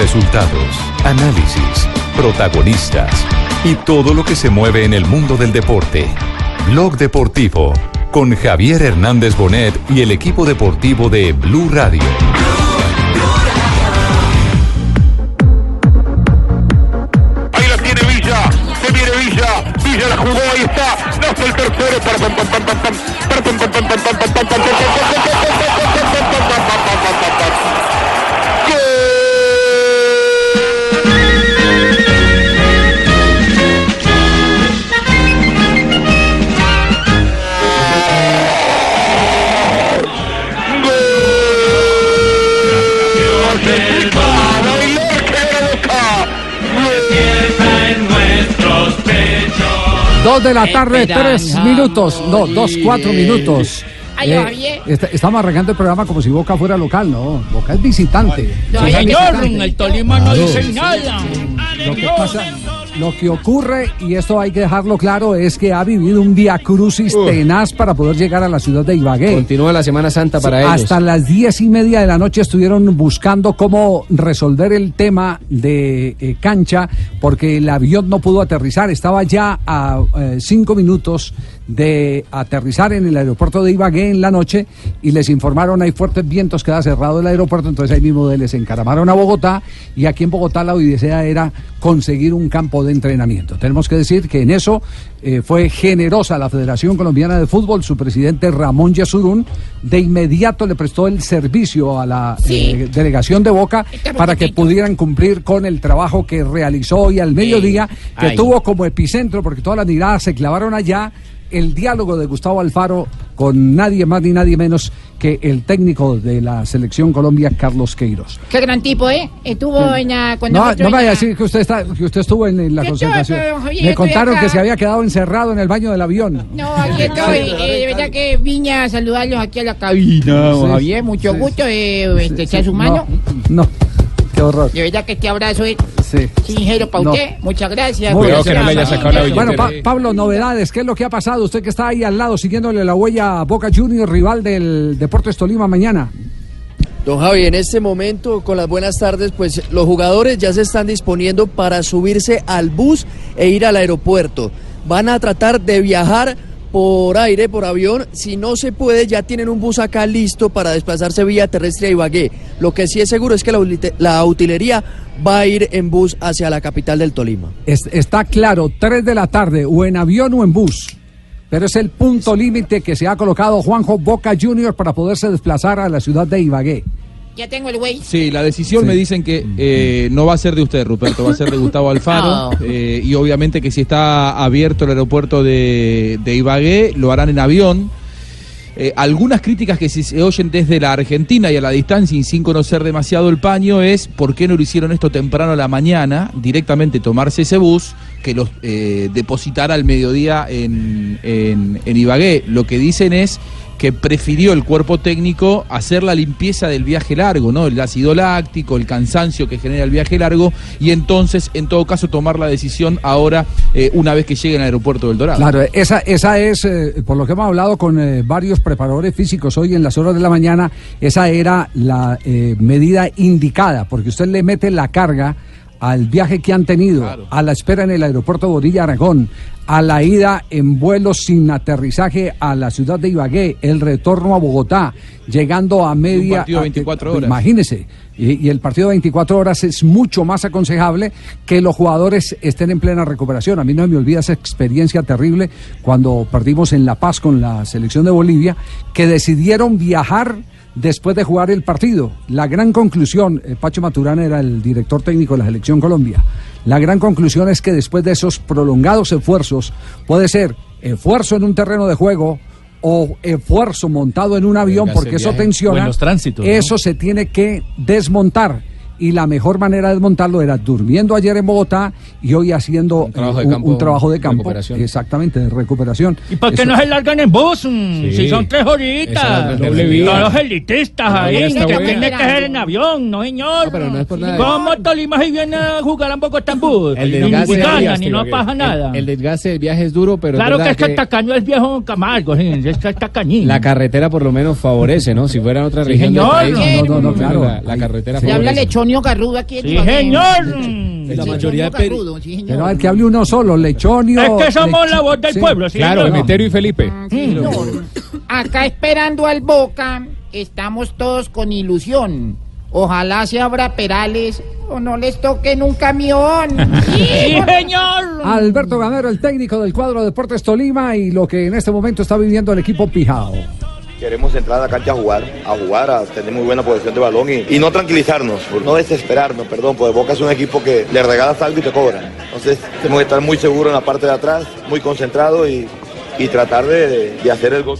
Resultados, análisis, protagonistas y todo lo que se mueve en el mundo del deporte. Blog Deportivo con Javier Hernández Bonet y el equipo deportivo de Blue Radio. Ahí la tiene Villa, se viene Villa, Villa la jugó, ahí está, no el tercero Dos de la tarde, tres minutos. No, dos, cuatro minutos. Eh, estamos arrancando el programa como si Boca fuera local, ¿no? Boca es visitante. No, señor, visitante. el Tolima no Claro. dice nada. Lo que pasa, lo que ocurre, y esto hay que dejarlo claro, es que ha vivido un via crucis tenaz para poder llegar a la ciudad de Ibagué. Continúa la Semana Santa para Sí, ellos. Hasta las diez y media de la noche estuvieron buscando cómo resolver el tema de eh, cancha, porque el avión no pudo aterrizar. Estaba ya a eh, cinco minutos de aterrizar en el aeropuerto de Ibagué en la noche y les informaron hay fuertes vientos, queda cerrado el aeropuerto, entonces ahí mismo les encaramaron a Bogotá y aquí en Bogotá la odisea era conseguir un campo de entrenamiento. Tenemos que decir que en eso eh, fue generosa la Federación Colombiana de Fútbol, su presidente Ramón Yasurún, de inmediato le prestó el servicio a la Sí. eh, delegación de Boca para que pudieran cumplir con el trabajo que realizó hoy al mediodía, que Ay. tuvo como epicentro, porque todas las miradas se clavaron allá, el diálogo de Gustavo Alfaro con nadie más ni nadie menos que el técnico de la selección Colombia, Carlos Queiroz. Qué gran tipo, ¿eh? Estuvo en la... Cuando No, no vaya a decir que usted, está, que usted estuvo en, en la concentración. Javier, Me contaron acá. que se había quedado encerrado en el baño del avión. No, aquí estoy. eh, de verdad que vine a saludarlos aquí a la cabina. Sí, Javier, mucho sí. gusto de este, su No, mano. No, qué horror. De verdad que este abrazo es Sí. sincero para No. usted. Muchas gracias. Muy Gracias, bien. que no le haya sacado la Javier. Bueno, Pa- billetera. Pablo, novedades, ¿qué es lo que ha pasado? Usted que está ahí al lado siguiéndole la huella a Boca Juniors, rival del Deportes Tolima mañana. Don Javi, en este momento, con las buenas tardes, pues los jugadores ya se están disponiendo para subirse al bus e ir al aeropuerto. Van a tratar de viajar por aire, por avión. Si no se puede, ya tienen un bus acá listo para desplazarse vía terrestre a Ibagué. Lo que sí es seguro es que la, utilería va a ir en bus hacia la capital del Tolima. Es- está claro, 3 de la tarde, o en avión o en bus. Pero es el punto límite que se ha colocado Juanjo Boca Juniors para poderse desplazar a la ciudad de Ibagué. Ya tengo el güey. Sí, la decisión Sí. me dicen que eh, no va a ser de usted, Ruperto, va a ser de Gustavo Alfaro. No. eh, y obviamente que si está abierto el aeropuerto de, de Ibagué, lo harán en avión. Eh, algunas críticas que se, se oyen desde la Argentina y a la distancia y sin conocer demasiado el paño es por qué no lo hicieron esto temprano a la mañana, directamente tomarse ese bus que los eh, depositara al mediodía en, en, en Ibagué. Lo que dicen es que prefirió el cuerpo técnico hacer la limpieza del viaje largo, ¿no? El ácido láctico, el cansancio que genera el viaje largo y entonces, en todo caso, tomar la decisión ahora, eh, una vez que llegue al aeropuerto del Dorado. Claro, esa, esa es, eh, por lo que hemos hablado con eh, varios preparadores físicos hoy en las horas de la mañana, esa era la medida indicada, porque usted le mete la carga al viaje que han tenido, Claro. a la espera en el aeropuerto Borilla Aragón, a la ida en vuelo sin aterrizaje a la ciudad de Ibagué, el retorno a Bogotá, llegando a media... partido de a- 24 horas. Imagínese, y, y el partido de 24 horas es mucho más aconsejable que los jugadores estén en plena recuperación. A mí no me olvida esa experiencia terrible cuando perdimos en La Paz con la selección de Bolivia, que decidieron viajar después de jugar el partido. La gran conclusión, eh, Pacho Maturana era el director técnico de la selección Colombia, la gran conclusión es que después de esos prolongados esfuerzos, puede ser esfuerzo en un terreno de juego, o esfuerzo montado en un avión porque eso tensiona, O en los tránsitos, ¿no? eso se tiene que desmontar. Y la mejor manera de desmontarlo era durmiendo ayer en Bogotá y hoy haciendo Un trabajo de un, campo, un trabajo de campo. recuperación. Exactamente, de recuperación. ¿Y por qué Eso- no se largan en bus? Mm, Si son tres horitas. Todos los elitistas La ahí, que tiene que ser en avión, no señor. No, pero no es por nada. ¿Cómo Tolima si viene a jugar en Bogotá en bus? El Ni desgaste ganan, viaje, ni no pasa nada. El, el desgaste del viaje es duro, pero Claro que es que, tacaño es viejo Camargo, sí, es que tacañín. la carretera por lo menos favorece, ¿no? Si fuera en otra Sí, región del país. No, no, no, claro. La, la carretera Sí. Le habla favorece. lechón Garrudo aquí en Sí, Ibagué. señor. La mayoría de peri- Garrudo, sí, señor. Pero a ver, que hable uno solo, Lechonio. Es que somos la voz del sí. pueblo, sí, Claro, señor. Emeterio y Felipe. Sí, señor. Acá esperando al Boca, estamos todos con ilusión. Ojalá se abra Perales o no les toquen un camión. Sí, señor. Alberto Gamero, el técnico del cuadro Deportes Tolima y lo que en este momento está viviendo el equipo Pijao. Queremos entrar a la cancha a jugar, a jugar, a tener muy buena posesión de balón y, no tranquilizarnos, no desesperarnos, perdón, porque Boca es un equipo que le regalas algo y te cobra. Entonces tenemos que estar muy seguros en la parte de atrás, muy concentrados y, y tratar de, de hacer el gol.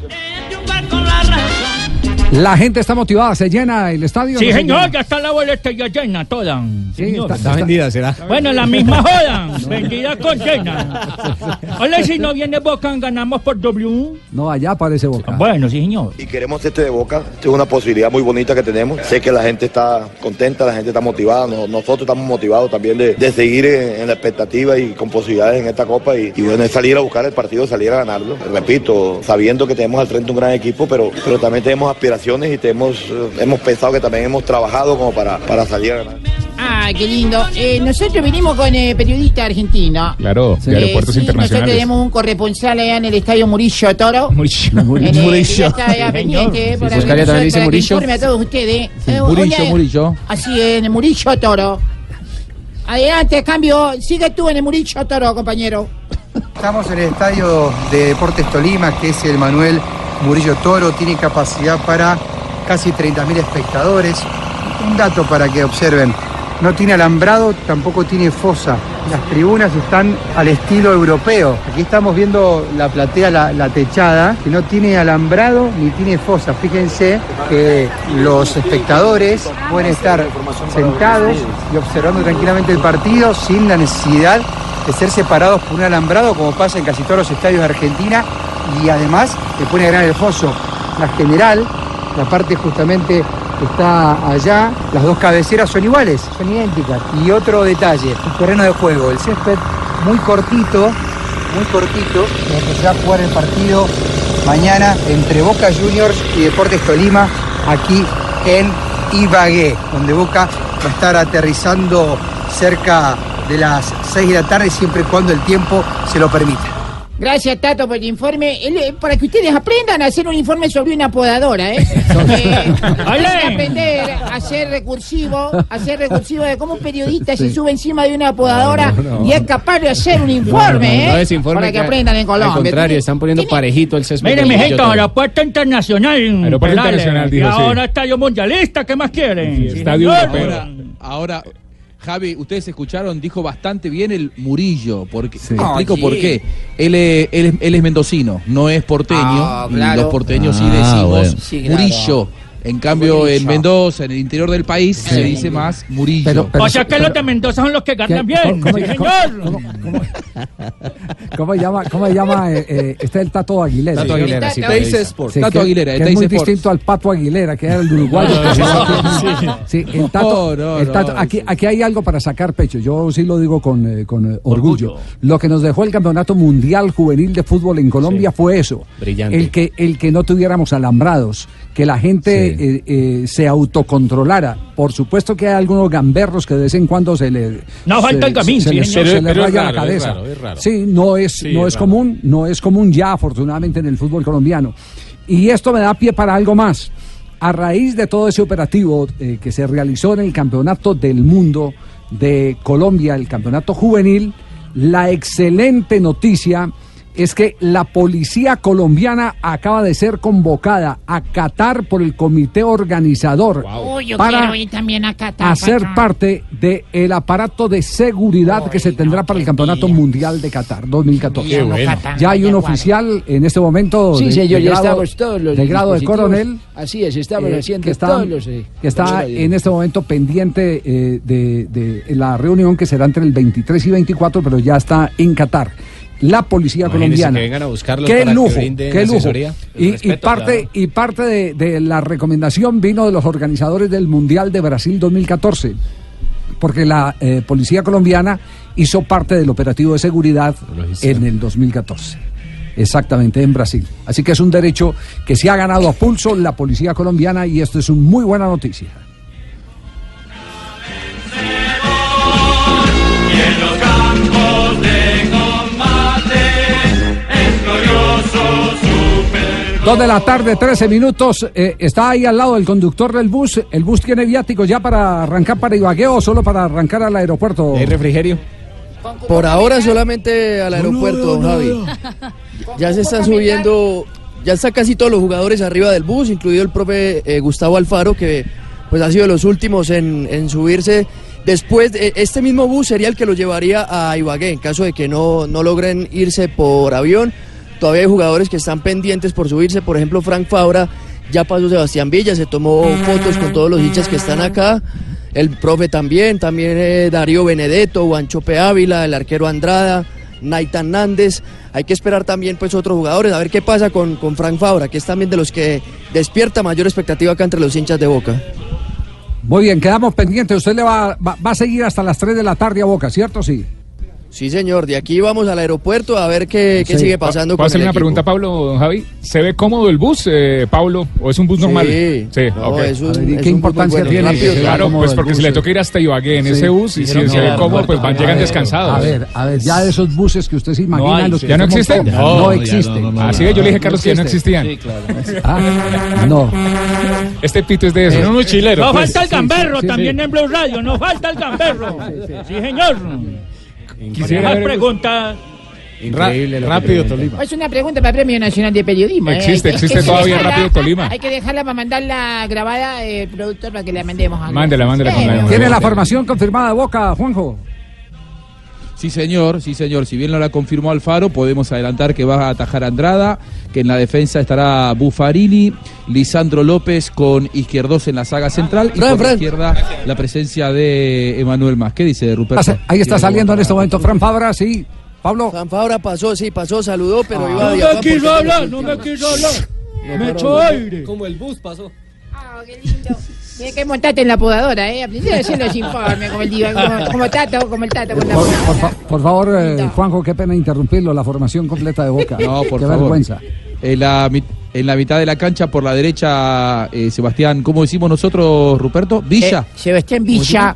La gente está motivada, se llena el estadio. Sí, ¿no se señor, llena? ya está la boleta ya llena toda. Sí, señor. está- Está vendida, será. Bueno, la misma joda, vendida con llena. Hola, si no viene Boca, ganamos por W. No, allá aparece Boca. Bueno, sí, señor. Y queremos este de Boca, es una posibilidad muy bonita que tenemos. Sé que la gente está contenta, la gente está motivada, no- nosotros estamos motivados también de, de seguir en, en la expectativa y con posibilidades en esta Copa y, y bueno, es salir a buscar el partido, salir a ganarlo. Repito, sabiendo que tenemos al frente un gran equipo, pero, pero también tenemos aspiraciones y tenemos, eh, hemos pensado que también hemos trabajado como para, para salir a ganar. Ay, qué lindo. Eh, nosotros venimos con eh, periodista argentino. Claro, de Eh, aeropuertos sí, Nosotros internacionales. tenemos un corresponsal allá en el estadio Murillo Toro. Murillo. Que ya está allá pendiente, para, Buscaría también dice Murillo. informe a todos ustedes. Eh, Murillo, Murillo. Así es, en el Murillo Toro. Adelante, cambio. Sigue tú en el Murillo Toro, compañero. Estamos en el estadio de Deportes Tolima, que es el Manuel Murillo Toro, tiene capacidad para casi 30.000 espectadores. Un dato para que observen, no tiene alambrado, tampoco tiene fosa. Las tribunas están al estilo europeo. Aquí estamos viendo la platea, la, la techada, que no tiene alambrado ni tiene fosa. Fíjense que los espectadores pueden estar sentados y observando tranquilamente el partido sin la necesidad de ser separados por un alambrado como pasa en casi todos los estadios de Argentina y además le pone a ganar el foso. La general, la parte justamente que está allá, las dos cabeceras son iguales, son idénticas. Y otro detalle, el terreno de juego, el césped muy cortito, muy cortito, donde se va a jugar el partido mañana entre Boca Juniors y Deportes Tolima aquí en Ibagué, donde Boca va a estar aterrizando cerca de las 6 de la tarde siempre y cuando el tiempo se lo permita. Gracias, Tato, por el informe. El, eh, para que ustedes aprendan a hacer un informe sobre una podadora, ¿eh? Eh, que aprender a ser recursivo, a ser recursivo de cómo un periodista se sube encima de una podadora y es capaz de hacer un informe, ¿eh? No informe para que, aprendan en Colombia. Al contrario, están poniendo tiene- parejito el césped. Mire, Murillo Toro. aeropuerto internacional. Aeropuerto internacional, dijo, Y sí. ahora estadio mundialista, ¿qué más quieren? Sí, Sí, estadio. Ahora, ahora, Javi, ustedes escucharon, dijo bastante bien el Murillo. Porque, Sí. te explico por qué. Él, es- él es, él es mendocino, no es porteño. Ah, claro. los porteños sí Ah, decimos bueno. Sí, claro. Murillo. En cambio, Murillo. en Mendoza, en el interior del país, se dice más Murillo. Pero- pero- O sea que los de Mendoza son los que ganan bien. ¿Cómo- cómo- señor. cómo- cómo- ¿Cómo se llama? ¿Cómo se llama? eh, eh, está el Tato Aguilera. Tato. Aguilera, sí. Sport. Sí, Tato que- Aguilera, que es muy Sports. distinto al Pato Aguilera, que era el uruguayo. Sí, el Tato, No, no, el Tato- no, aquí, aquí hay algo para sacar pecho. Yo sí lo digo con, eh, con eh, orgullo. Orgullo. Lo que nos dejó el Campeonato Mundial Juvenil de Fútbol en Colombia fue eso. Brillante. El que, el que no tuviéramos alambrados, que la gente Sí. Eh, eh, se autocontrolara. Por supuesto que hay algunos gamberros que de vez en cuando se le... No se- falta el gamín, se, sí, es raya la es cabeza. raro, es raro. Sí, no es, Sí, no es común, no es común ya afortunadamente en el fútbol colombiano. Y esto me da pie para algo más. A raíz de todo ese operativo eh, que se realizó en el Campeonato del Mundo de Colombia, el Campeonato Juvenil, la excelente noticia es que la policía colombiana acaba de ser convocada a Qatar por el comité organizador Uy, yo para quiero ir también a Qatar. a ser papá. parte del aparato de seguridad que se tendrá para el Campeonato Mundial de Qatar 2014. Qué bueno. Ya hay un oficial en este momento Sí, de, señor, de ya grado, estamos todos los de grado de coronel Así es, estamos eh, haciendo que está, todos los... eh, que está en este momento pendiente eh, de, de la reunión que será entre el 23 y 24, pero ya está en Qatar. La policía colombiana. que vengan a buscarlos qué para que lujo, brinden qué lujo. Y, parte, y parte de, de la recomendación vino de los organizadores del Mundial de Brasil 2014 porque la eh, policía colombiana hizo parte del operativo de seguridad en el 2014. Exactamente, en Brasil. Así que es un derecho que se ha ganado a pulso la policía colombiana y esto es una muy buena noticia. Dos de la tarde, 13 minutos. eh, está ahí al lado del conductor del bus. ¿El bus tiene viáticos ya para arrancar para Ibagué o solo para arrancar al aeropuerto? ¿Hay refrigerio? Por ahora solamente al aeropuerto, don Javi. Ya se están subiendo, ya están casi todos los jugadores arriba del bus, incluido el profe eh, Gustavo Alfaro, que pues ha sido de los últimos en, en subirse. Después, de- este mismo bus sería el que los llevaría a Ibagué, en caso de que no, no logren irse por avión. Todavía hay jugadores que están pendientes por subirse, por ejemplo, Frank Fabra, ya pasó Sebastián Villa, se tomó fotos con todos los hinchas que están acá. El profe también, también eh, Darío Benedetto, Guanchope Ávila, el arquero Andrada, Naitan Nández. Hay que esperar también pues otros jugadores, a ver qué pasa con, con Frank Fabra, que es también de los que despierta mayor expectativa acá entre los hinchas de Boca. Muy bien, quedamos pendientes. Usted le va, va, va a seguir hasta las 3 de la tarde a Boca, ¿cierto? Sí. Sí, señor, de aquí vamos al aeropuerto a ver qué, qué Sí. sigue pasando ¿Puedo el una equipo. pregunta, Pablo, don Javi? ¿Se ve cómodo el bus, eh, Pablo? ¿O es un bus normal? Sí. No, ok. es un- A ver, ¿y es qué importancia bus tiene bueno, que Claro, pues porque bus? si le toca ir hasta Ibagué en Sí. ese bus y si se que ve cómodo, pues van, llegan ver, descansados. A ver, a ver, ya de esos buses que usted se imagina, hay, los sí. que ¿Ya no existen? No, No, existen. no, no, no. Así es, yo le dije a Carlos que ya no existían. Ah, no. Este pito es de eso. No, pues. falta el gamberro sí, también sí. en Blue Radio, no falta el gamberro. Sí, señor. Quisiera Más ver- preguntas. Increíble. rápido, Tolima. Es una pregunta para Premio Nacional de Periodismo. ¿eh? Existe, Hay que- existe que todavía dejarla- Rápido Tolima. Hay que dejarla para mandarla grabada, eh, productor, para que la mandemos. a- Mándela, mándela con la- ¿Tiene la formación confirmada de Boca, Juanjo? Sí, señor, sí, señor. Si bien no la confirmó Alfaro, podemos adelantar que va a atajar Andrada, que en la defensa estará Buffarini, Lisandro López con Izquierdos en la saga central y Fran, por la Fran. izquierda la presencia de Emanuel Más. ¿Qué dice Ruperto? Ahí está saliendo en este momento Fran Fabra, sí. Pablo. Fran Fabra pasó, sí, pasó, saludó, pero iba a No me quiso hablar, no me quiso hablar. No, Me echó aire. Como el bus pasó. Ah, qué lindo. Tiene que montarte en la podadora, ¿eh? Aprendí a hacer los informes, como el diva, como, como Tato, como el Tato con la Por, podadora. por fa- por favor, eh, Juanjo, qué pena interrumpirlo, la formación completa de Boca. No, por qué favor. vergüenza. En la, en la mitad de la cancha, por la derecha, eh, Sebastián, ¿cómo decimos nosotros, Ruperto? Villa. Eh, Sebastián Villa.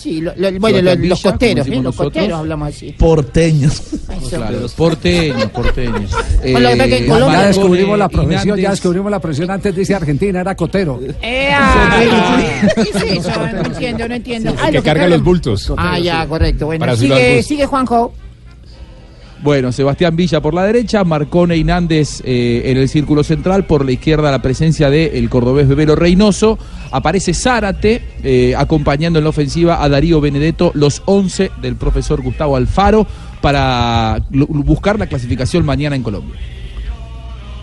Sí, lo- lo- bueno, lo- los costeros, ¿eh? Los nosotros. costeros hablamos así. Porteños. Porteños, porteños. Que que Ya, Colombia- ya descubrimos la profesión, ya descubrimos la profesión. Antes dice Argentina, era cotero. Ah, ¿Qué es eso? No entiendo, no entiendo. Ah, que lo carga los bultos. Ah, ya, correcto. Bueno, sigue, sigue Juanjo. Bueno, Sebastián Villa por la derecha, Marcone y Nández eh, en el círculo central, por la izquierda la presencia del el cordobés Bebelo Reynoso, aparece Zárate eh, acompañando en la ofensiva a Darío Benedetto, los 11 del profesor Gustavo Alfaro para buscar la clasificación mañana en Colombia.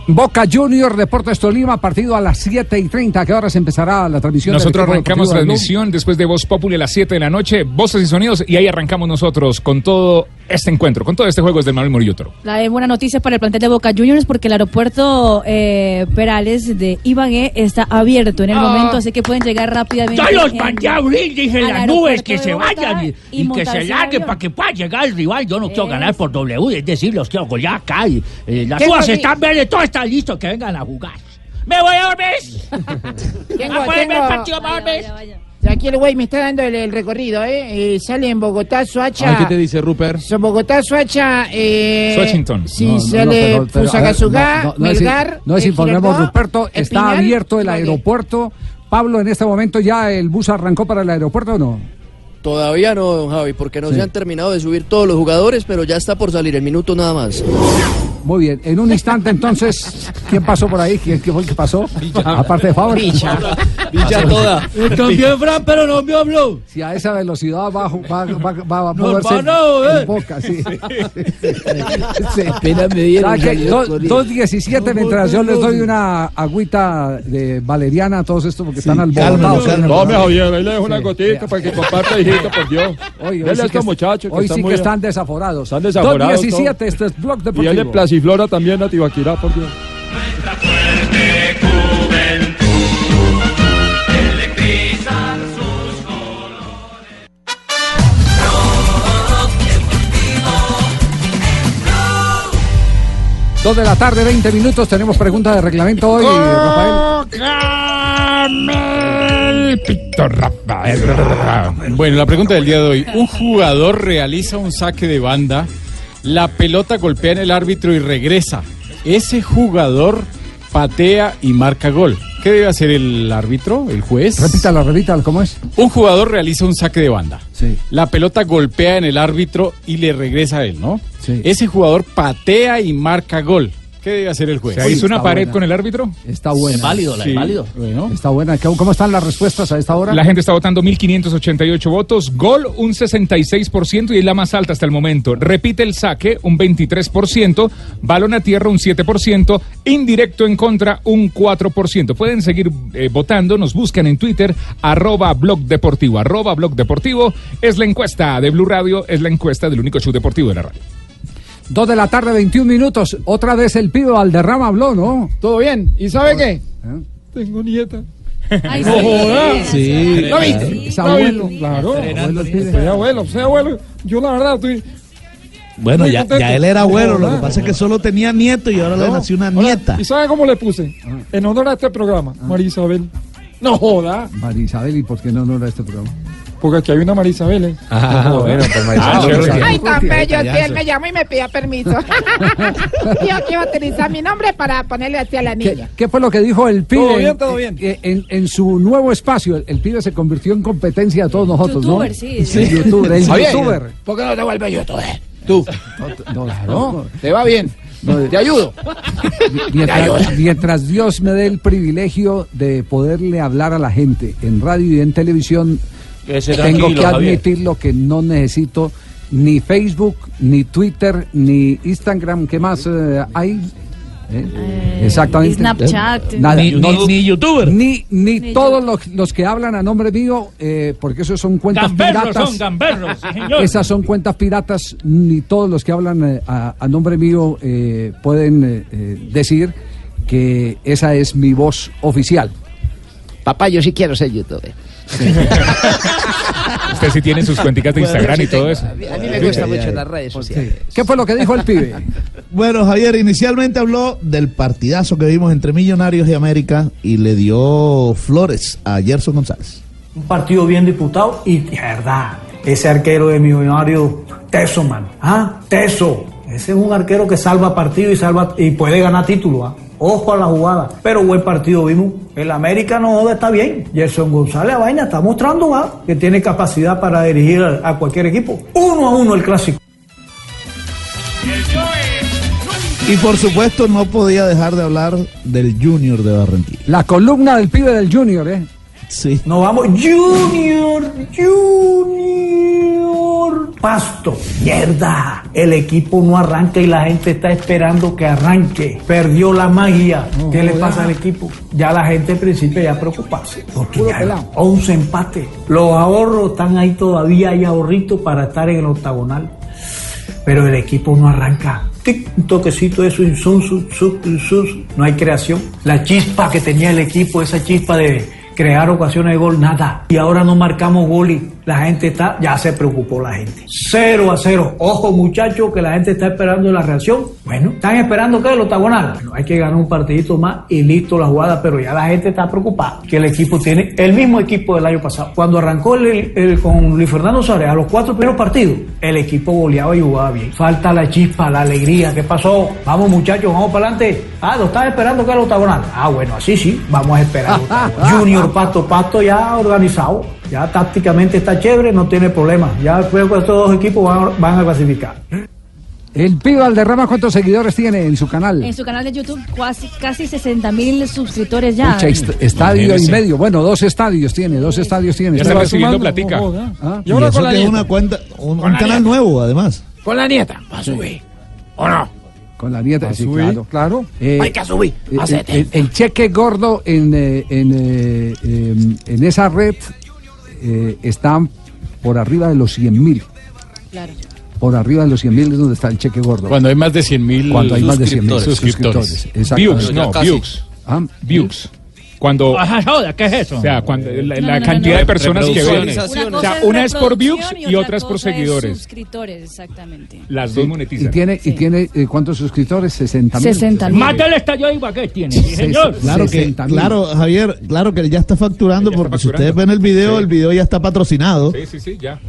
Boca Junior, Deportes Tolima, partido a las 7 y 30. ¿A qué horas empezará la transmisión? Nosotros arrancamos Blue? transmisión después de Voz Populi a las 7 de la noche, voces y sonidos, y ahí arrancamos nosotros con todo este encuentro, con todo este juego desde el Manuel Murillo Toro. La de buena noticia para el plantel de Boca Juniors porque el aeropuerto eh, Perales de Ibagué está abierto en el Ah. momento, así que pueden llegar rápidamente. Ya los mandé a abrir, dije las nubes que se Bogotá vayan y, y y que se en larguen para que pueda llegar el rival. Yo no quiero ganar por W, es decir, los quiero golear acá. Y, eh, las Tengo uvas están verdes, todo está listo, que vengan a jugar. ¡Me voy a dormir! Tengo, ¿A poder ver el tengo- partido para dormir? Aquí el güey me está dando el, el recorrido, ¿eh? Eh, Sale en Bogotá, Soacha. Ay, ¿Qué te dice Rupert? Son Bogotá, Soacha. Eh, Swatchington. Sí, No, sale Fusagasugá, no, no, no es- Melgar. No es informemos, Girardot, Ruperto, está Espinal, abierto el aeropuerto. Pablo, en este momento ya el bus arrancó para el aeropuerto o no? Todavía no, don Javi, porque no Sí. se han terminado de subir todos los jugadores, pero ya está por salir el minuto nada más. Muy bien, en un instante entonces, ¿quién pasó por ahí? ¿Quién, quién fue el que pasó? Aparte de Fabra. Villa. Villa toda. También, Fran, pero no me habló. Si a esa velocidad va, va, va, va, va a moverse van a joder. en boca, sí. Sí. Apenas me dieron, ¿Sabe qué? salió Dos- corriendo. 2.17 mientras yo les doy una agüita de valeriana a todos estos porque están al cálmalo, cálmalo. Tome, Javier, ahí le dejo una gotita para que comparta, hijito, por Dios. Hoy, hoy Dele sí a que, estos muchachos que hoy están sí muy- que están desaforados. Están desaforados 2.17, todos. este es Blog Y Placiflora también a Tibaquirá, por Dios. Dos de la tarde, 20 minutos. Tenemos pregunta de reglamento hoy, Rafael. Bueno, la pregunta del día de hoy. Un jugador realiza un saque de banda, la pelota golpea en el árbitro y regresa. ¿Ese jugador patea y marca gol. ¿Qué debe hacer el árbitro, el juez? Repítala, repítala, ¿cómo es? Un jugador realiza un saque de banda. Sí. La pelota golpea en el árbitro y le regresa a él, ¿no? Sí. Ese jugador patea y marca gol. ¿Qué debe hacer el juez? ¿Se hizo una pared buena. con el árbitro? Está buena. Es válido, la Sí, es válido. Bueno. Está buena. ¿Cómo cómo están las respuestas a esta hora? La gente está votando 1.588 votos, gol un 66% y es la más alta hasta el momento. Repite el saque un 23%, balón a tierra un 7%, indirecto en contra un 4%. Pueden seguir eh, votando, nos buscan en Twitter, arroba blog deportivo, arroba blog deportivo. Es la encuesta de Blue Radio, es la encuesta del único show deportivo de la radio. Dos de la tarde, 21 minutos. Otra vez el pibe Valderrama habló, ¿no? ¿Todo bien? ¿Y sabe qué? ¿Eh? Tengo nieta. Ay, No sí. jodas. Sí. ¿Lo viste? Es ¿Lo abuelo. Claro. Abuelo. Soy abuelo, soy abuelo. Yo la verdad estoy... Bueno, Muy ya, ya él era abuelo, lo que Hola. pasa es que solo tenía nieto y ahora le No. nació una nieta. ¿Y sabe cómo le puse? En honor a este programa, María Isabel. No joda. María Isabel, ¿y por qué no honra este programa? Porque aquí hay una María Isabel. ¿eh? Ah, bueno, pues Ah. Ay, tan bello, si él me llamo y me pida permiso. Yo quiero utilizar mi nombre para ponerle así a la ¿Qué, niña. qué fue lo que dijo el pibe? Todo bien, en- todo bien. En, en- en su nuevo espacio, el, el pibe se convirtió en competencia de todos nosotros, Youtuber, ¿no? sí. Sí, youtuber, el youtuber. ¿Por qué no te vuelves youtuber? Tú. No, no, ¿Te va bien? no, ¿Te ayudo? Mientras, mientras Dios me dé el privilegio de poderle hablar a la gente en radio y en televisión, tengo que Javier. admitirlo que no necesito ni Facebook, ni Twitter, ni Instagram. ¿Qué más eh, hay? ¿Eh? Exactamente. Snapchat. Eh, Nada, Ni, no- ni- ni youtuber. ni, ni Ni todos los, los que hablan a nombre mío, eh, porque esos son cuentas Gamberros piratas. son, gamberros, señor. Esas son cuentas piratas, ni todos los que hablan eh, a, a nombre mío eh, pueden eh, eh, decir que esa es mi voz oficial. Papá, yo sí quiero ser youtuber. Usted sí tiene sus cuenticas de Instagram y todo eso. A mí a mí me gusta mucho las redes sociales. ¿Qué fue lo que dijo el pibe? Bueno, Javier, inicialmente habló del partidazo que vimos entre Millonarios y América y le dio flores a Gerson González. Un partido bien disputado y de verdad, ese arquero de Millonario, Teso, man. ¿Ah? Teso. Ese es un arquero que salva partido y salva y puede ganar título. ¿ah? Ojo a la jugada. Pero buen partido vimos. El América no está bien. Gerson González a vaina está mostrando ¿ah? que tiene capacidad para dirigir a, a cualquier equipo. Uno a uno el clásico. Y por supuesto no podía dejar de hablar del Junior de Barranquilla. La columna del pibe del Junior, ¿eh? Sí. Nos vamos. Junior, Junior. Pasto. Mierda. El equipo no arranca y la gente está esperando que arranque. Perdió la magia. ¿Qué le pasa al equipo? Ya la gente en principio ya preocuparse. Porque ya 11 empates. Los ahorros están ahí todavía. Hay ahorritos para estar en el octagonal. Pero el equipo no arranca. Un toquecito eso, y sun. no hay creación. La chispa que tenía el equipo, esa chispa de crear ocasiones de gol, nada. Y ahora no marcamos gol y la gente está, ya se preocupó la gente. Cero a cero. Ojo muchachos, que la gente está esperando la reacción. Bueno, están esperando que el octagonal. Bueno, hay que ganar un partidito más y listo la jugada, pero ya la gente está preocupada. Que el equipo tiene el mismo equipo del año pasado. Cuando arrancó el, el- con Luis Fernando Suárez a los cuatro primeros partidos, el equipo goleaba y jugaba bien. Falta la chispa, la alegría. ¿Qué pasó? Vamos muchachos, vamos para adelante. Ah, lo están esperando que el octagonal. Ah, bueno, así sí, vamos a esperar. Junior Pasto Pasto ya organizado. Ya tácticamente está chévere, no tiene problema. Ya creo que estos dos equipos van, van a clasificar. El pibe Valderrama, ¿cuántos seguidores tiene en su canal? En su canal de YouTube, casi, casi 60 mil suscriptores ya. Pucha, est- estadio y medio. Bueno, dos estadios tiene, dos estadios tiene. Ya está recibiendo platica. Ah, Y, eso que es una cuenta, un, un canal nuevo además. Con la nieta. Va a subir. ¿O no? Con la nieta, sí, subir, claro. claro. Eh, Hay que subir. eh, Hacete. el, el cheque gordo en, eh, en, eh, em, en esa red eh, está por arriba de los 100 mil. Claro. Por arriba de los 100 mil es donde está el cheque gordo. Cuando hay más de 100 mil Cuando hay más de 100 mil suscriptores. suscriptores. Views, Exactamente. no, views. Ah, Views. Cuando, Ajá, joda, ¿qué es eso? o sea, cuando la, No, la no, no, cantidad no. de personas que ven. O sea, una es por views y otra otra es por seguidores. suscriptores, exactamente. Las dos Y monetizan. tiene, y Sí. tiene eh, ¿cuántos suscriptores? 60 mil. 60 mil. Más del estadio de Ibagué tiene, sí, señor. Claro que, 60.000. claro, Javier, claro que ya está facturando Ya está porque si facturando. ustedes ven el video, Sí. el video ya está patrocinado. Sí, sí, sí, ya.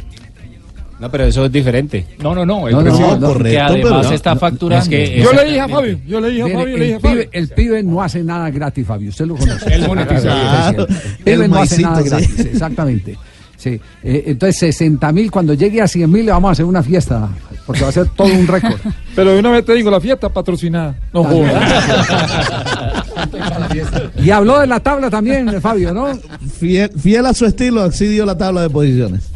No, pero eso es diferente. No, no, no. el No, no, no, Porque correcto, además pero- está no, facturando. es que- Yo le dije a Fabio, yo le dije a Fabio, le dije a el, pibe, Fabio. el pibe no hace nada gratis, Fabio. Usted lo conoce. Él monetiza. Claro. El pibe El no hace nada sí. gratis, exactamente. Sí. Eh, entonces, 60 mil, cuando llegue a 100 mil, le vamos a hacer una fiesta. Porque va a ser todo un récord. Pero de una vez te digo, la fiesta patrocinada. No Y habló de la tabla también, Fabio, ¿no? Fiel, fiel a su estilo, así dio la tabla de posiciones.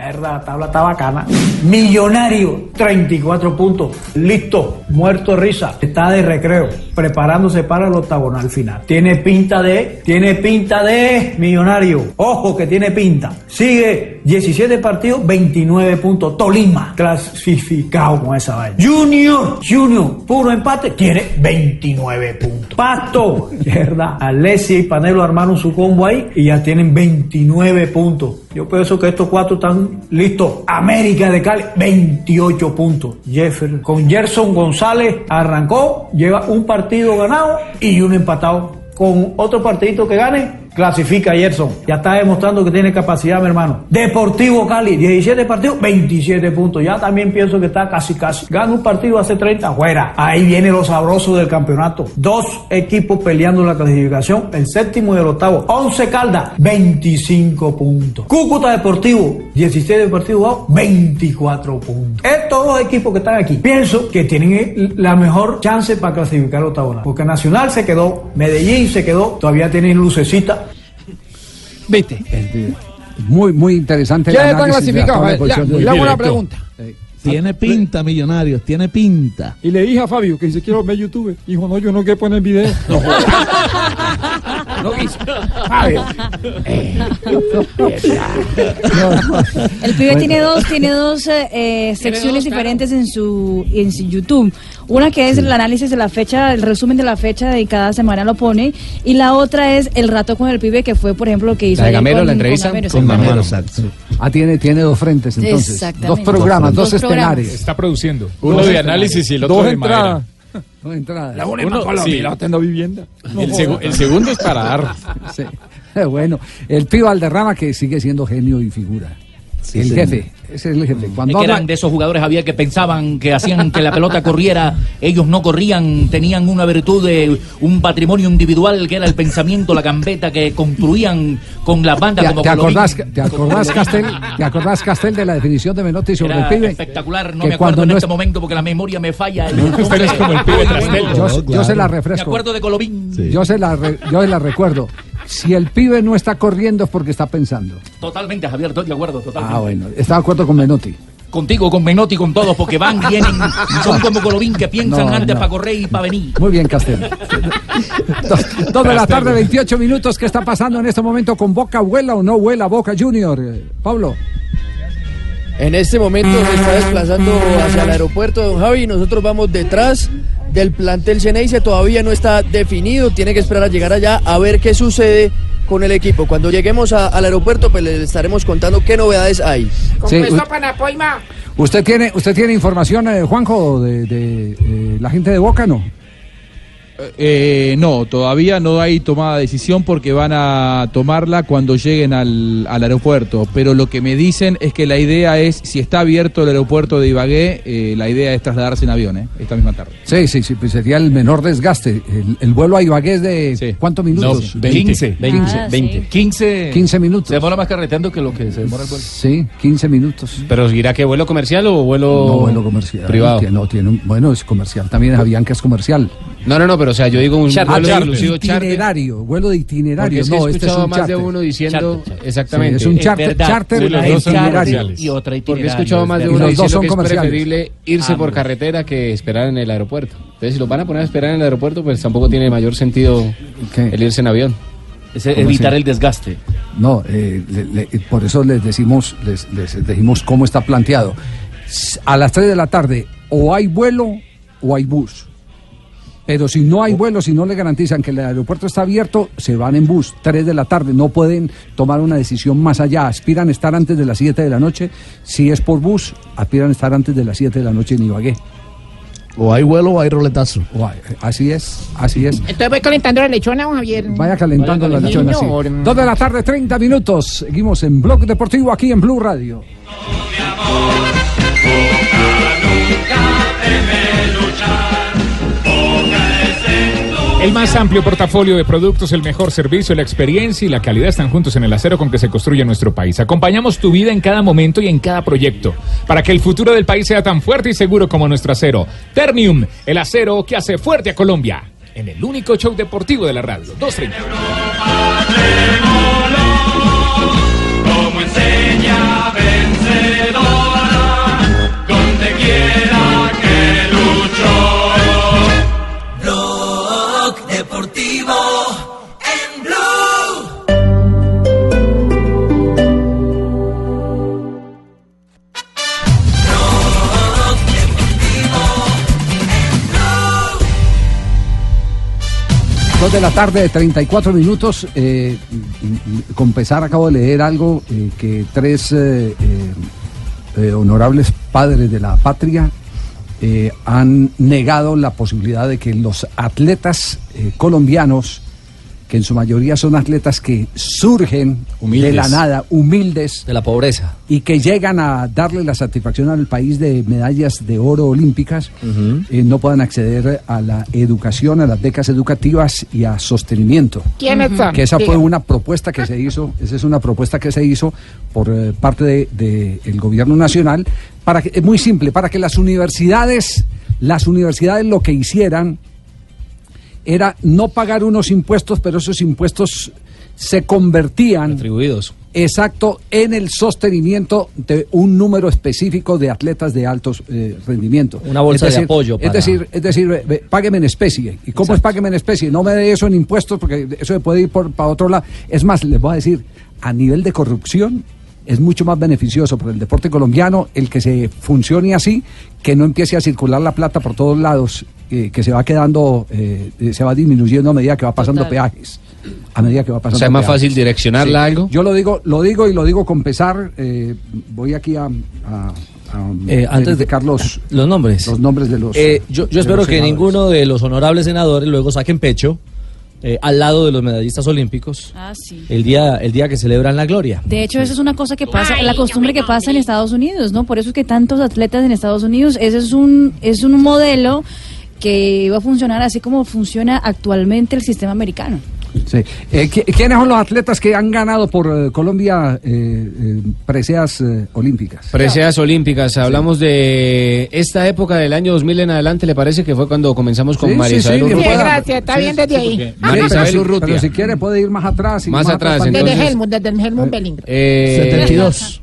La tabla está bacana. Millonario, 34 puntos. Listo, muerto risa. Está de recreo, preparándose para el octagonal final. Tiene pinta de, tiene pinta de millonario. Ojo que tiene pinta. Sigue 17 partidos, 29 puntos. Tolima, clasificado con esa vaina. Junior, Junior, puro empate, tiene 29 puntos. Pasto, verdad. Alessia y Panelo armaron su combo ahí y ya tienen 29 puntos. Yo pienso que estos cuatro están listos. América de Cali, 28 puntos. Jeffer con Gerson González arrancó, lleva un partido ganado y uno empatado. Con otro partidito que gane, clasifica Gerson. Ya está demostrando que tiene capacidad, mi hermano. Deportivo Cali, 17 partidos, 27 puntos. Ya también pienso que está casi, casi. Gana un partido hace 30, fuera. Ahí viene lo sabroso del campeonato. Dos equipos peleando la clasificación, el séptimo y el octavo. 11 Caldas, 25 puntos. Cúcuta Deportivo, 17 partidos jugados, 24 puntos. Estos dos equipos que están aquí, pienso que tienen la mejor chance para clasificar al octagonal. Porque Nacional se quedó, Medellín se quedó, todavía tienen lucecita. Viste. Muy, muy interesante. ¿Quiénes están clasificados? le hago una pregunta. Tiene pinta, millonarios, tiene pinta. Y le dije a Fabio que si quiero ver YouTube. Dijo, no, yo no quiero poner video. No quiso. Fabio. El pibe tiene dos, tiene dos eh, eh, secciones diferentes en su, en su YouTube. Una que es el análisis de la fecha, el resumen de la fecha de cada semana lo pone, y la otra es el rato con el pibe que fue, por ejemplo, lo que hizo La de Gamero, con- la con entrevista Gamero, con. Gamero. Exacto. Ah, tiene, tiene dos frentes entonces. Exactamente. Dos programas, dos, Dos programas. escenarios. Está produciendo. Uno de análisis y el otro Dos de entradas. madera. Dos entradas. La una Uno- Colombia sí. la otra en la vivienda. No El, joda. segu- el segundo es para dar. Sí. Bueno, el pibe Valderrama que sigue siendo genio y figura. El señor. jefe, ese es el jefe. Es Cuando que habla- eran de esos jugadores, había que pensaban que hacían que la pelota corriera, ellos no corrían, tenían una virtud de un patrimonio individual que era el pensamiento, la gambeta que construían con las bandas ¿Te, como te acordás, te acordás Castel, ¿te acordás Castel de la definición de Menotti sobre Era el pibe? espectacular, no Que me cuando acuerdo en no este es- momento porque la memoria me falla. Usted es como el pibe. Yo, No, yo claro. se la Me refresco. acuerdo de Colobín. Sí. Yo se la, re- yo se la recuerdo. Si el pibe no está corriendo es porque está pensando. Totalmente, Javier, estoy de acuerdo, totalmente. Ah, bueno, está de acuerdo con Menotti. Contigo, con Menotti, con todos, porque van, vienen, son como Colobín que piensan No, antes no. para correr y para venir. Muy bien, Castel. De la tarde, 28 minutos. ¿Qué está pasando en este momento con Boca? ¿Vuela o no vuela Boca Junior? Pablo. En este momento se está desplazando hacia el aeropuerto, don Javi, y nosotros vamos detrás del plantel Ceneice, todavía no está definido, tiene que esperar a llegar allá a ver qué sucede con el equipo. Cuando lleguemos a- al aeropuerto, pues les estaremos contando qué novedades hay. Sí. ¿Usted tiene, usted tiene información, eh, Juanjo, de, de, eh, la gente de Boca, no? Eh, no, todavía no hay tomada de decisión porque van a tomarla cuando lleguen al, al aeropuerto. Pero lo que me dicen es que la idea es, si está abierto el aeropuerto de Ibagué, eh, la idea es trasladarse en avión, eh, esta misma tarde. Sí, sí, sí, pues sería el menor desgaste. El, el vuelo a Ibagué es de ¿cuántos minutos? No, 20. 15, 20, Ah, 20. sí. 15, 15 minutos. Se demora más carreteando que lo que se demora el vuelo. Sí, 15 minutos. Pero dirá que vuelo comercial o vuelo, No, vuelo comercial. privado. Tiene- No, tiene un, bueno, es comercial. También Avianca es comercial. No, no, no, pero o sea, yo digo un Ah, vuelo charter. itinerario, vuelo de itinerario. es que no, he este es escuchado un más charter. de uno diciendo Charter. exactamente. Sí, es un Es charter, verdad. charter Sí, los dos son itinerario. comerciales. Y otra Porque he itinerario, escuchado más de es uno dos son que es preferible irse por carretera que esperar en el aeropuerto. Entonces, si los van a poner a esperar en el aeropuerto, pues tampoco tiene mayor sentido ¿Qué? el irse en avión. Es ¿Cómo evitar así? el desgaste. No, eh, le- le- por eso les decimos, les, les decimos cómo está planteado. A las 3 de la tarde o hay vuelo o hay bus. Pero si no hay vuelo, si no le garantizan que el aeropuerto está abierto, se van en bus. 3 de la tarde, no pueden tomar una decisión más allá. Aspiran a estar antes de las 7 de la noche. Si es por bus, aspiran a estar antes de las 7 de la noche en Ibagué. O hay vuelo o hay roletazo. Así es, así es. Entonces voy calentando la lechona, Javier. Vaya calentando la lechona, sí. Dos de la tarde, 30 minutos. Seguimos en Blog Deportivo aquí en Blue Radio. El más amplio portafolio de productos, el mejor servicio, la experiencia y la calidad están juntos en el acero con que se construye nuestro país. Acompañamos tu vida en cada momento y en cada proyecto para que el futuro del país sea tan fuerte y seguro como nuestro acero. Ternium, el acero que hace fuerte a Colombia. En el único show deportivo de la radio. 230. Dos de la tarde, 34 minutos. Eh, con pesar acabo de leer algo eh, que tres eh, eh, honorables padres de la patria han negado la posibilidad de que los atletas colombianos, que en su mayoría son atletas que surgen de la nada, humildes, De la pobreza. y que llegan a darle la satisfacción al país de medallas de oro olímpicas, eh, no puedan acceder a la educación, a las becas educativas y a sostenimiento. ¿Quiénes son? Que esa fue una propuesta que se hizo, esa es una propuesta que se hizo por eh, parte del de, el gobierno nacional, para que, es muy simple, para que las universidades, las universidades lo que hicieran era no pagar unos impuestos, pero esos impuestos se convertían Atribuidos. exacto en el sostenimiento de un número específico de atletas de altos eh, rendimiento. Una bolsa de apoyo Es decir, es decir, ve, págueme en especie. ¿Y cómo es págueme en especie? No me dé eso en impuestos porque eso se puede ir por, para otro lado. Es más, les voy a decir, a nivel de corrupción es mucho más beneficioso para el deporte colombiano el que se funcione así, que no empiece a circular la plata por todos lados, eh, que se va quedando, eh, eh, se va disminuyendo a medida que va pasando Total. peajes. A medida que va pasando O sea, es más peajes. fácil direccionarla a algo. Yo lo digo, lo digo y lo digo con pesar. eh, voy aquí a, a- Eh, antes de Carlos los nombres. los nombres de los. Eh, yo, de yo espero los que senadores. ninguno de los honorables senadores luego saquen pecho eh, al lado de los medallistas olímpicos Ah, sí. el día, el día que celebran la gloria. De hecho, eso es una cosa que pasa, la costumbre que pasa en Estados Unidos, ¿no? Por eso es que tantos atletas en Estados Unidos, ese es un, es un modelo que va a funcionar así como funciona actualmente el sistema americano. Sí. Eh, ¿qui- ¿Quiénes son los atletas que han ganado por eh, Colombia eh, eh, preseas eh, olímpicas? Preseas olímpicas, hablamos de esta época del año 2000 en adelante, ¿le parece que fue cuando comenzamos con Sí, María sí, sí, Isabel Urrutia? gracias, está bien desde ahí. María pero, Isabel si, Urrutia. pero si quiere puede ir más atrás. y Más atrás. Desde entonces- Helmut, desde el Helmut Bellinger. Eh, 72.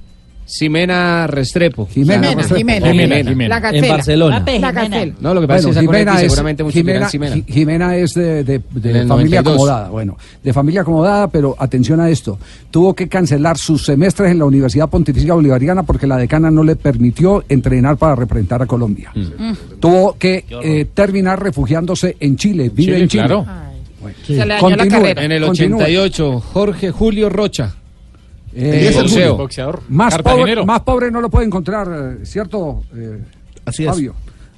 Ximena Restrepo. Jimena, Jimena. Jimena, Jimena. La Gacela. En Barcelona. La Gacela. No, lo que pasa Bueno, es que Jimena es, seguramente muchos Jimena, Jimena es de, de- familia 92. acomodada. Bueno, de familia acomodada, pero atención a esto. Tuvo que cancelar sus semestres en la Universidad Pontificia Bolivariana porque la decana no le permitió entrenar para representar a Colombia. Mm. Tuvo que eh, terminar refugiándose en Chile. Vive Chile, en Chile. claro. Se le dañó la Continúe. carrera. En el Continúe. 88, Jorge Julio Rocha. Eh, El boxeo. Boxeador. más, pobre, más pobre no lo puede encontrar, eh, ¿cierto? eh, Así es. Fabio?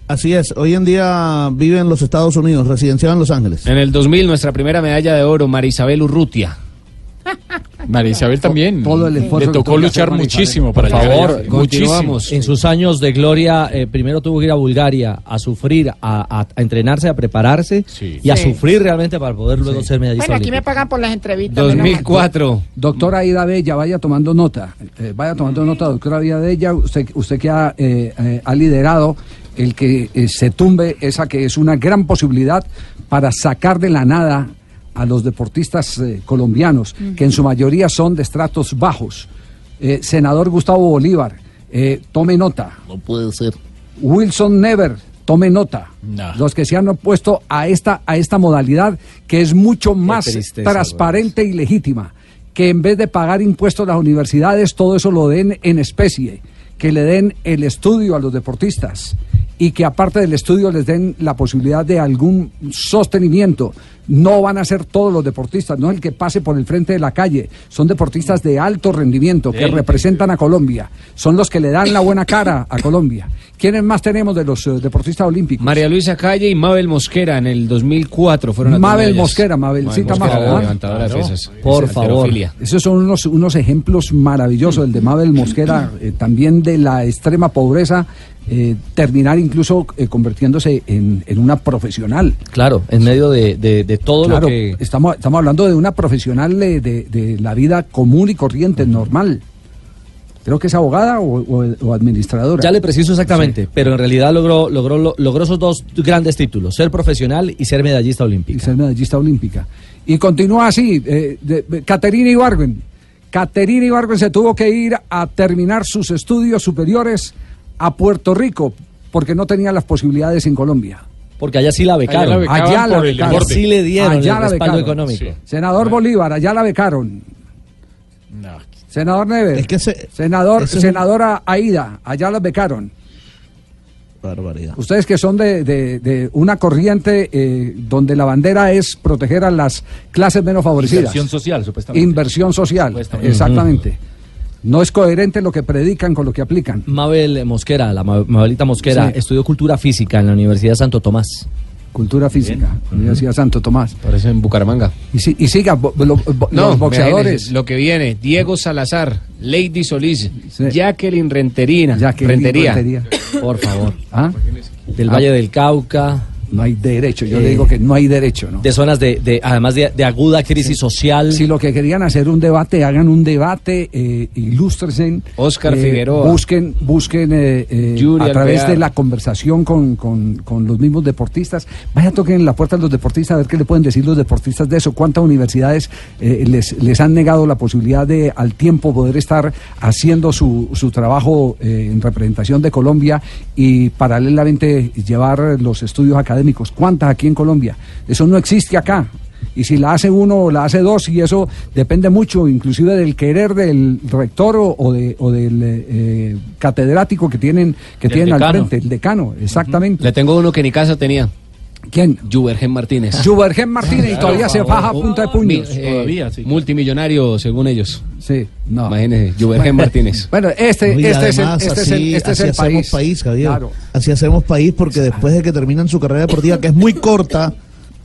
Así es. Hoy en día vive en los Estados Unidos, residenciado en Los Ángeles. En el 2000, nuestra primera medalla de oro, Marisabel Urrutia. María Isabel también. todo el esfuerzo Le tocó luchar muchísimo Por para llegar favor, continuamos. Muchísimo. En sus años de gloria, eh, primero tuvo que ir a Bulgaria a sufrir, a, a- a entrenarse, a prepararse Sí. y a Sí. sufrir realmente para poder luego ser medallista Bueno, aquí me pagan por las entrevistas. menos mal. 2004. Doctora Aida Bella, vaya tomando nota, eh, vaya tomando nota, doctora Aida Bella, usted, usted que ha, eh, eh, ha liderado el que eh, se tumbe esa que es una gran posibilidad para sacar de la nada a los deportistas eh, colombianos, que en su mayoría son de estratos bajos. Eh, senador Gustavo Bolívar, eh, tome nota. No puede ser. Wilson Never, tome nota. No. Los que se han opuesto a esta, a esta modalidad que es mucho más tristeza, transparente y legítima. Que en vez de pagar impuestos a las universidades, todo eso lo den en especie. Que le den el estudio a los deportistas. Y que aparte del estudio les den la posibilidad de algún sostenimiento no van a ser todos los deportistas, no el que pase por el frente de la calle, son deportistas de alto rendimiento que representan a Colombia, son los que le dan la buena cara a Colombia. ¿Quiénes más tenemos de los eh, deportistas olímpicos? María Luisa Calle y Mabel Mosquera en el 2004 fueron dos Mabel. Mosquera, Mabelcita Mabel. Por Es favor. Esos son unos, unos ejemplos maravillosos, el de Mabel Mosquera, eh, también de la extrema pobreza, eh, terminar incluso eh, convirtiéndose en, en una profesional. Claro, en medio de, de- de todo Claro, lo que... estamos, estamos hablando de una profesional de, de- la vida común y corriente, normal. Creo que es abogada o, o- o administradora. Ya le preciso exactamente, pero en realidad logró, logró, lo- logró esos dos grandes títulos, ser profesional y ser medallista olímpico. Y ser medallista olímpica. Y continúa así, eh, Caterina Ibargüen. Caterina Ibargüen se tuvo que ir a terminar sus estudios superiores a Puerto Rico porque no tenía las posibilidades en Colombia. Porque allá sí la becaron. Allá la Allá becaron. deporte. Sí le dieron Allá el la becaron. económico. Sí. Senador Bolívar, allá la becaron. Senador Neves. senador, ese senadora Aida, allá la becaron. Barbaridad. Ustedes que son de, de- de una corriente eh, donde la bandera es proteger a las clases menos favorecidas. Inversión social, supuestamente. Inversión social, Supuestamente. exactamente. No es coherente lo que predican con lo que aplican. Mabel Mosquera, la Ma- Mabelita Mosquera, Sí. estudió cultura física en la Universidad de Santo Tomás. Cultura física, Universidad Santo Tomás. Parece en Bucaramanga. Y, si- y siga, bo- lo- bo- No, los boxeadores. Lo que viene, Diego Salazar, Lady Solís, Jacqueline Renterina, Jacqueline Rentería. Rentería. Por favor. ¿Ah? Del Ah. Valle del Cauca. No hay derecho, yo Eh, le digo que no hay derecho, ¿no? De zonas de, de- además de, de aguda crisis social. Si lo que querían hacer un debate, hagan un debate, eh, ilústrense. Oscar eh, Figueroa. Busquen, busquen eh, a través Alvear. de la conversación con, con- con los mismos deportistas. Vaya, toquen la puerta a los deportistas a ver qué le pueden decir los deportistas de eso. ¿Cuántas universidades les, les han negado la posibilidad de al tiempo poder estar haciendo su, su trabajo en representación de Colombia y paralelamente llevar los estudios académicos? ¿Cuántas aquí en Colombia? Eso no existe acá. Y si la hace uno o la hace dos, y eso depende mucho, inclusive del querer del rector o, o de- o del eh, eh, catedrático que tienen, que tienen al frente, el decano, exactamente. Le tengo uno que ni casa tenía. ¿Quién? Jubergen Martínez. Jubergen Martínez, y todavía se faja a punta de puños. Mi- eh, Multimillonario, según ellos. Sí, no. Imagínese, Jubergen Martínez. Bueno, este, No, este es el, este es el, así- este es así el hacemos país. Javier. Claro. Así hacemos país porque después de que terminan su carrera deportiva, que es muy corta,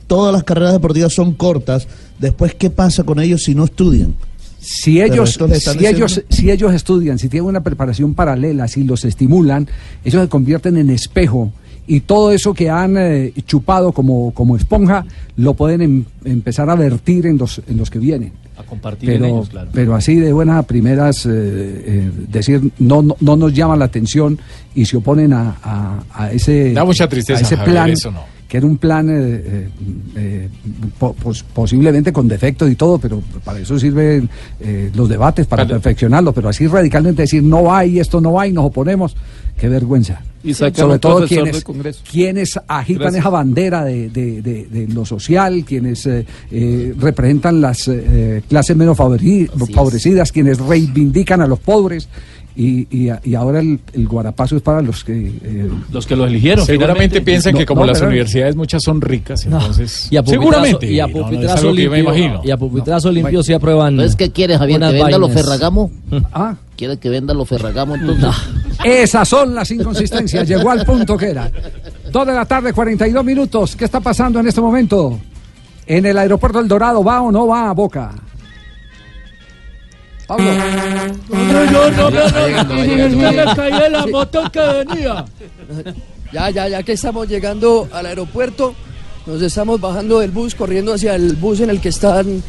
todas las carreras deportivas son cortas, después, ¿qué pasa con ellos si no estudian? Si ellos, si, diciendo- ellos, si ellos estudian, si tienen una preparación paralela, si los estimulan, ellos se convierten en espejo y todo eso que han eh, chupado como, como esponja lo pueden em- empezar a vertir en los, en los que vienen. A compartir en Pero, ellos, claro. pero así de buenas a primeras, eh, eh, decir, no, no, no nos llama la atención y se oponen a, a- a ese, Da mucha tristeza, a ese Javier, plan, eso no. que era un plan eh, po- pos- posiblemente con defectos y todo, pero para eso sirven eh, los debates, para perfeccionarlo, pero así radicalmente decir no hay, esto no hay, nos oponemos, qué vergüenza. Y Sobre todo quienes, del Congreso. quienes agitan Gracias. esa bandera de, de- de- de lo social, quienes eh, eh, representan las eh, clases menos favorecidas, quienes reivindican a los pobres. Y, y, y ahora el, el guarapazo es para los que... eh, Los que lo eligieron. Seguramente piensan No, que como no, las pero- universidades muchas son ricas, No. entonces... Y a seguramente. y a pupitrazo limpio, imagino. y a pupitrazo limpio sí aprueban. Entonces, ¿qué quiere, Javier? unas ¿Que venda los. Ferragamo? Ah. ¿Quiere que venda los Ferragamo entonces? Esas son las inconsistencias. Llegó al punto que era. Dos de la tarde, 42 minutos. ¿Qué está pasando en este momento? En el aeropuerto El Dorado, ¿va o no va a Boca? Pablo. No, yo no me caí de la moto que venía. Ya, ya, ya que estamos llegando al aeropuerto, nos estamos bajando del bus, corriendo hacia el bus en el que están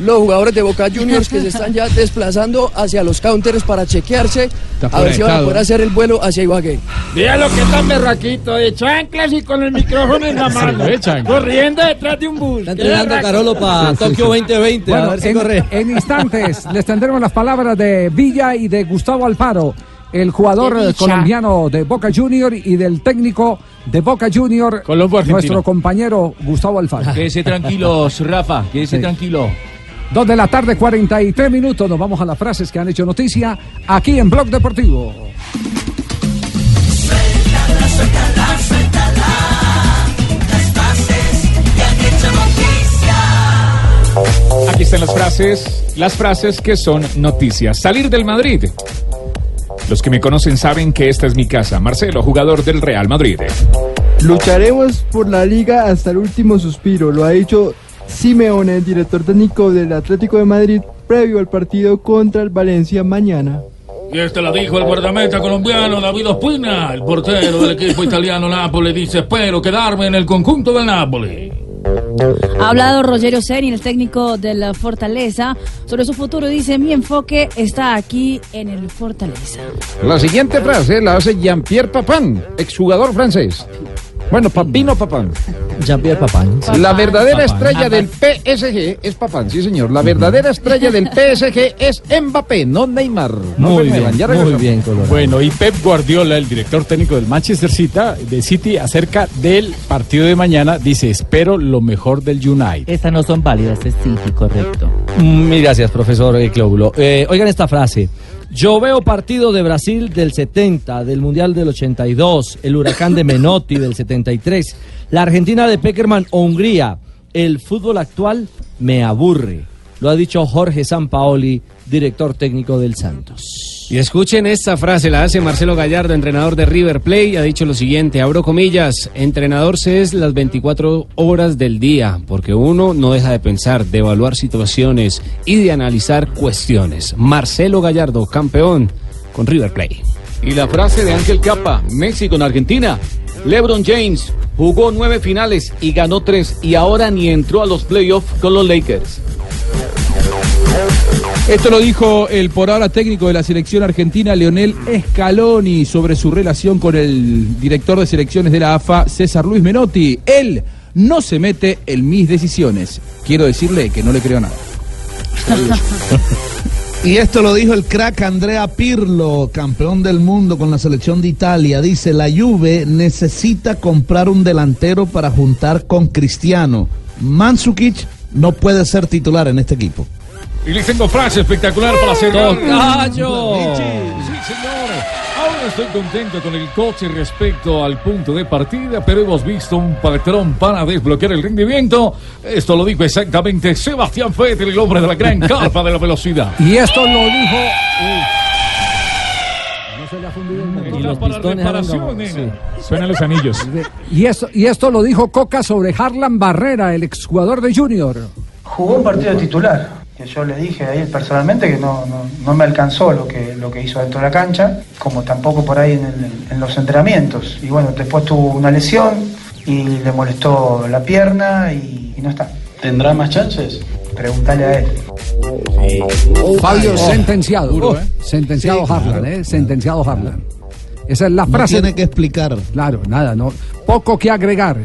los jugadores de Boca Juniors que se están ya desplazando hacia los counters para chequearse, a ver si van a poder hacer el vuelo hacia Ibagué. Mira lo que tan berraquito, de chanclas y con el micrófono en la mano. corriendo detrás de un bus. Está entrenando Carolo para Sí, sí, Tokio sí. 2020. Bueno, a ver si en, corre. en instantes les tendremos las palabras de Villa y de Gustavo Alfaro, el jugador colombiano de Boca Junior y del técnico de Boca Junior, nuestro compañero Gustavo Alfaro. Quédese tranquilos, Rafa, quédese Sí. tranquilo. Dos de la tarde, 43 minutos. Nos vamos a las frases que han hecho noticia aquí en Blog Deportivo. Suéltala, suéltala, suéltala. Las bases que han hecho noticia. Aquí están las frases, las frases que son noticias. Salir del Madrid. Los que me conocen saben que esta es mi casa. Marcelo, jugador del Real Madrid. Lucharemos por la liga hasta el último suspiro, lo ha dicho Simeone, el director técnico del Atlético de Madrid, previo al partido contra el Valencia mañana. Y este la dijo el guardameta colombiano David Ospina, el portero del equipo italiano Napoli, dice, espero quedarme en el conjunto del Napoli. Ha hablado Rogerio Ceni, el técnico de la Fortaleza, sobre su futuro. Dice, mi enfoque está aquí en el Fortaleza. La siguiente frase la hace Jean-Pierre Papin, exjugador francés. Bueno, Papino Papin. Jean-Pierre Papin. La verdadera estrella del PSG es Papin, sí señor. La verdadera estrella del PSG es Mbappé, no Neymar. No Muy bien, ya muy bien, Bueno, y Pep Guardiola, el director técnico del Manchester City, de City, acerca del partido de mañana, dice, espero lo mejor del United. Estas no son válidas, es City, correcto. Mil gracias, profesor Clóbulo. Eh, oigan esta frase. Yo veo partido de Brasil del 70, del Mundial del 82, el huracán de Menotti del 73, la Argentina de Peckerman o Hungría. El fútbol actual me aburre. Lo ha dicho Jorge Sampaoli, director técnico del Santos. Y escuchen esta frase, la hace Marcelo Gallardo, entrenador de River Plate, ha dicho lo siguiente, abro comillas, entrenador se es las 24 horas del día, porque uno no deja de pensar, de evaluar situaciones y de analizar cuestiones. Marcelo Gallardo, campeón con River Plate. Y la frase de Ángel Capa, México con Argentina. LeBron James jugó nueve finales y ganó tres y ahora ni entró a los playoffs con los Lakers. Esto lo dijo el por ahora técnico de la selección argentina, Leonel Scaloni, sobre su relación con el director de selecciones de la AFA, César Luis Menotti. Él no se mete en mis decisiones. Quiero decirle que no le creo nada. Y esto lo dijo el crack Andrea Pirlo, campeón del mundo con la selección de Italia. Dice, la Juve necesita comprar un delantero para juntar con Cristiano. Mandzukic no puede ser titular en este equipo. Y les tengo frase espectacular para hacer. ¡Tocayo! Sí, señor. Ahora estoy contento con el coche respecto al punto de partida, pero hemos visto un patrón para desbloquear el rendimiento. Esto lo dijo exactamente Sebastián Vettel, el hombre de la gran carpa de la velocidad. Y esto lo dijo. No se le ha fundido el motor. Y los para reparaciones. Suenan los anillos. Y esto, y esto lo dijo Coca sobre Harlan Barrera, el exjugador de Junior. Jugó un partido titular, que yo le dije a él personalmente que no, no, no me alcanzó lo que, lo que hizo dentro de la cancha, como tampoco por ahí en, el- en los entrenamientos. Y bueno, después tuvo una lesión y le molestó la pierna y, y no está. ¿Tendrá más chances? Pregúntale a él. Fabio Oh, sentenciado. duro, ¿eh? Sentenciado Sí, Harlan, claro. ¿eh? Sentenciado Harlan. Esa es la No frase. tiene que explicar. Claro, nada, no. Poco que agregar.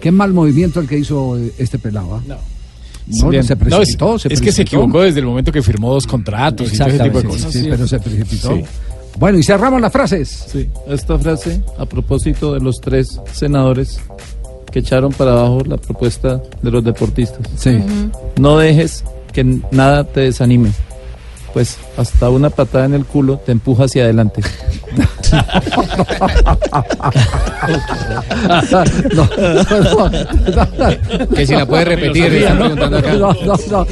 Qué mal movimiento el que hizo este pelado. ¿ah? No, Se No, es- precipitó. se es, que se equivocó desde el momento que firmó dos contratos y todo ese tipo de Exactamente, cosas. sí, pero se precipitó. Sí. Bueno, y cerramos las frases. Sí, esta frase a propósito de los tres senadores que echaron para abajo la propuesta de los deportistas. Sí. No dejes que nada te desanime, pues hasta una patada en el culo te empuja hacia adelante. No, no, no. Que si la puede repetir, No, están no, preguntando acá. No, no, no.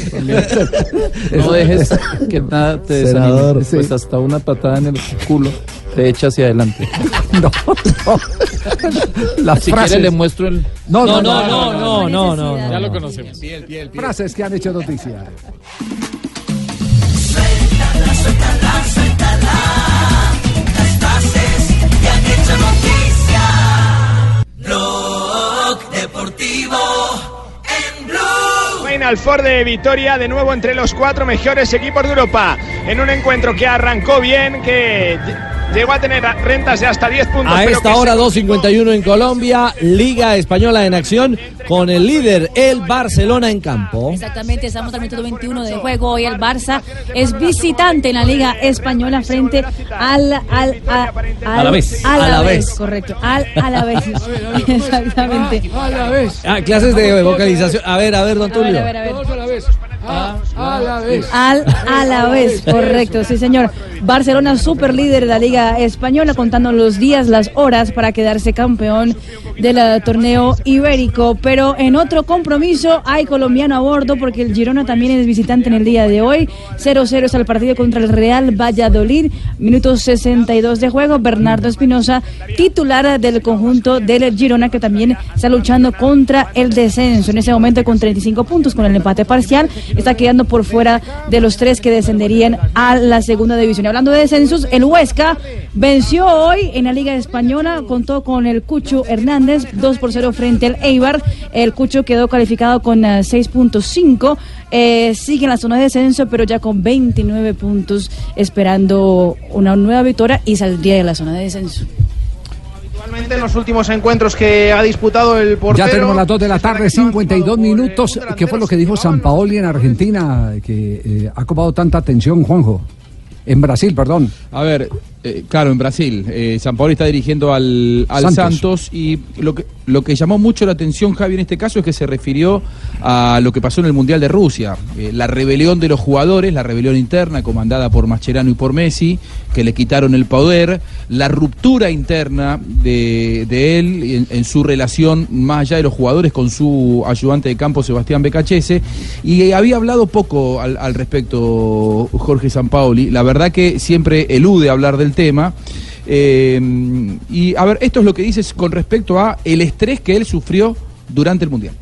No dejes que nada te desanime, pues hasta una patada en el culo te echa hacia adelante. No, no. Las si frases. le muestro el... No, no, no, no, no, no, no, no. Ya lo conocemos. Frases que han hecho noticia. Suéltala, suéltala. Las han hecho noticia. Blog. Final Four de Vitoria, de nuevo entre los cuatro mejores equipos de Europa. En un encuentro que arrancó bien, que llegó a tener rentas de hasta 10 puntos. A esta hora se- 2.51 en Colombia, Liga Española en acción con el líder, el Barcelona en campo. Exactamente, estamos al minuto 21 de juego. Hoy el Barça es visitante en la Liga Española frente al. al, a- al Alavés. Alavés, Alavés. correcto. Al Alavés. Exactamente. A la vez. Ah, clases de vocalización. A ver, a ver, don A ver, Tulio. a ver, a ver. Todos a la vez. A, a la vez. Al Alavés, correcto, sí señor. Barcelona, super líder de la Liga Española, contando los días, las horas para quedarse campeón del torneo ibérico. Pero en otro compromiso hay colombiano a bordo porque el Girona también es visitante en el día de hoy. 0-0 es el partido contra el Real Valladolid. Minutos 62 de juego. Bernardo Espinosa, titular del conjunto del Girona, que también está luchando contra el descenso. En ese momento con 35 puntos, con el empate parcial, está quedando por fuera de los tres que descenderían a la segunda división. Hablando de descensos, el Huesca venció hoy en la Liga Española, contó con el Cucho Hernández, 2 por 0 frente al Eibar. El Cucho quedó calificado con eh, 6.5. Eh, sigue en la zona de descenso, pero ya con 29 puntos, esperando una nueva victoria y saldría de la zona de descenso. Actualmente en los últimos encuentros que ha disputado el portero. Ya tenemos las 2 de la tarde, 52 minutos. ¿Qué fue lo que dijo San Paoli en Argentina que eh, ha copado tanta atención, Juanjo? En Brasil, perdón. A ver, eh, claro, en Brasil. Eh, San Paolo está dirigiendo al, al Santos. Santos. y lo que, lo que llamó mucho la atención, Javi, en este caso es que se refirió a lo que pasó en el Mundial de Rusia. Eh, la rebelión de los jugadores, la rebelión interna comandada por Mascherano y por Messi, que le quitaron el poder, la ruptura interna de, de él en, en su relación más allá de los jugadores con su ayudante de campo, Sebastián Becachese. Y había hablado poco al, al respecto Jorge Sampaoli. La verdad que siempre elude hablar del tema. Eh, y a ver, esto es lo que dices con respecto a el estrés que él sufrió durante el Mundial.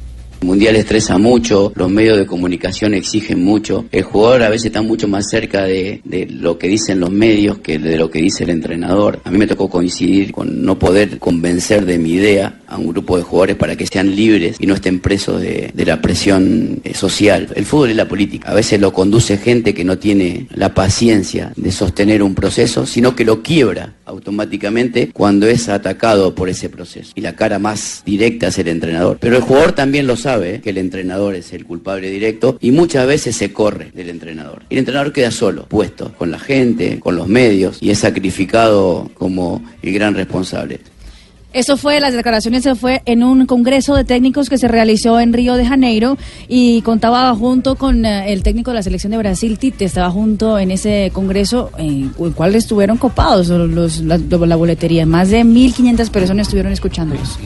Mundial estresa mucho, los medios de comunicación exigen mucho, el jugador a veces está mucho más cerca de, de lo que dicen los medios que de lo que dice el entrenador. A mí me tocó coincidir con no poder convencer de mi idea a un grupo de jugadores para que sean libres y no estén presos de, de la presión eh, social. El fútbol es la política. A veces lo conduce gente que no tiene la paciencia de sostener un proceso, sino que lo quiebra automáticamente cuando es atacado por ese proceso. Y la cara más directa es el entrenador. Pero el jugador también lo sabe, que el entrenador es el culpable directo y muchas veces se corre del entrenador. Y el entrenador queda solo, puesto con la gente, con los medios y es sacrificado como el gran responsable. Eso fue, las declaraciones se fue en un congreso de técnicos que se realizó en Río de Janeiro y contaba junto con eh, el técnico de la selección de Brasil, Tite, estaba junto en ese congreso en el cual estuvieron copados los, la, la boletería. Más de 1.500 personas estuvieron escuchándolos.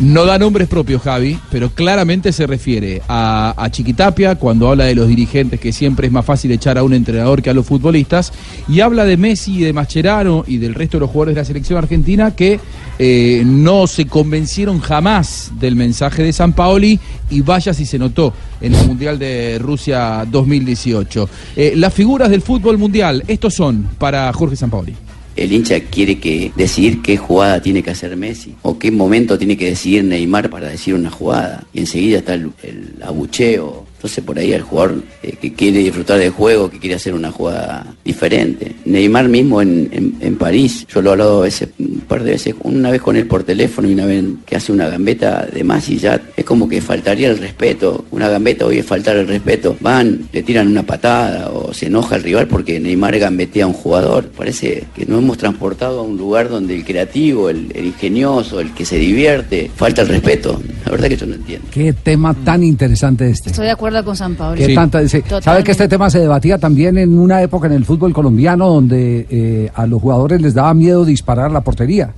No da nombres propios, Javi, pero claramente se refiere a, Chiquitapia cuando habla de los dirigentes, que siempre es más fácil echar a un entrenador que a los futbolistas, y habla de Messi y de Mascherano y del resto de los jugadores de la selección argentina que eh, no se convencieron jamás del mensaje de San Paoli y vaya si se notó en el Mundial de Rusia 2018. Eh, las figuras del fútbol mundial, estos son para Jorge San Paoli. El hincha quiere que decidir qué jugada tiene que hacer Messi o qué momento tiene que decidir Neymar para decir una jugada. Y enseguida está el, el abucheo. Entonces por ahí el jugador eh, que quiere disfrutar del juego, que quiere hacer una jugada diferente. Neymar mismo en, en, en París, yo lo he hablado a veces, un par de veces, una vez con él por teléfono y una vez que hace una gambeta de más y ya es como que faltaría el respeto. Una gambeta hoy es faltar el respeto. Van, le tiran una patada o se enoja el rival porque Neymar gambetea a un jugador. Parece que nos hemos transportado a un lugar donde el creativo, el, el ingenioso, el que se divierte, falta el respeto. La verdad que yo no entiendo. Qué tema tan interesante este. Estoy de acuerdo con San Pablo. ¿Qué tanta- dice, ¿Sabe que este tema se debatía también en una época en el fútbol colombiano donde eh, a los jugadores les daba miedo disparar a la portería?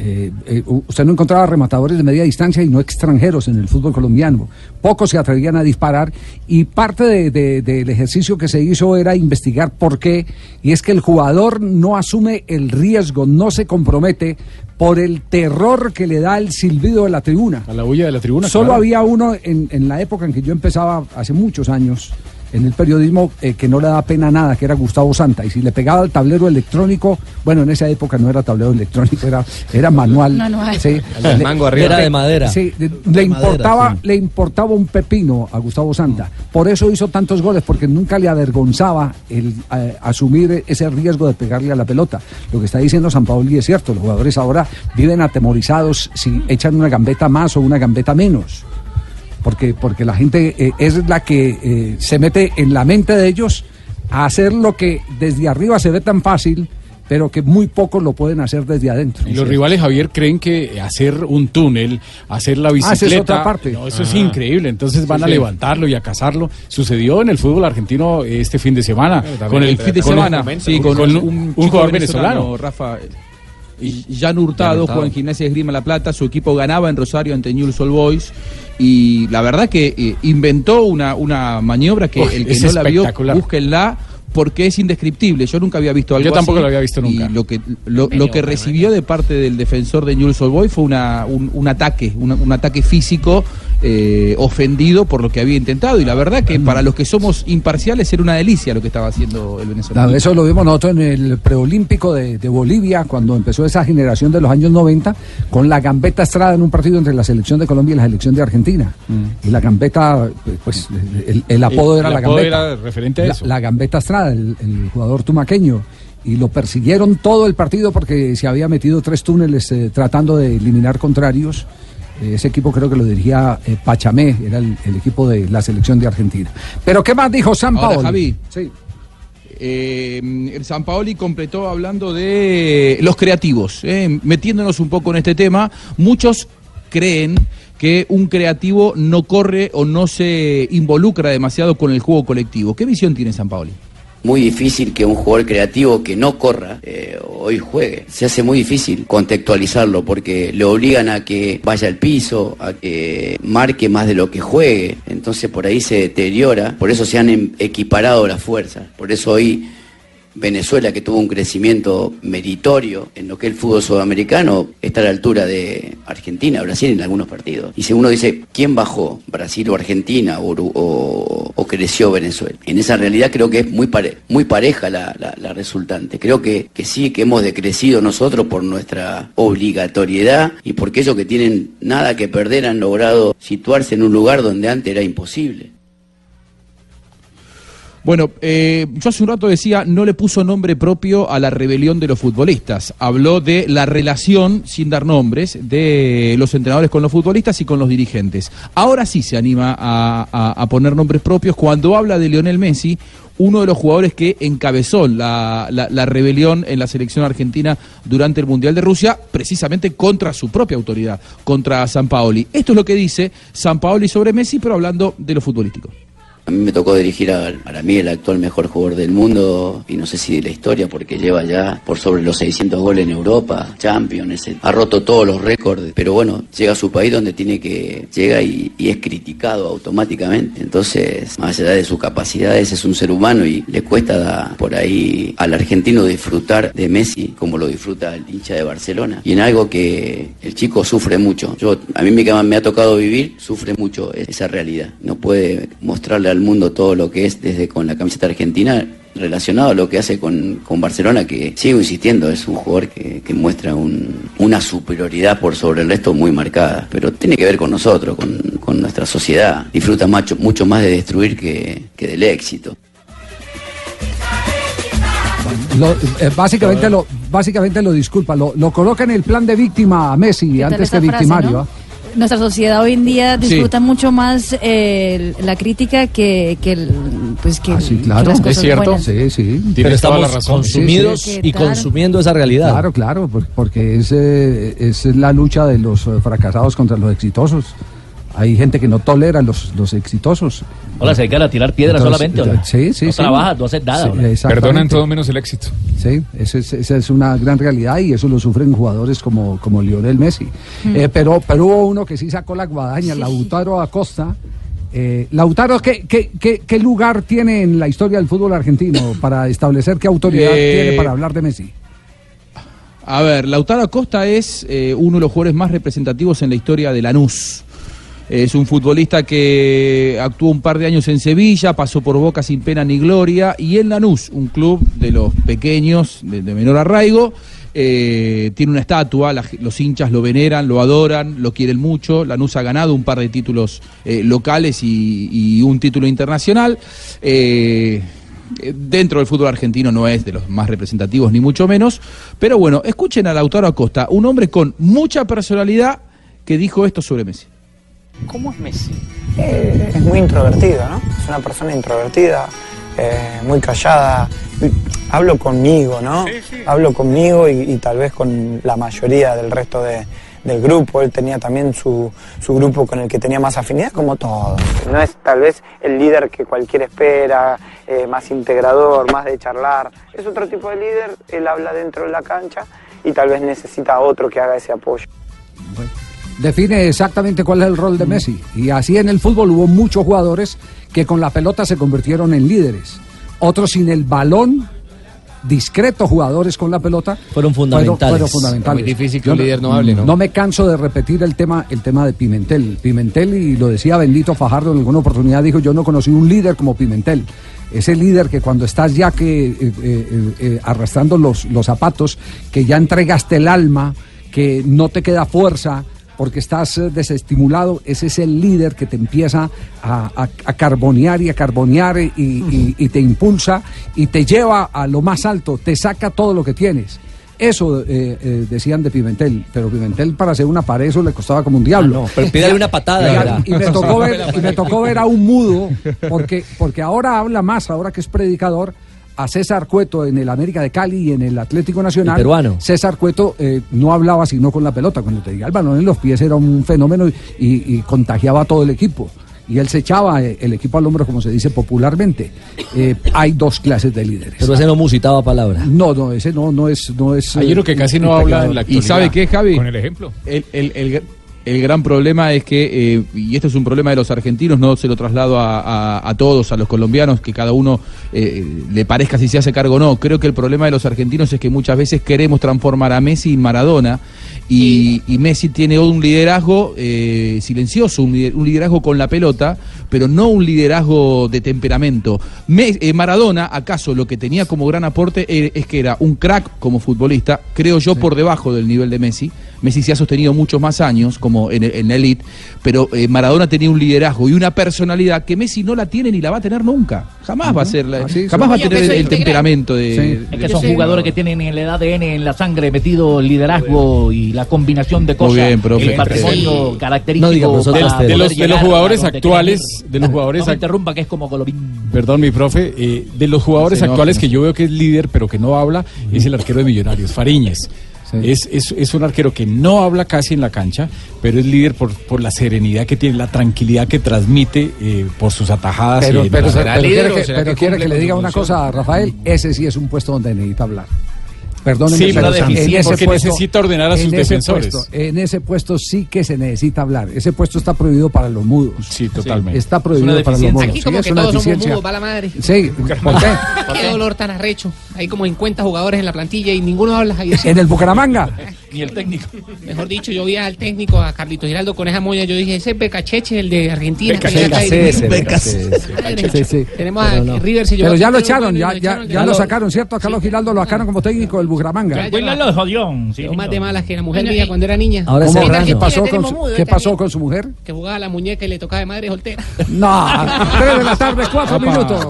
Eh, eh, usted no encontraba rematadores de media distancia y no extranjeros en el fútbol colombiano. Pocos se atrevían a disparar y parte de- de- del ejercicio que se hizo era investigar por qué. Y es que el jugador no asume el riesgo, no se compromete por el terror que le da el silbido de la tribuna. A la bulla de la tribuna. Solo claro. había uno en, en la época en que yo empezaba, hace muchos años, en el periodismo, eh, que no le daba pena nada, que era Gustavo Santa. Y si le pegaba al tablero electrónico, bueno, en esa época no era tablero electrónico, era, era manual. Manual. Sí. El mango arriba. Era de madera. Sí, le, De le madera, importaba, sí. le importaba un pepino a Gustavo Santa. Por eso hizo tantos goles, porque nunca le avergonzaba el eh, asumir ese riesgo de pegarle a la pelota. Lo que está diciendo San Paoli es cierto, los jugadores ahora viven atemorizados si echan una gambeta más o una gambeta menos porque, porque la gente eh, es la que eh, se mete en la mente de ellos a hacer lo que desde arriba se ve tan fácil, pero que muy pocos lo pueden hacer desde adentro. Y los rivales, Javier, creen que hacer un túnel, hacer la Ah, esa es bicicleta. otra parte. no, eso es Ah. increíble. Entonces van Sí, a sí. levantarlo y a cazarlo. Sucedió en el fútbol argentino este fin de semana. con el fin de con semana, con, un, un, un chico jugador venezolano. Rafa. Y Jan Hurtado, Hurtado. juega en Gimnasia de Esgrima La Plata, su equipo ganaba en Rosario ante Newell's Old Boys y la verdad que eh, inventó una, una maniobra que Uf, el que es no la vio, búsquenla porque es indescriptible. Yo nunca había visto algo Yo tampoco así. lo había visto nunca. Y lo que, lo, lo que recibió de parte del defensor de Newell's Old Boys fue una, un, un ataque, una- un ataque físico eh, ofendido por lo que había intentado. Y la verdad que para los que somos imparciales era una delicia lo que estaba haciendo el venezolano. Eso lo vimos nosotros en el preolímpico de, de Bolivia, cuando empezó esa generación de los años 90, con la gambeta Estrada en un partido entre la selección de Colombia y la selección de Argentina. Y la gambeta, pues el, el apodo El- era el la apodo gambeta. era referente a La- eso. La, gambeta Estrada, el, el jugador tumaqueño. Y lo persiguieron todo el partido porque se había metido tres túneles eh, tratando de eliminar contrarios. Eh, Ese equipo creo que lo dirigía eh, Pachamé, era el, el equipo de la selección de Argentina. Pero ¿qué más dijo San Ahora, Paolo? Javi. Sí. Eh, el San Paoli completó hablando de los creativos, eh, metiéndonos un poco en este tema. Muchos creen que un creativo no corre o no se involucra demasiado con el juego colectivo. ¿Qué visión tiene San Paoli? Muy difícil que un jugador creativo que no corra eh, hoy juegue. Se hace muy difícil contextualizarlo porque le obligan a que vaya al piso, a que marque más de lo que juegue. Entonces por ahí se deteriora. Por eso se han em- equiparado las fuerzas. Por eso hoy Venezuela, que tuvo un crecimiento meritorio en lo que es el fútbol sudamericano, está a la altura de Argentina, Brasil en algunos partidos. Y si uno dice, ¿quién bajó? ¿Brasil o Argentina o, creció Venezuela? En esa realidad creo que es muy, muy pareja la, la- la resultante. Creo que, que sí, que hemos decrecido nosotros por nuestra obligatoriedad y porque ellos que tienen nada que perder han logrado situarse en un lugar donde antes era imposible. Bueno, eh, yo hace un rato decía, no le puso nombre propio a la rebelión de los futbolistas. Habló de la relación, sin dar nombres, de los entrenadores con los futbolistas y con los dirigentes. Ahora sí se anima a, a- poner nombres propios cuando habla de Lionel Messi, uno de los jugadores que encabezó la, la- la rebelión en la selección argentina durante el Mundial de Rusia, precisamente contra su propia autoridad, contra San Paoli. Esto es lo que dice San Paoli sobre Messi, pero hablando de lo futbolístico. A mí me tocó dirigir a, para mí el actual mejor jugador del mundo y no sé si de la historia porque lleva ya por sobre los 600 goles en Europa, Champions, ha roto todos los récords, pero bueno, llega a su país donde tiene que, llega y, es criticado automáticamente. Entonces, más allá de sus capacidades, es un ser humano y le cuesta por ahí al argentino disfrutar de Messi como lo disfruta el hincha de Barcelona. Y en algo que el chico sufre mucho. Yo, a mí me, me ha tocado vivir, sufre mucho esa realidad. No puede mostrarle al mundo todo lo que es desde con la camiseta argentina relacionado a lo que hace con, con Barcelona, que sigo insistiendo, es un jugador que, que muestra un- una superioridad por sobre el resto muy marcada, pero tiene que ver con nosotros, con, con nuestra sociedad. Disfruta macho- mucho más de destruir que, que del éxito. Lo- eh, básicamente, lo, básicamente lo disculpa, lo, lo coloca en el plan de víctima a Messi ¿Qué tal antes que frase, victimario. no? ¿ah? Nuestra sociedad hoy en día Sí. disfruta mucho más eh, la crítica que, que, el- pues que, Ah, sí, que claro, las cosas buenas. Sí, sí. Pero estamos consumidos Sí, sí. y consumiendo esa realidad. Claro, claro, por- porque es, eh, es la lucha de los eh, fracasados contra los exitosos. Hay gente que no tolera los, los exitosos. Hola, se dedican a tirar piedras Entonces, solamente. ¿o no? Sí, sí, No sí. trabajas, no haces nada. Sí. Perdonan todo menos el éxito. Sí, esa es, esa es una gran realidad y eso lo sufren jugadores como, como Lionel Messi. Mm. Eh, pero, pero hubo uno que sí sacó la guadaña, Lautaro Acosta. Eh, Lautaro, ¿qué, qué, qué, qué lugar tiene en la historia del fútbol argentino para establecer qué autoridad Eh, tiene para hablar de Messi? A ver, Lautaro Acosta es eh, uno de los jugadores más representativos en la historia de Lanús. Es un futbolista que actuó un par de años en Sevilla, pasó por Boca sin pena ni gloria, y en Lanús, un club de los pequeños, de, menor arraigo, eh, tiene una estatua, los hinchas lo veneran, lo adoran, lo quieren mucho. Lanús ha ganado un par de títulos eh, locales y, un título internacional. Eh, dentro del fútbol argentino no es de los más representativos, ni mucho menos. Pero bueno, escuchen a Lautaro Acosta, un hombre con mucha personalidad que dijo esto sobre Messi. ¿Cómo es Messi? Eh, es muy introvertido, ¿no? Es una persona introvertida, eh, muy callada. Hablo conmigo, ¿no? Hablo conmigo y, y tal vez con la mayoría del resto de- del grupo. Él tenía también su, su grupo con el que tenía más afinidad, como todos. No es tal vez el líder que cualquiera espera, eh, más integrador, más de charlar. Es otro tipo de líder, él habla dentro de la cancha y tal vez necesita a otro que haga ese apoyo. Define exactamente cuál es el rol de Messi. Y así en el fútbol hubo muchos jugadores que con la pelota se convirtieron en líderes. Otros sin el balón, discretos jugadores con la pelota, Fueron fundamentales. fueron fundamentales. Es muy difícil que Yo un líder no hable, ¿no? No me canso de repetir el tema, el tema de Pimentel. Pimentel, y lo decía Bendito Fajardo en alguna oportunidad, dijo, yo no conocí un líder como Pimentel. Ese líder que cuando estás ya que eh, eh, eh, arrastrando los, los zapatos, que ya entregaste el alma, que no te queda fuerza, porque estás eh, desestimulado, ese es el líder que te empieza a, a- a carbonear y a carbonear y, y- y te impulsa y te lleva a lo más alto, te saca todo lo que tienes. Eso eh, eh, decían de Pimentel, pero Pimentel para hacer una pared eso le costaba como un diablo. Ah, no, pero pídale una patada, y me tocó ver, y me tocó ver a un mudo, porque, porque ahora habla más, ahora que es predicador, a César Cueto en el América de Cali y en el Atlético Nacional. El peruano. César Cueto eh, no hablaba sino con la pelota. Cuando te diga el balón en los pies era un fenómeno y, y- y contagiaba a todo el equipo. Y él se echaba eh, el equipo al hombro, como se dice popularmente. Eh, hay dos clases de líderes. Pero ese no musitaba palabra. No, no, ese no, no es, no es. Hay uno que casi no habla en la ¿Y actualidad. sabe qué, Javi? Con el ejemplo. El, el- el- el gran problema es que, eh, y esto es un problema de los argentinos, no se lo traslado a, a- a todos, a los colombianos, que cada uno eh, le parezca si se hace cargo o no. Creo que el problema de los argentinos es que muchas veces queremos transformar a Messi en Maradona y, y Messi tiene un liderazgo eh, silencioso, un, lider- un liderazgo con la pelota, pero no un liderazgo de temperamento. Me- eh, Maradona, acaso lo que tenía como gran aporte eh, es que era un crack como futbolista, creo yo por debajo del nivel de Messi. Messi se ha sostenido muchos más años como en, en la elite, pero eh, Maradona tenía un liderazgo y una personalidad que Messi no la tiene ni la va a tener nunca. Jamás va a ser, la- Así es. jamás va a tener el, integral. temperamento de, Sí. de- Es que son jugadores que tienen en el ADN, en la sangre, metido el liderazgo y la combinación de cosas. bien, profe. El patrimonio Sí. característico. No diga, profesor, para de- los- de los jugadores actuales, de los jugadores No interrumpa, que es como Colombín. Perdón, mi profe, eh, de los jugadores actuales que yo veo que es líder, pero que no habla, es el arquero de Millonarios, Fariñez. Es, es, es un arquero que no habla casi en la cancha, pero es líder por, por la serenidad que tiene, la tranquilidad que transmite eh, por sus atajadas. Pero, y- pero, ¿Será pero líder quiere o que, será pero que quiere que le diga una cosa a Rafael, ese sí es un puesto donde necesita hablar. Perdónenme, Sí, pero en ese porque puesto- necesita ordenar a sus en ese defensores. puesto- en ese puesto sí que se necesita hablar. Ese puesto está prohibido para los mudos. Sí, totalmente. Está Es prohibido para los mudos. Aquí Sí, como es que todos somos mudos, va la madre. Sí, ¿por qué? Qué dolor tan arrecho. Hay como 50 jugadores en la plantilla y ninguno habla. Ahí así. En el Bucaramanga. Ni el técnico. Mejor dicho, yo vi al técnico, a Carlito Giraldo con esa moña. Yo dije, ese es Becacheche, el de Argentina. Sí, sí. Tenemos a River Pero ya lo Quintero, echaron, ya, lo ya, echaron, ya lo sacaron, ¿cierto? A Carlos Giraldo lo sacaron como técnico del Bucaramanga. Ya, ya lo jodió. Sí, Quedó más de malas que la mujer Bueno, mía cuando era niña. Ahora ¿Cómo? ¿Qué Argentina pasó con su- mudo qué pasó con su mujer? Que jugaba la muñeca y le tocaba de madre soltera. No, tres de la tarde, cuatro minutos.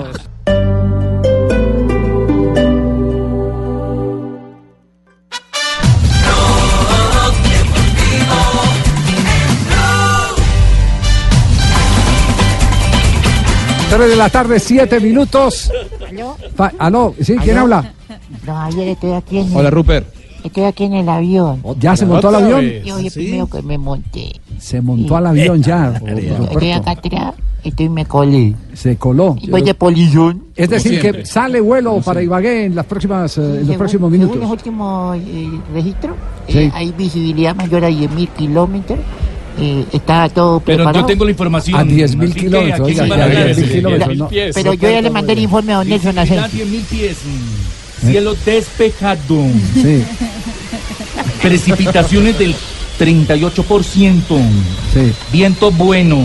Tres de la tarde, siete minutos. Fa- ¿Aló? ¿Sí? ¿Quién ¿Aló? habla? No, ayer estoy aquí en Hola, el, Rupert. Estoy aquí en el avión. ¿Ya se montó al ¿Otra avión? Yo el primero que me monté. Se montó al avión ya. Estoy acá atrás y estoy me colé. Se coló. Y voy de polillón. Es decir, que sale vuelo para Ibagué en las próximas, eh, en los próximos Según minutos. los últimos eh, registros, Sí. eh, hay visibilidad mayor a 10.000 kilómetros. Eh, está todo Pero preparado. yo tengo la información. A 10.000 así que kilómetros, aquí oiga, se van ya, a dar- 10.000 kilómetros, no. Pero yo ya le mandé el informe a don Nelson Asensio. 10.000 pies. Cielo despejado. Sí. Precipitaciones del 38%. Sí. Viento bueno.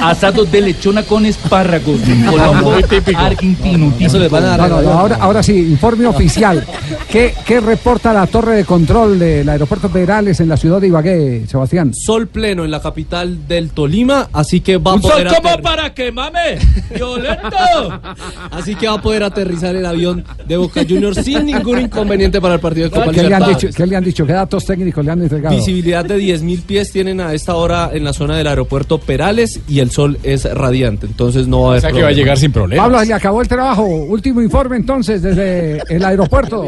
Asados de lechona con espárragos. Colombo argentino. No, no, no, ahora, ahora sí, informe oficial. ¿Qué, ¿Qué reporta la torre de control del aeropuerto Perales en la ciudad de Ibagué, Sebastián? Sol pleno en la capital del Tolima, así que va a Un poder sol como para que mame. Violento. así que va a poder aterrizar el avión de Boca Juniors sin ningún inconveniente para el partido de Copa ¿Qué le, han Libertadores. dicho, ¿Qué le han dicho? ¿Qué datos técnicos le han entregado? Visibilidad de 10.000 pies tienen a esta hora en la zona del aeropuerto Perales y el sol es radiante, entonces no va a haber O sea que va a llegar sin problemas. Pablo, se le acabó el trabajo. Último informe entonces desde el aeropuerto.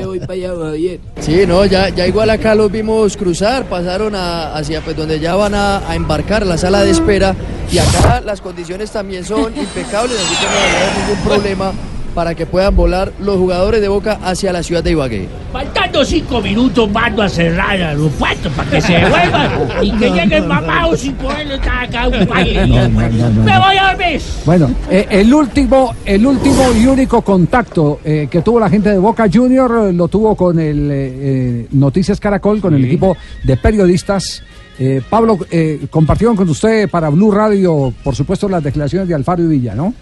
Sí, no, ya, ya igual acá los vimos cruzar, pasaron a- hacia pues donde ya van a, a embarcar la sala de espera y acá las condiciones también son impecables, así que no haber ningún problema para que puedan volar los jugadores de Boca hacia la ciudad de Ibagué. Faltando cinco minutos mando a cerrar el aeropuerto para que se devuelvan y que lleguen mamados sin poder estar acá un país. No, no, no, no, Me voy a dormir. Bueno, eh, el último, el último y único contacto eh, que tuvo la gente de Boca Junior eh, lo tuvo con el eh, Noticias Caracol, con el equipo de periodistas. Eh, Pablo, eh, compartieron con usted para Blue Radio, por supuesto, las declaraciones de Alfaro y Villa, ¿no?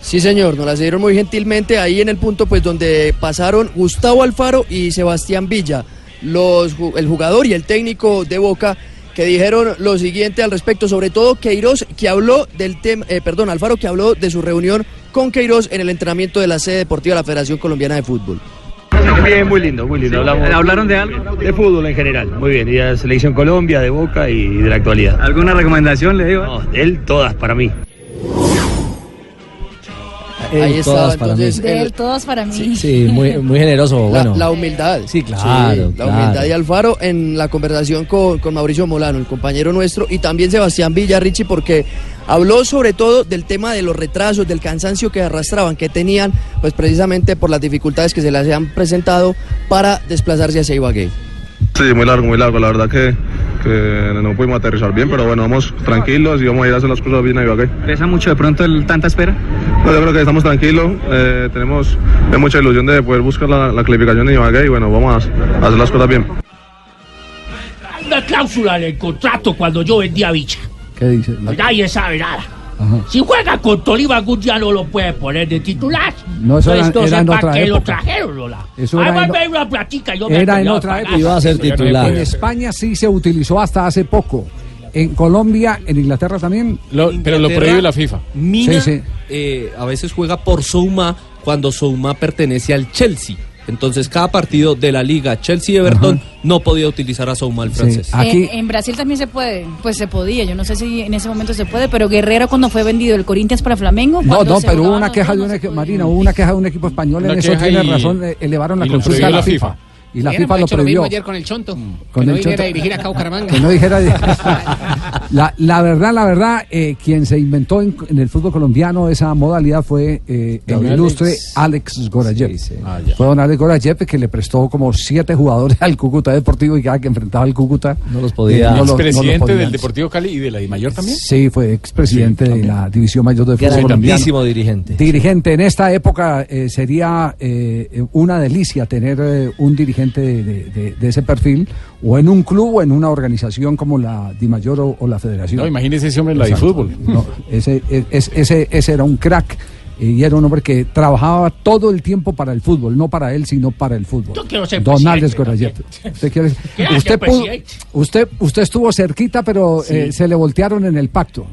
Sí, señor, nos las dieron muy gentilmente ahí en el punto pues donde pasaron Gustavo Alfaro y Sebastián Villa, los, el jugador y el técnico de Boca que dijeron lo siguiente al respecto, sobre todo Queiroz que habló del tema, eh, perdón, Alfaro que habló de su reunión con Queiroz en el entrenamiento de la sede deportiva de la Federación Colombiana de Fútbol. Bien, muy lindo, muy lindo. Hablamos- ¿Hablaron de algo? De fútbol en general, muy bien. Y de la selección Colombia, de Boca y de la actualidad. ¿Alguna recomendación le digo? No, él todas para mí. Ahí estaba para mí. entonces él, todas para mí. Sí, muy, muy generoso. la, bueno. la humildad. Sí, claro, la claro. humildad de Alfaro en la conversación con, con Mauricio Molano, el compañero nuestro, y también Sebastián Villarrichi, porque habló sobre todo del tema de los retrasos, del cansancio que arrastraban, que tenían, pues precisamente por las dificultades que se les han presentado para desplazarse hacia Ibagué. Sí, muy largo, muy largo. La verdad que, que no pudimos aterrizar bien, pero bueno, vamos tranquilos y vamos a ir a hacer las cosas bien a Ibagué. ¿Pesa mucho de pronto el, tanta espera? No, yo creo que estamos tranquilos, eh, tenemos mucha ilusión de poder buscar la, la clasificación en Ibagué y bueno, vamos a, a hacer las cosas bien. Hay una cláusula en el contrato cuando yo vendía bicha. ¿Qué dice? Nadie sabe nada. Ajá. Si juega con Tolima, algún día no lo puede poner de titular. No, eso era- Entonces, era en otra qué lo trajeron, Lola. Eso era Además, en- una platica. Yo me Era en otra época. nada. En España sí se utilizó hasta hace poco. En Colombia, en Inglaterra también. pero lo Inglaterra prohíbe la FIFA. Mina Sí, sí. eh, a veces juega por Souma cuando Souma pertenece al Chelsea. Entonces cada partido de la liga Chelsea-Everton no podía utilizar a Souma el francés. En, en Brasil también se puede, pues se podía, yo no sé si en ese momento se puede, pero Guerrero cuando fue vendido el Corinthians para Flamengo, No, no, pero hubo una queja de un equipo, Marina, hubo una queja de un equipo español en eso tiene y- razón, eh, elevaron la consulta a la la FIFA. FIFA. Y la FIFA lo hecho lo mismo prohibió. ayer con el Chonto. Con que no el Chonto. dirigir acá a Bucaramanga. Que no dijera. la, la verdad, la verdad, eh, quien se inventó en, en el fútbol colombiano esa modalidad fue eh, el ilustre Alex. Alex Gorayev. Ah, ya. fue don Alex Gorayev que le prestó como siete jugadores al Cúcuta Deportivo y cada que enfrentaba al Cúcuta no los podía. no lo- no Expresidente podían. del Deportivo Cali y de la Mayor también. Sí, fue expresidente de la División Mayor de Fútbol colombiano. Grandísimo dirigente. Dirigente, en esta época eh, sería eh, una delicia tener eh, un dirigente de, de- de- de ese perfil, o en un club o en una organización como la Dimayor o, o la Federación. No, imagínese ese hombre en la de fútbol. No, ese, es- ese, ese era un crack y era un hombre que trabajaba todo el tiempo para el fútbol, no para él, sino para el fútbol. Yo quiero ser Don presidente Alex Gorayev. ¿Usted, quiere- usted, pudo- usted, usted estuvo cerquita, pero eh, se le voltearon en el pacto.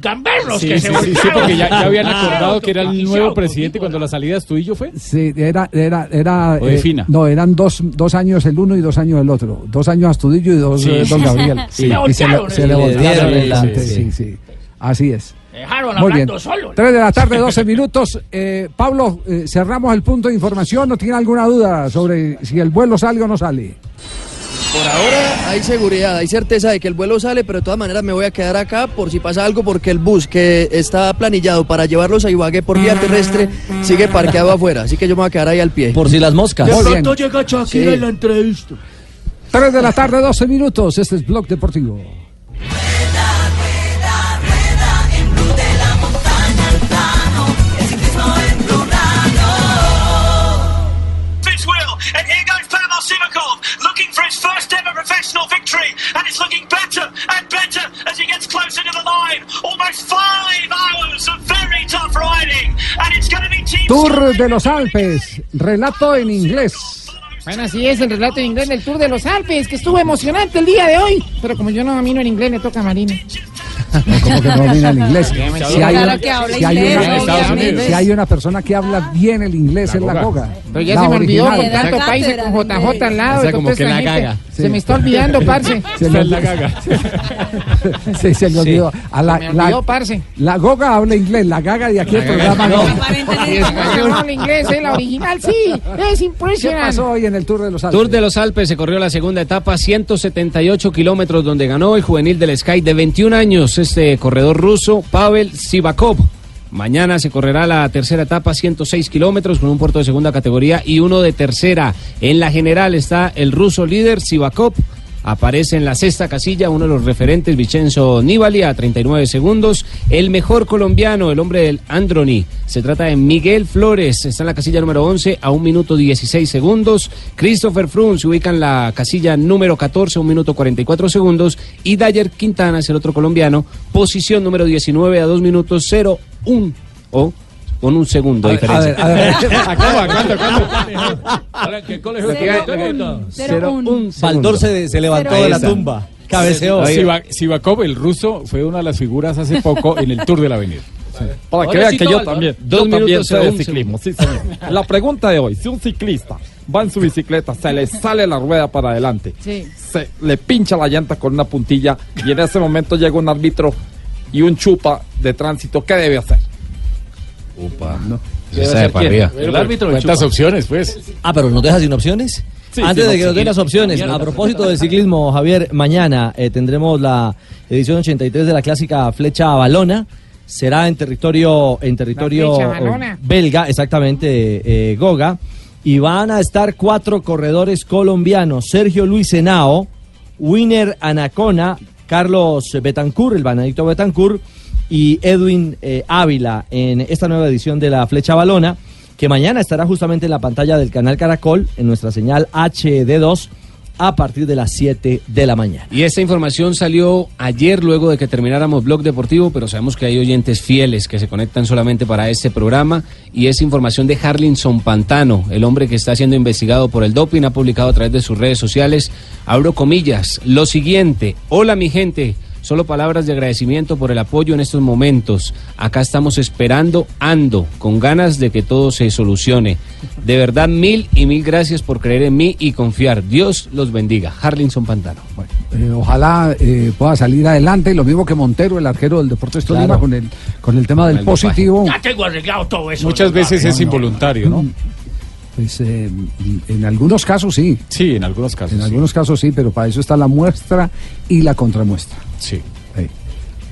Gamberros Sí, que sí, se sí, sí, porque ya, ya habían acordado que era el nuevo presidente cuando la salida de Astudillo fue. Sí, era, era, era. O de eh, Fina. no, eran dos, dos años el uno y dos años el otro. Dos años Astudillo y dos Sí. eh, Don Gabriel. Sí. Y Le se le, voltearon se le voltearon dieron el el- lante, sí. sí, sí. Así es. Dejaron Muy bien. hablando solo. Tres de la tarde, 12 minutos. Eh, Pablo, eh, cerramos el punto de información. ¿No tiene alguna duda sobre si el vuelo sale o no sale? Por ahora hay seguridad, hay certeza de que el vuelo sale, pero de todas maneras me voy a quedar acá por si pasa algo, porque el bus que está planillado para llevarlos a Ibagué por vía terrestre sigue parqueado afuera, así que yo me voy a quedar ahí al pie. Por si las moscas. De pronto bien. llega Shakira Sí. en la entrevista. 3 de la tarde, 12 minutos. Este es Blog Deportivo. Professional victory, and it's looking better and better as he gets closer to the line. Almost five hours of very tough riding, and it's going to be Tour de los Alpes, relato en inglés. Bueno, así es el relato en inglés del Tour de los Alpes, que estuvo emocionante el día de hoy. Pero como yo no domino el inglés, le toca a Marina. Como que no domina el inglés. Si hay, una, si hay una- si hay una persona que habla bien el inglés es la Goga. Pero ya La se me olvidó original. con tanto país con JJ al lado. O sea, como que la gente. gaga. Se Sí. me está olvidando, parce. Se le olvidó. Sí, se le olvidó. A la, Se me la- olvidó, parce. la Goga habla inglés, la gaga de aquí el programa no. Y español, habla inglés, ¿eh? La original sí. Es ¿Qué impresionante. pasó hoy en el Tour de los Alpes? Tour de los Alpes se corrió la segunda etapa, 178 kilómetros, donde ganó el juvenil del Sky de 21 años, este corredor ruso, Pavel Sivakov. Mañana se correrá la tercera etapa, 106 kilómetros, con un puerto de segunda categoría y uno de tercera. En la general está el ruso líder, Sivakov. Aparece en la sexta casilla uno de los referentes, Vicenzo Nibali, a 39 segundos. El mejor colombiano, el hombre del Androni. Se trata de Miguel Flores. Está en la casilla número 11 a un minuto 16 segundos. Christopher Froome se ubica en la casilla número 14 a un minuto 44 segundos. Y Dyer Quintana es el otro colombiano. Posición número 19 a 2 minutos 0, 1 o con un segundo de diferencia. a ver. ¿Cómo? ¿Cuánto? ¿Cuánto? ¿Qué colegio Cero, un Baldor se, se levantó de la tumba. Cabeceó. Siva- Sivakov, el ruso, fue una de las figuras hace poco en el Tour de la Avenida. Para que vean sí, que yo también, Dos yo también minutos, sé de un ciclismo, sí señor. La pregunta de hoy, si un ciclista va en su bicicleta, se le sale la rueda para adelante, Sí. se le pincha la llanta con una puntilla y en ese momento llega un árbitro y un chupa de tránsito, ¿qué debe hacer? Upa. No. Ser quién. El árbitro. ¿Cuántas opciones, pues? Ah, pero nos deja sin opciones. Sí, Antes de que nos den opciones. las opciones, a propósito del ciclismo, Javier, mañana eh, tendremos la edición 83 de la clásica Flecha Balona. Será en territorio, en territorio eh, belga, exactamente, eh, Goga. Y van a estar cuatro corredores colombianos: Sergio Luis Henao, Winner Anacona, Carlos Betancourt, el Banadicto Betancourt, y Edwin eh, Ávila en esta nueva edición de la Flecha Balona, que mañana estará justamente en la pantalla del canal Caracol, en nuestra señal HD2, a partir de las 7 de la mañana. Y esta información salió ayer luego de que termináramos Blog Deportivo, pero sabemos que hay oyentes fieles que se conectan solamente para este programa y es información de Harlinson Pantano, el hombre que está siendo investigado por el doping, ha publicado a través de sus redes sociales, abro comillas, lo siguiente, hola mi gente, Solo palabras de agradecimiento por el apoyo en estos momentos. Acá estamos esperando, ando, con ganas de que todo se solucione. De verdad, mil y mil gracias por creer en mí y confiar. Dios los bendiga. Harlinson Pantano. Eh, ojalá eh, pueda salir adelante, lo mismo que Montero, el arquero del Deportes Tolima, Claro. con el, con el tema del el positivo. Ya tengo arreglado todo eso. Muchas veces es No, no. involuntario, ¿no? Pues eh, en algunos casos sí. Sí, en algunos casos. En sí. algunos casos sí, pero para eso está la muestra y la contramuestra. Sí.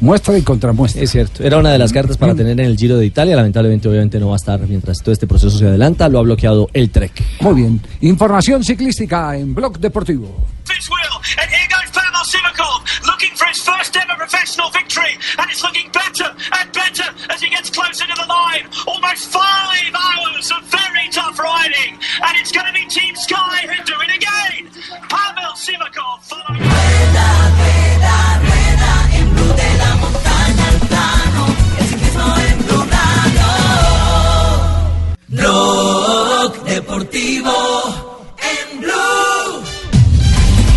Muestra y contramuestra. Es cierto, era una de las cartas para tener en el Giro de Italia. Lamentablemente, obviamente, no va a estar mientras todo este proceso se adelanta. Lo ha bloqueado el Trek. Muy bien. Información ciclística en Blog Deportivo. Fitzwill, and here goes Pavel Sivakov, looking for his Blog Deportivo en Blue.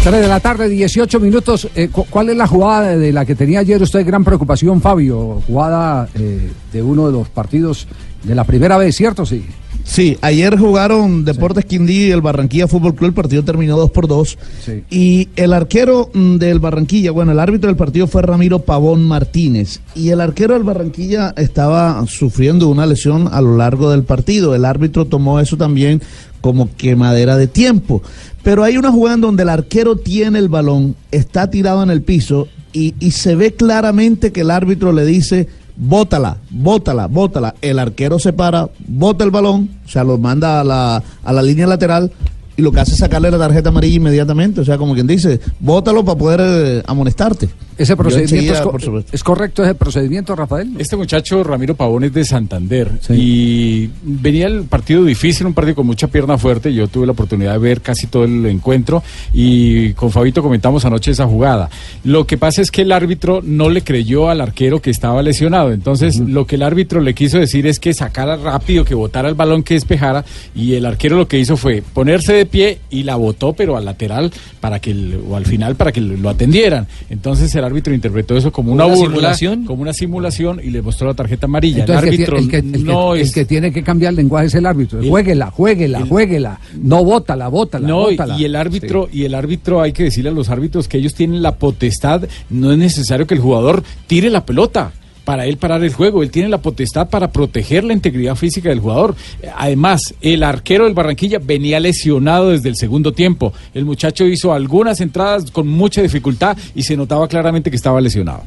3 de la tarde, 18 minutos. Eh, cu- ¿Cuál es la jugada de la que tenía ayer usted gran preocupación, Fabio? Jugada eh, de uno de los partidos de la primera vez, ¿cierto? Sí. Sí, ayer jugaron Deportes Quindí y el Barranquilla Fútbol Club, el partido terminó 2 por 2. Sí. Y el arquero mm, del Barranquilla, bueno, el árbitro del partido fue Ramiro Pavón Martínez. Y el arquero del Barranquilla estaba sufriendo una lesión a lo largo del partido. El árbitro tomó eso también como quemadera de tiempo. Pero hay una jugada en donde el arquero tiene el balón, está tirado en el piso y, y se ve claramente que el árbitro le dice, bótala, bótala, bótala. El arquero se para, bota el balón, o sea, lo manda a la, a la línea lateral y lo que hace es sacarle la tarjeta amarilla inmediatamente. O sea, como quien dice, bótalo para poder eh, amonestarte. Ese procedimiento es, co- por supuesto. ¿es correcto ese procedimiento, Rafael? Este muchacho, Ramiro Pavón, es de Santander y venía el partido difícil, un partido con mucha pierna fuerte. Yo tuve la oportunidad de ver casi todo el encuentro y con Fabito comentamos anoche esa jugada. Lo que pasa es que el árbitro no le creyó al arquero que estaba lesionado. Entonces, lo que el árbitro le quiso decir es que sacara rápido, que botara el balón, que despejara. Y el arquero lo que hizo fue ponerse de pie y la botó, pero al lateral para que el- o al final para que lo atendieran. Entonces el árbitro interpretó eso como una, ¿Una burla, simulación? como una simulación y le mostró la tarjeta amarilla. Entonces, el el que árbitro el, que, el que- no el es que tiene que cambiar el lenguaje es el árbitro. El- jueguela, jueguela, jueguela. No bótala, bótala, No, bótala. y el árbitro, y el árbitro hay que decirle a los árbitros que ellos tienen la potestad, no es necesario que el jugador tire la pelota para él parar el juego, él tiene la potestad para proteger la integridad física del jugador. Además, el arquero del Barranquilla venía lesionado desde el segundo tiempo. El muchacho hizo algunas entradas con mucha dificultad y se notaba claramente que estaba lesionado.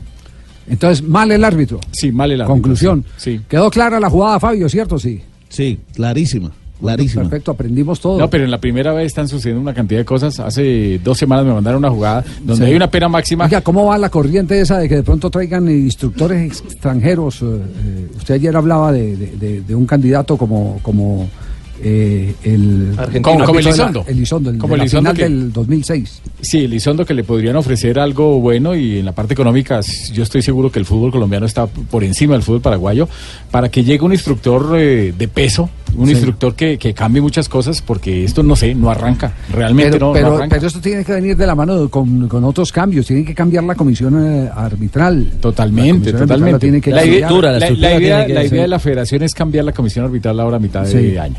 Entonces, mal el árbitro. Sí, mal el árbitro. Conclusión. Sí. Quedó clara la jugada, Fabio, ¿cierto? Sí. Sí, clarísima, clarísima. Perfecto, aprendimos todo. No, pero en la primera vez están sucediendo una cantidad de cosas. Hace dos semanas me mandaron una jugada donde Sí. hay una pena máxima. Oiga, ¿cómo va la corriente esa de que de pronto traigan eh, instructores extranjeros? Eh, eh, usted ayer hablaba de, de- de- de un candidato como, como eh, el Argentino. Como- la- Elizondo. Elizondo, el Como de la Elizondo final que- del 2006. Sí, Elizondo que le podrían ofrecer algo bueno y en la parte económica yo estoy seguro que el fútbol colombiano está por encima del fútbol paraguayo para que llegue un instructor eh, de peso, un Sí. instructor que, que cambie muchas cosas porque esto no sé, no arranca, realmente pero, no, no pero, arranca. pero esto tiene que venir de la mano de- con, con otros cambios, tiene que cambiar la comisión eh, arbitral. Totalmente, La comisión arbitral totalmente. la tiene que la, idea, la- la idea, la idea de la federación es cambiar la comisión arbitral ahora a mitad de año.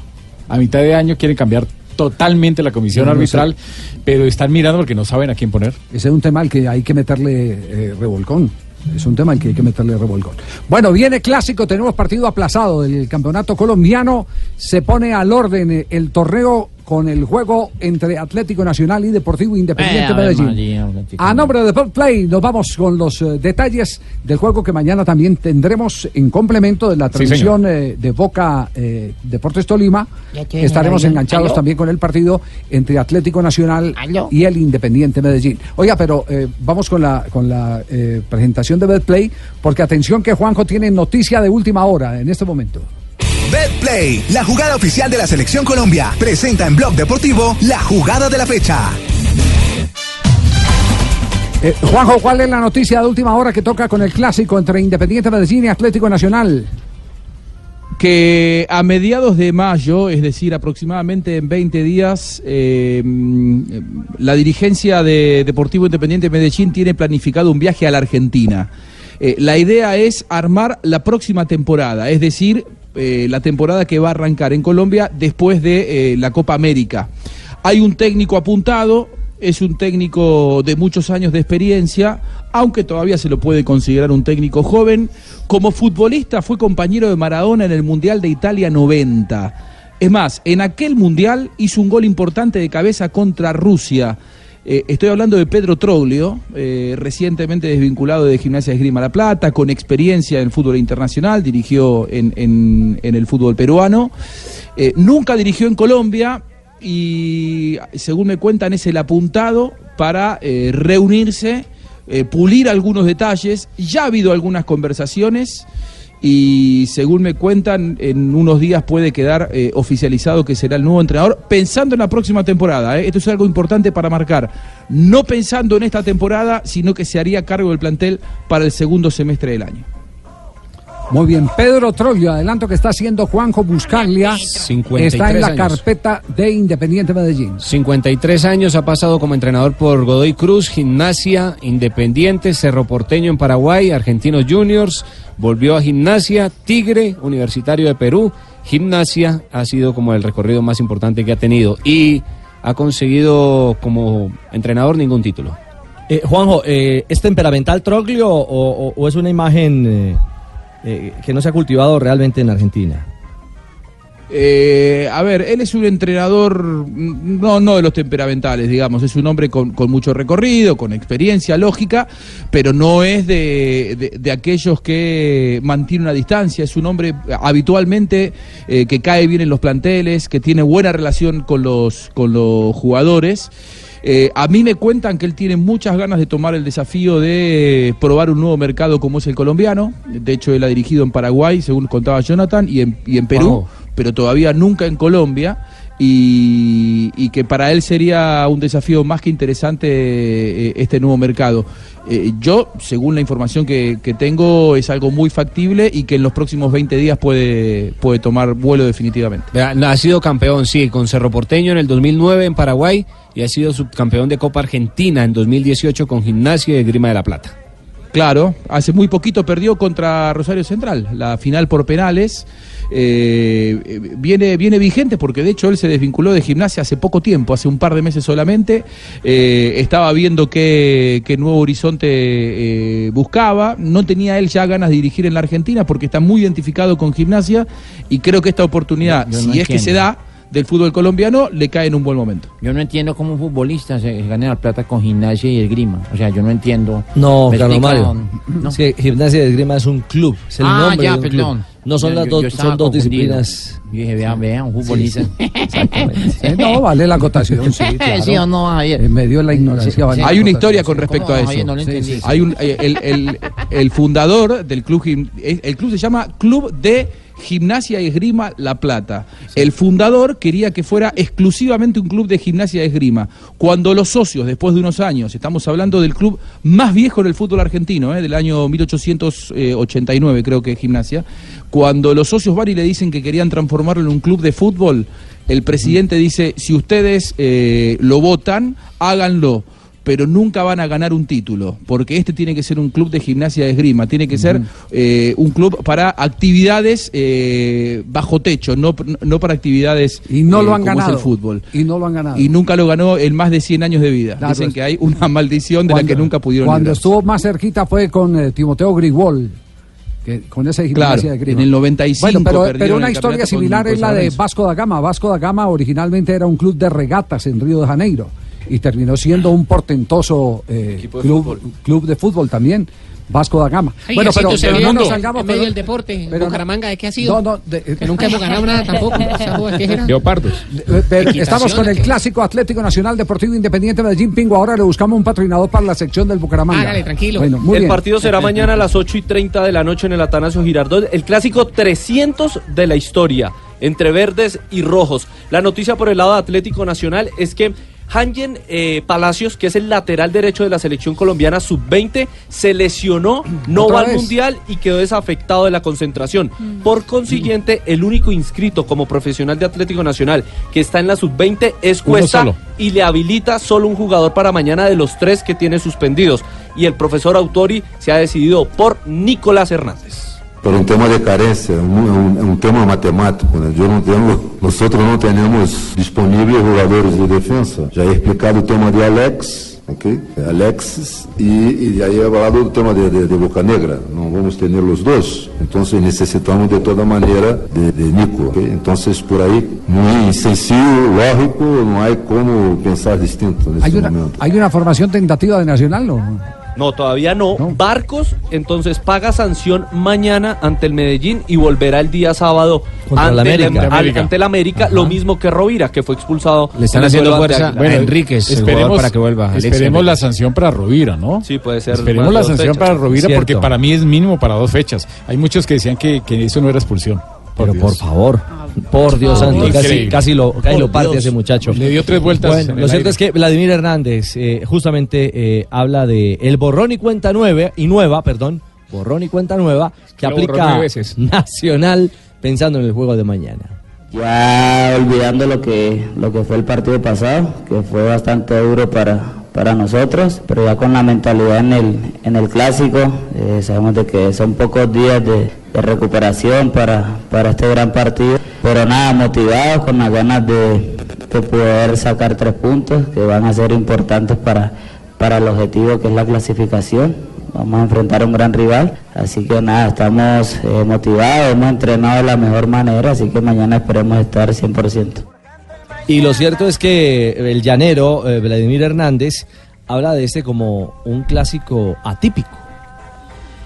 A mitad de año quieren cambiar totalmente la comisión Sí, no sé. arbitral, pero están mirando porque no saben a quién poner. Ese es un tema al que hay que meterle eh, revolcón. Es un tema al que hay que meterle revolcón. Bueno, viene clásico, tenemos partido aplazado del campeonato colombiano. Se pone al orden eh, el torneo con el juego entre Atlético Nacional y Deportivo Independiente Eh, a ver, Medellín. María. A nombre de Play nos vamos con los eh, detalles del juego que mañana también tendremos en complemento de la Sí, transmisión eh, de Boca eh, Deportes Tolima. Estaremos enganchados ¿aló? también con el partido entre Atlético Nacional ¿Aló? y el Independiente Medellín. Oiga, pero eh, vamos con la con la eh, presentación de Betplay, porque atención que Juanjo tiene noticia de última hora en este momento. BetPlay, la jugada oficial de la Selección Colombia, presenta en Blog Deportivo la jugada de la fecha. Eh, Juanjo, ¿cuál es la noticia de última hora que toca con el clásico entre Independiente Medellín y Atlético Nacional? que a mediados de mayo, es decir, aproximadamente en 20 días, eh, mm, la dirigencia de Deportivo Independiente Medellín tiene planificado un viaje a la Argentina. Eh, la idea es armar la próxima temporada, es decir, eh, la temporada que va a arrancar en Colombia después de eh, la Copa América. Hay un técnico apuntado, es un técnico de muchos años de experiencia, aunque todavía se lo puede considerar un técnico joven. Como futbolista fue compañero de Maradona en el Mundial de Italia 90. Es más, en aquel Mundial hizo un gol importante de cabeza contra Rusia. Eh, estoy hablando de Pedro Troglio, eh, recientemente desvinculado de Gimnasia de Esgrima La Plata, con experiencia en fútbol internacional, dirigió en, el fútbol peruano. Eh, nunca dirigió en Colombia y, según me cuentan, es el apuntado para reunirse, pulir algunos detalles. Ya ha habido algunas conversaciones y según me cuentan, en unos días puede quedar eh, oficializado que será el nuevo entrenador, pensando en la próxima temporada. ¿eh? Esto es algo importante para marcar. No pensando en esta temporada, sino que se haría cargo del plantel para el segundo semestre del año. Muy bien, Pedro Troglio, adelanto que está haciendo Juanjo Buscaglia. 53 está en la años. carpeta de Independiente Medellín. 53 años ha pasado como entrenador por Godoy Cruz, Gimnasia, Independiente, Cerro Porteño en Paraguay, Argentinos Juniors, volvió a Gimnasia, Tigre, Universitario de Perú, Gimnasia ha sido como el recorrido más importante que ha tenido y ha conseguido como entrenador ningún título. Eh, Juanjo, eh, ¿es temperamental Troglio o, o- o es una imagen eh, eh, que no se ha cultivado realmente en Argentina? Eh, a ver, él es un entrenador, no, no de los temperamentales, digamos, es un hombre con, con mucho recorrido, con experiencia lógica, pero no es de, de- de aquellos que mantiene una distancia, es un hombre habitualmente eh, que cae bien en los planteles, que tiene buena relación con los, con los jugadores. Eh, a mí me cuentan que él tiene muchas ganas de tomar el desafío de probar un nuevo mercado como es el colombiano. De hecho, él ha dirigido en Paraguay, según contaba Jonathan, y en, y en Perú, Wow. pero todavía nunca en Colombia. Y, que para él sería un desafío más que interesante eh, este nuevo mercado. Eh, yo, según la información que, tengo, es algo muy factible y que en los próximos 20 días puede, puede tomar vuelo definitivamente. Ha sido campeón, sí, con Cerro Porteño en el 2009 en Paraguay y ha sido subcampeón de Copa Argentina en 2018 con Gimnasia y Grima de la Plata. Claro, hace muy poquito perdió contra Rosario Central, la final por penales. Eh, viene, viene vigente porque de hecho él se desvinculó de gimnasia hace poco tiempo, hace un par de meses solamente. Eh, estaba viendo qué, nuevo horizonte eh, buscaba. No tenía él ya ganas de dirigir en la Argentina porque está muy identificado con gimnasia y creo que esta oportunidad, si no es que se da, del fútbol colombiano, le cae en un buen momento. Yo no entiendo cómo un futbolista se gana la plata con gimnasia y esgrima. O sea, yo no entiendo. No, ¿Me Carlos explica, Mario. don? Es que Gimnasia de Esgrima es un club. Es el ah, nombre ya, de un club. perdón. No son Yo- las dos, son dos disciplinas. Yo dije, vea, vea, un futbolista. Sí, no, vale la acotación, sí, claro. ¿Sí o no, Javier? En medio de la ignorancia. vale la Hay una historia con respecto a ¿Cómo, eso. Javier? No lo entendí. Hay un, eh, el, el- el fundador del club, eh, el club se llama Club de Gimnasia y Esgrima La Plata. El fundador quería que fuera exclusivamente un club de gimnasia y esgrima. Cuando los socios, después de unos años, estamos hablando del club más viejo en el fútbol argentino, eh, del año 1889 creo que es gimnasia, cuando los socios van y le dicen que querían transformarlo en un club de fútbol, el presidente dice, si ustedes eh, lo votan, háganlo pero nunca van a ganar un título, porque este tiene que ser un club de gimnasia de esgrima, tiene que ser eh, un club para actividades eh, bajo techo, no, no para actividades Y no eh, lo han como es ganado. el fútbol. Y no lo han ganado. Y nunca lo ganó en más de 100 años de vida. Claro, Dicen es- que hay una maldición de la que nunca pudieron Cuando librar. estuvo más cerquita fue con eh, Timoteo Grigol. Que, con esa gimnasia Claro, de esgrima. en el 95 Bueno, pero, pero una historia similar es la de. Vasco da Gama. Vasco da Gama originalmente era un club de regatas en Río de Janeiro y terminó siendo un portentoso eh, club, club de fútbol también. Vasco da Gama. Ay, bueno, pero, no nos salgamos. en medio del deporte, pero no- Bucaramanga, ¿de qué ha sido? No, no, de- Que nunca hemos ganado nada tampoco. Leopardos. Eh, Estamos con el clásico Atlético Nacional Deportivo Independiente Medellín Pingo. Ahora le buscamos un patrocinador para la sección del Bucaramanga. Hágale, tranquilo. Bueno, muy el bien. partido será mañana a las 8 y 30 de la noche en el Atanasio Girardot. El clásico 300 de la historia, entre verdes y rojos. La noticia por el lado de Atlético Nacional es que Hangen eh, Palacios, que es el lateral derecho de la selección colombiana sub-20, se lesionó, no ¿Otra va al? Mundial y quedó desafectado de la concentración. Por consiguiente, el único inscrito como profesional de Atlético Nacional que está en la sub-20 es Cuesta y le habilita solo un jugador para mañana de los tres que tiene suspendidos. Y el profesor Autori se ha decidido por Nicolás Hernández. Por un tema de carencia, un, un- un tema matemático. né? Yo no tengo, nosotros no tenemos disponibles jugadores de defensa. Ya he explicado el tema de Alex, ¿ok? Alexis, y, y ahí he hablado del tema de, de, de Boca Negra. No vamos a tener los dos. Entonces necesitamos de toda manera de, de Nico. ¿ok? Entonces por ahí, muy sencillo, lógico, no hay como pensar distinto en ¿Hay este una, momento. ¿Hay una formación tentativa de Nacional? No. No, todavía no. Barcos, entonces paga sanción mañana ante el Medellín y volverá el día sábado Contra ante el América. ante el América, lo mismo que Rovira, que fue expulsado. Le están haciendo fuerza Águila. a Enríquez, jugador, para que vuelva. Esperemos la sanción para Rovira, ¿no? Sí, puede ser. Esperemos la sanción fechas. para Rovira Cierto. porque para mí es mínimo para dos fechas. Hay muchos que decían que, que eso no era expulsión. Pero por favor, por Dios Por santo, Dios. casi, lo, casi lo parte Dios. ese muchacho. Le dio tres vueltas Bueno, lo cierto aire. es que Vladimir Hernández eh, justamente eh, habla de el borrón y cuenta nueve y nueva, perdón, borrón y cuenta nueva que Lo aplica veces. Nacional pensando en el juego de mañana. Ya olvidando lo que, lo que fue el partido pasado, que fue bastante duro para, para nosotros, pero ya con la mentalidad en el, en el clásico, eh, sabemos de que son pocos días de, recuperación para, para este gran partido, pero nada, motivados, con las ganas de, de poder sacar tres puntos que van a ser importantes para, para el objetivo que es la clasificación. Vamos a enfrentar a un gran rival, así que nada, estamos eh, motivados, hemos entrenado de la mejor manera, así que mañana esperemos estar 100%. Y lo cierto es que el llanero, eh, Vladimir Hernández, habla de este como un clásico atípico.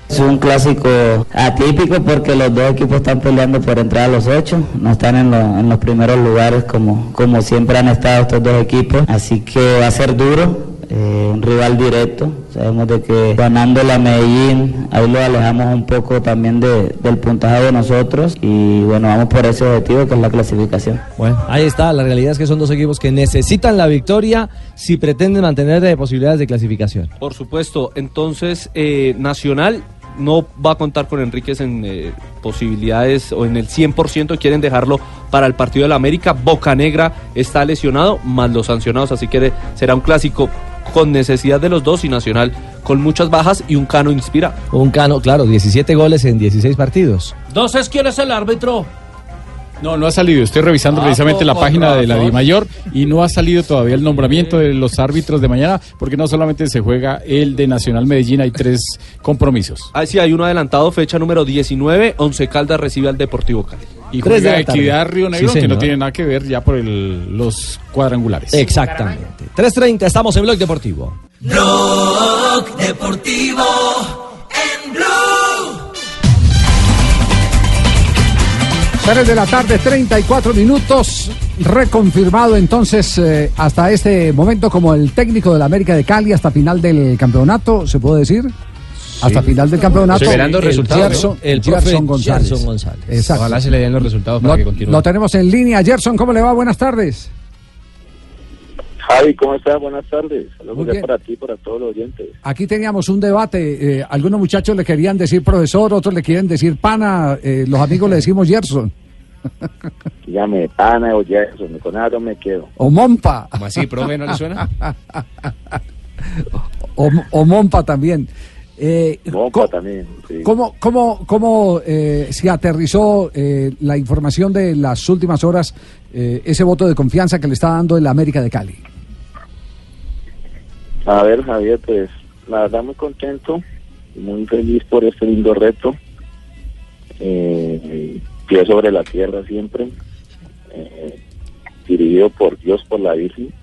Es un clásico atípico porque los dos equipos están peleando por entrar a los ocho, no están en, en los primeros lugares como, como siempre han estado estos dos equipos, así que va a ser duro, eh, un rival directo, sabemos de que ganando la Medellín, ahí lo alejamos un poco también de- del puntaje de nosotros y bueno, vamos por ese objetivo que es la clasificación. Bueno, ahí está. La realidad es que son dos equipos que necesitan la victoria si pretenden mantener eh, posibilidades de clasificación. Por supuesto, entonces eh, Nacional no va a contar con Enríquez en eh, posibilidades o en el 100%, quieren dejarlo para el partido de la América. Boca Negra está lesionado, más los sancionados, así que será un clásico con necesidad de los dos y Nacional con muchas bajas y un Cano inspira. Un Cano, claro, 17 goles en 16 partidos. Entonces, ¿quién es el árbitro? No, no ha salido. Estoy revisando Ah, precisamente la página de la. DIMAYOR y no ha salido todavía el nombramiento de los árbitros de mañana, porque no solamente se juega el de Nacional Medellín, hay tres compromisos. Ah, sí, hay uno adelantado, fecha número 19, Once Caldas recibe al Deportivo Cali. Y Tres de juega la tarde. Equidad Río Negro, Sí, que no tiene nada que ver ya por el- los cuadrangulares. Exactamente. 3.30, estamos en Blog Deportivo. Blog Deportivo en Blue. 3 de la tarde, 34 minutos. Reconfirmado entonces eh, hasta este momento como el técnico de la América de Cali hasta final del campeonato, ¿se puede decir? Hasta final del campeonato. Esperando el resultados, Gerson, ¿no? el profe Gerson González. Gerson González. Exacto. Ojalá se le den los resultados para Lo, que continúe. lo tenemos en línea. Gerson, ¿cómo le va? Buenas tardes. Javi, ¿cómo estás? Buenas tardes. Muy Saludos bien. para ti para todos los oyentes. Aquí teníamos un debate. eh, algunos muchachos le querían decir profesor, otros le quieren decir pana. eh, los amigos le decimos Gerson. Llame pana o Jackson, con nada no me quedo. O Mompa. ¿Cómo así, profe? ¿No le suena? o, o Mompa también. Eh, Bomba también. sí. ¿Cómo, cómo, cómo eh, se aterrizó eh, la información de las últimas horas, eh, ese voto de confianza que le está dando el América de Cali? A ver, Javier, pues la verdad muy contento muy feliz por este lindo reto. Eh, pie sobre la tierra siempre, eh, dirigido por Dios, por la Virgen.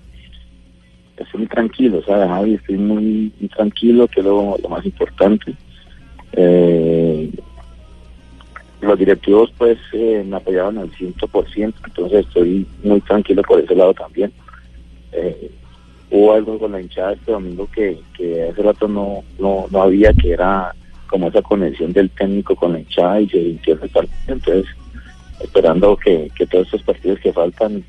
Estoy muy tranquilo, ¿sabes, Javi? Estoy muy, tranquilo, que es lo, lo más importante. Eh, los directivos, pues, eh, me apoyaron al 100%, entonces estoy muy tranquilo por ese lado también. Eh, hubo algo con la hinchada este domingo que, que hace rato no, no, no había, que era como esa conexión del técnico con la hinchada y se en el partido. Entonces, esperando que, que todos estos partidos que faltan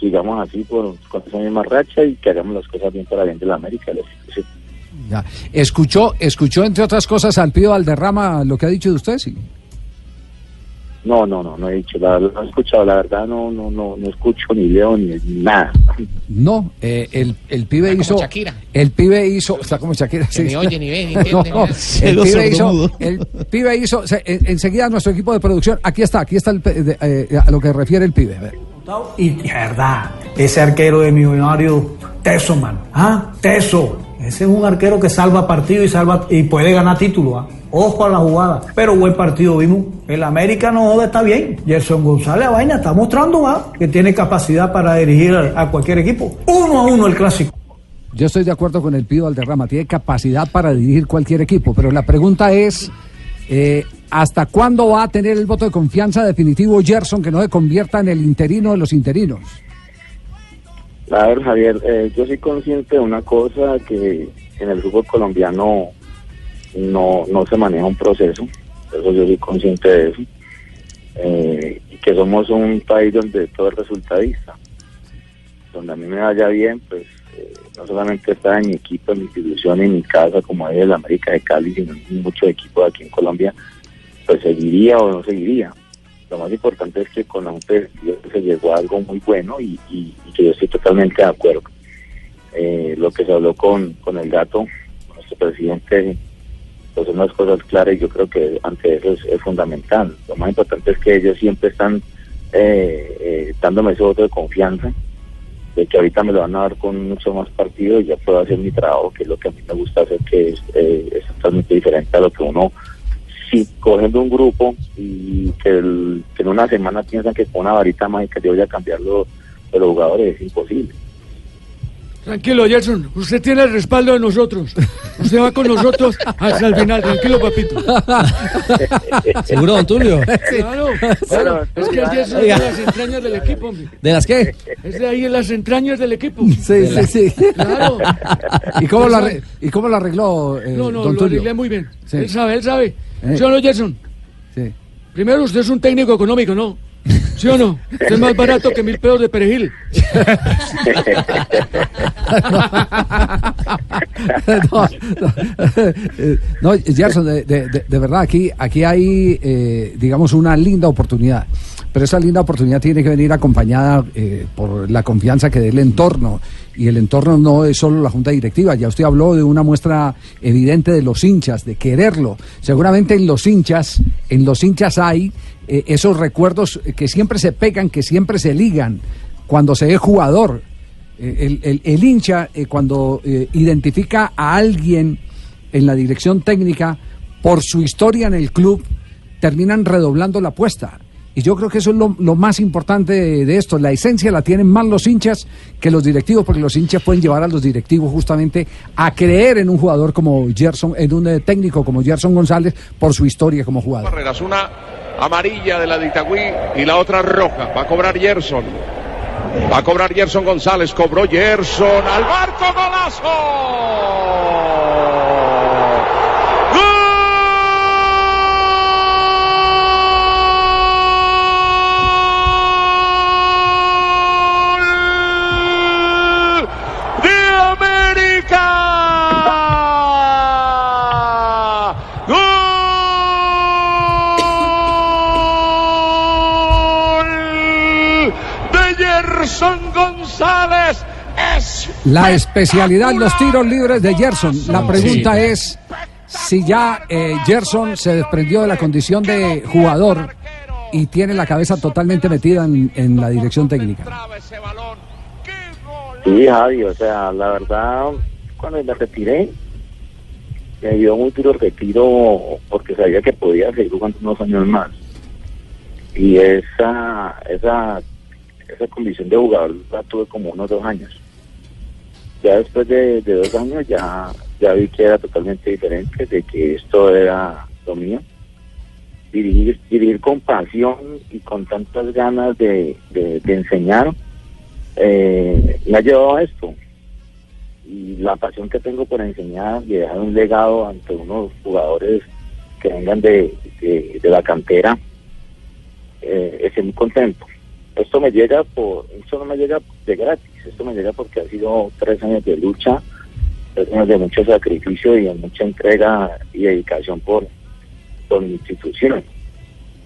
sigamos así por, con esa misma racha y que hagamos las cosas bien para bien de la América. Ya. ¿Escuchó, escuchó, entre otras cosas, al Pío Valderrama lo que ha dicho de usted? Sí. No, no, no, no he dicho, la verdad no he escuchado, la verdad no, no, no, no escucho ni leo ni nada. No, eh, el, el pibe Está hizo. como Shakira. El pibe hizo. Está como Shakira. Que ni oye, ni ve, ni entiende, No, el, pibe hizo, el pibe hizo. se- en- enseguida nuestro equipo de producción. Aquí está, aquí está el pe- de- eh, a lo que refiere el pibe. A ver. Y verdad, ese arquero de millonario, teso, man. ¿Ah? Teso. Ese es un arquero que salva partido y salva y puede ganar título. ¿ah? Ojo a la jugada. Pero buen partido vimos. El América no está bien. Gerson González Vaina está mostrando ¿ah? que tiene capacidad para dirigir a, cualquier equipo. Uno a uno el clásico. Yo estoy de acuerdo con el Pío Valderrama. Tiene capacidad para dirigir cualquier equipo. Pero la pregunta es: eh, ¿hasta cuándo va a tener el voto de confianza definitivo Gerson que no se convierta en el interino de los interinos? A ver, Javier, eh, yo soy consciente de una cosa, que en el fútbol colombiano no, no se maneja un proceso, eso yo soy consciente de eso, eh, y que somos un país donde todo es resultadista, donde a mí me vaya bien, pues eh, no solamente está en mi equipo, en mi institución, en mi casa, como es el América de Cali, sino en muchos equipos aquí en Colombia, pues seguiría o no seguiría. Lo más importante es que con la se llegó a algo muy bueno y, y- que yo estoy totalmente de acuerdo. Eh, lo que se habló con, con el gato, nuestro presidente, pues son unas cosas claras y yo creo que ante eso es, fundamental. Lo más importante es que ellos siempre están eh, eh, dándome ese voto de confianza, de que ahorita me lo van a dar con mucho más partido y ya puedo hacer mi trabajo, que es lo que a mí me gusta hacer, que es, eh, es totalmente diferente a lo que uno si cogiendo un grupo y que, en una semana piensan que con una varita mágica yo voy a cambiar lo- de los jugadores, es imposible. Tranquilo, Gerson. Usted tiene el respaldo de nosotros. Usted va con nosotros hasta el final. Tranquilo, papito. ¿Seguro, don Tulio? Claro, claro. Es que Gerson es de las entrañas del equipo, hombre. ¿De las qué? Es de ahí en las entrañas del equipo. Sí, sí, sí. Claro. ¿Y cómo lo, arre- ¿y cómo lo arregló eh, No, no, don lo Tulio? arreglé muy bien. Sí. Él sabe, él sabe. Eh. ¿Sí o no, Gerson? Sí. Primero, usted es un técnico económico, ¿no? ¿Sí o no? Es más barato que mil pedos de perejil. no, no, Gerson, de verdad, aquí, aquí hay, eh, digamos, una linda oportunidad. Pero esa linda oportunidad tiene que venir acompañada eh, por la confianza que dé el entorno. Y el entorno no es solo la junta directiva. Ya usted habló de una muestra evidente de los hinchas, de quererlo. Seguramente en los hinchas, en los hinchas hay eh, esos recuerdos que siempre se pegan, que siempre se ligan cuando se es jugador. Eh, El, el- el hincha, eh, cuando identifica a alguien en la dirección técnica por su historia en el club, terminan redoblando la apuesta. Y yo creo que eso es lo, más importante de, esto. La esencia la tienen más los hinchas que los directivos, porque los hinchas pueden llevar a los directivos justamente a creer en un jugador como Gerson, en un técnico como Gerson González, por su historia como jugador. Barreras, una amarilla de la de Itagüí y la otra roja. Va a cobrar Gerson. Va a cobrar Gerson González. Cobró Gerson al barco golazo. ¡Gol de América. ¡Gol de Gerson González! Es La especialidad, los tiros libres de Gerson. La pregunta Sí. es si ya eh, Gerson se desprendió de la condición de jugador y tiene la cabeza totalmente metida en, en la dirección técnica. Sí, Javi, o sea, la verdad, cuando me retiré, me dio muy duro el retiro porque sabía que podía seguir jugando unos años más. Y esa, esa, esa condición de jugador la tuve como unos dos años. Ya después de, dos años ya, ya vi que era totalmente diferente, de que esto era lo mío. Dirigir, dirigir con pasión y con tantas ganas de, de, enseñar eh, me ha llevado a esto. Y la pasión que tengo por enseñar y dejar un legado ante unos jugadores que vengan de, de, de la cantera, eh, estoy muy contento. Esto me llega por, esto no me llega de gratis, esto me llega porque ha sido tres años de lucha, tres años de mucho sacrificio y de mucha entrega y dedicación por, por mi institución.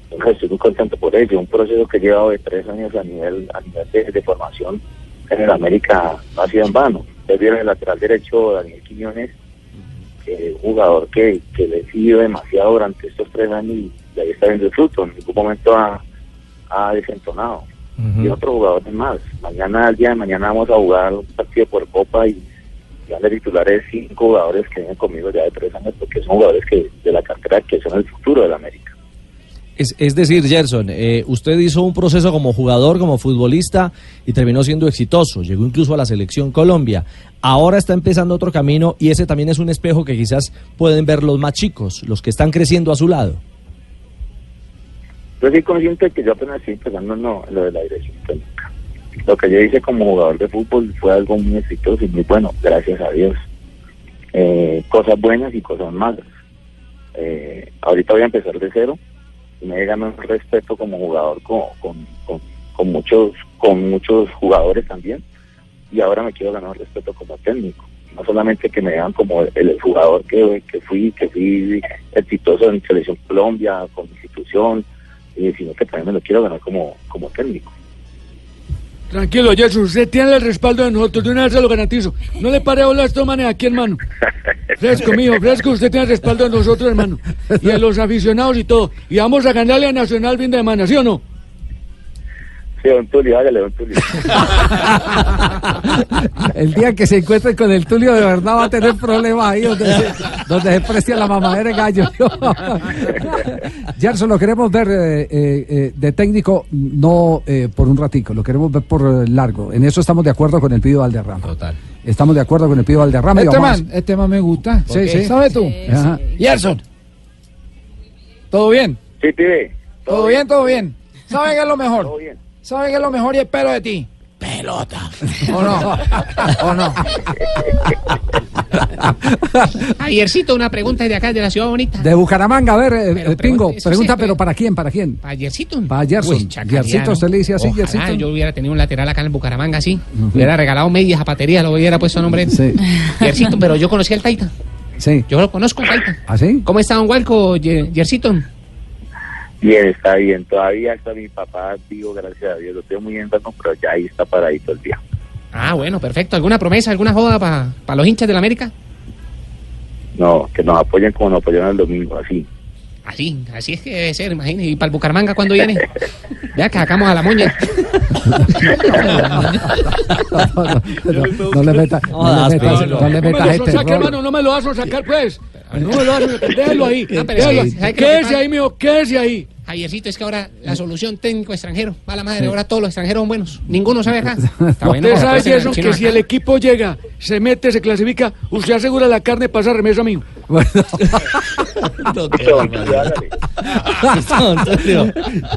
Entonces estoy muy contento por ello. Un proceso que he llevado de tres años a nivel, a nivel de, formación en el América no ha sido en vano. Ustedes vieron el lateral derecho Daniel Quiñones, que es un jugador que, que le demasiado durante estos tres años y, y ahí está viendo el fruto. En ningún momento ha, ha desentonado. Y otros jugadores más. Mañana, el día de mañana, vamos a jugar un partido por Copa y ya de titulares cinco jugadores que vienen conmigo ya de tres años porque son jugadores que de la cartera que son el futuro del América. Es, es decir, Gerson, eh, usted hizo un proceso como jugador, como futbolista y terminó siendo exitoso. Llegó incluso a la selección Colombia. Ahora está empezando otro camino y ese también es un espejo que quizás pueden ver los más chicos, los que están creciendo a su lado. Yo soy consciente de que yo apenas estoy empezando no, lo de la dirección técnica. Lo que yo hice como jugador de fútbol fue algo muy exitoso y muy bueno, gracias a Dios. Eh, cosas buenas y cosas malas. Eh, ahorita voy a empezar de cero y me ganado un respeto como jugador con, muchos con muchos jugadores también y ahora me quiero ganar respeto como técnico no solamente que me vean como el, jugador que, que fui que fui exitoso en selección Colombia con institución eh, sino que también me lo quiero ganar como como técnico Tranquilo, Gerson, usted tiene el respaldo de nosotros, de una vez se lo garantizo. No le pare a estos manes aquí, hermano. Fresco, mijo, fresco, usted tiene el respaldo de nosotros, hermano. Y de los aficionados y todo. Y vamos a ganarle a Nacional fin de semana, ¿sí o no? Sí don Tulio hágale don Tulio El día que se encuentre con el Tulio de verdad va a tener problemas ahí donde se, donde se precia la mamadera de gallo. Gerson, lo queremos ver eh, eh, eh, de técnico, no eh, por un ratico, lo queremos ver por eh, largo. En eso estamos de acuerdo con el pido Valderrama. Total. Estamos de acuerdo con el pibe Valderrama. Este man, este man me gusta. Sí, sí. ¿Sabes tú? Ajá. Gerson. ¿Todo bien? Sí, pibe. ¿Todo bien? ¿Todo bien? ¿Saben qué es lo mejor? ¿Saben qué es lo mejor y espero de ti? Pelota. ¿O no? ¿O no? Ayercito, una pregunta de acá, de la ciudad bonita. De Bucaramanga, a ver, eh, Pingo, pregunta, pero- pero ¿para quién? ¿Para quién? Para Ayercito. Para. Uy, chacariano. Gersito, ¿usted le dice así, Ojalá yo hubiera tenido un lateral acá en Bucaramanga, así. Hubiera regalado media zapatería, lo hubiera puesto a nombre. Sí. Yersito, pero yo conocí al Taita. Sí. Yo lo conozco, al Taita. ¿Ah, sí? ¿Cómo está Don Huelco, Ye- Yersito? Bien, está bien. Todavía está mi papá vivo, gracias a Dios. Lo estoy muy enfermo, pero ya ahí está paradito el día. Ah, bueno, perfecto. ¿Alguna promesa, alguna joda para los hinchas de la América? No, que nos apoyen como nos apoyaron el domingo, así. Así, así es que debe ser, imagínese. ¿Y para el Bucaramanga cuándo viene? Vea que sacamos a la moña. No le meta, no le metas, no le No me metas lo este saque, hermano, no me lo vas a sacar, pues. No déjalo ahí. Ah, pero déjalo sí, ahí. ¿sabe qué es lo que Quédese ahí, mijo, quédese ahí. Javiercito, es que ahora la solución técnico extranjero, va la madre, Sí. ahora todos los extranjeros son buenos. Ninguno sabe acá. Está bueno, Usted para sabe, Gerson, chino que si el equipo llega, se mete, se clasifica, usted asegura la carne pasa remesa, amigo.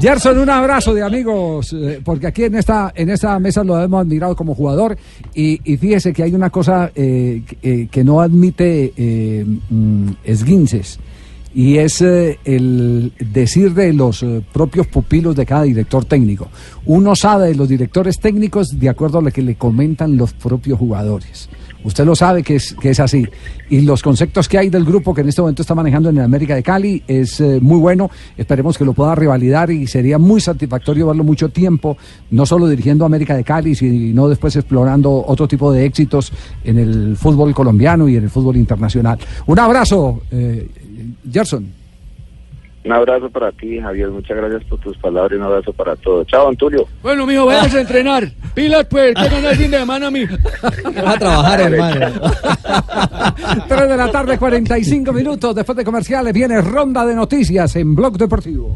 Gerson, un abrazo de amigos, eh, porque aquí en esta, en esta mesa lo hemos admirado como jugador y, y fíjese que hay una cosa eh, que- eh, que no admite eh, mm, esguinces y es eh, el decir de los eh, propios pupilos de cada director técnico. Uno sabe de los directores técnicos de acuerdo a lo que le comentan los propios jugadores. Usted lo sabe que es, que es así. Y los conceptos que hay del grupo que en este momento está manejando en el América de Cali es eh, muy bueno. Esperemos que lo pueda revalidar y sería muy satisfactorio verlo mucho tiempo, no solo dirigiendo América de Cali, sino después explorando otro tipo de éxitos en el fútbol colombiano y en el fútbol internacional. Un abrazo, Gerson. Un abrazo para ti, Javier. Muchas gracias por tus palabras y un abrazo para todos. Chao, Antulio. Bueno, mijo, vayas a entrenar. Pilas, pues, que ganar el fin de semana, mijo. A trabajar, hermano. 3 de la tarde, 45 minutos. Después de comerciales viene ronda de noticias en Blog Deportivo.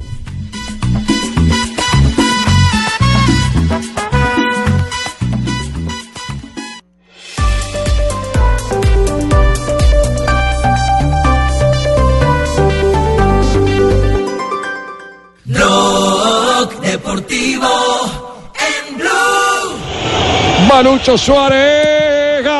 Deportivo en Blue. Manucho Suárez. ¡Gol!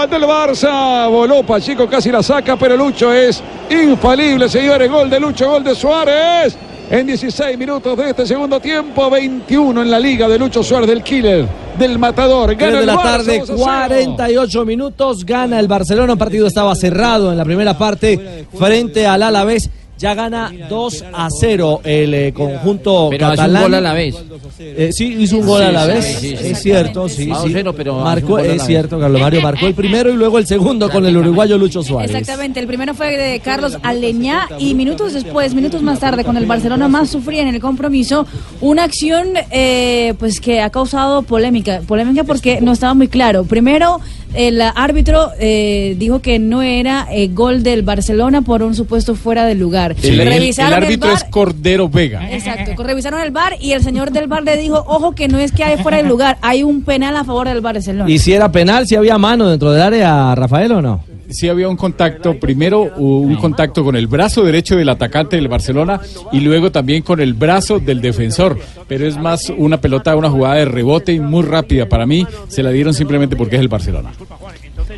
¡Gol del Barça! Voló Pachico, casi la saca, pero Lucho es infalible, señores. Gol de Lucho, gol de Suárez. En 16 minutos de este segundo tiempo, 21 en la liga de Lucho Suárez del Killer, del Matador. Gana de la tarde, 2 a 0. 48 minutos, gana el Barcelona, un partido estaba cerrado en la primera parte frente al Alavés, ya gana 2 a 0 el eh, conjunto Pero hace un catalán. gol a la vez. Eh, sí, hizo un gol Sí, a la sí, vez, sí, sí. es cierto, sí, sí. 2-0, pero marcó, es cierto, Carlos Mario marcó el primero y luego el segundo con el uruguayo Lucho Suárez. Exactamente, el primero fue de Carlos Aleñá y minutos después, minutos más tarde, cuando el Barcelona más sufría en el compromiso, una acción eh, pues que ha causado polémica, polémica porque no estaba muy claro. Primero, el árbitro eh, dijo que no era eh, gol del Barcelona por un supuesto fuera de lugar. El, el- el Revisaron el árbitro es Cordero Vega. Exacto, revisaron el bar y el señor del bar le dijo, ojo que no es que hay fuera de lugar, hay un penal a favor del Barcelona. ¿Y si era penal, si había mano dentro del área, Rafael, o no? Sí había un contacto, primero un contacto con el brazo derecho del atacante del Barcelona y luego también con el brazo del defensor, pero es más una pelota, una jugada de rebote y muy rápida para mí, se la dieron simplemente porque es el Barcelona.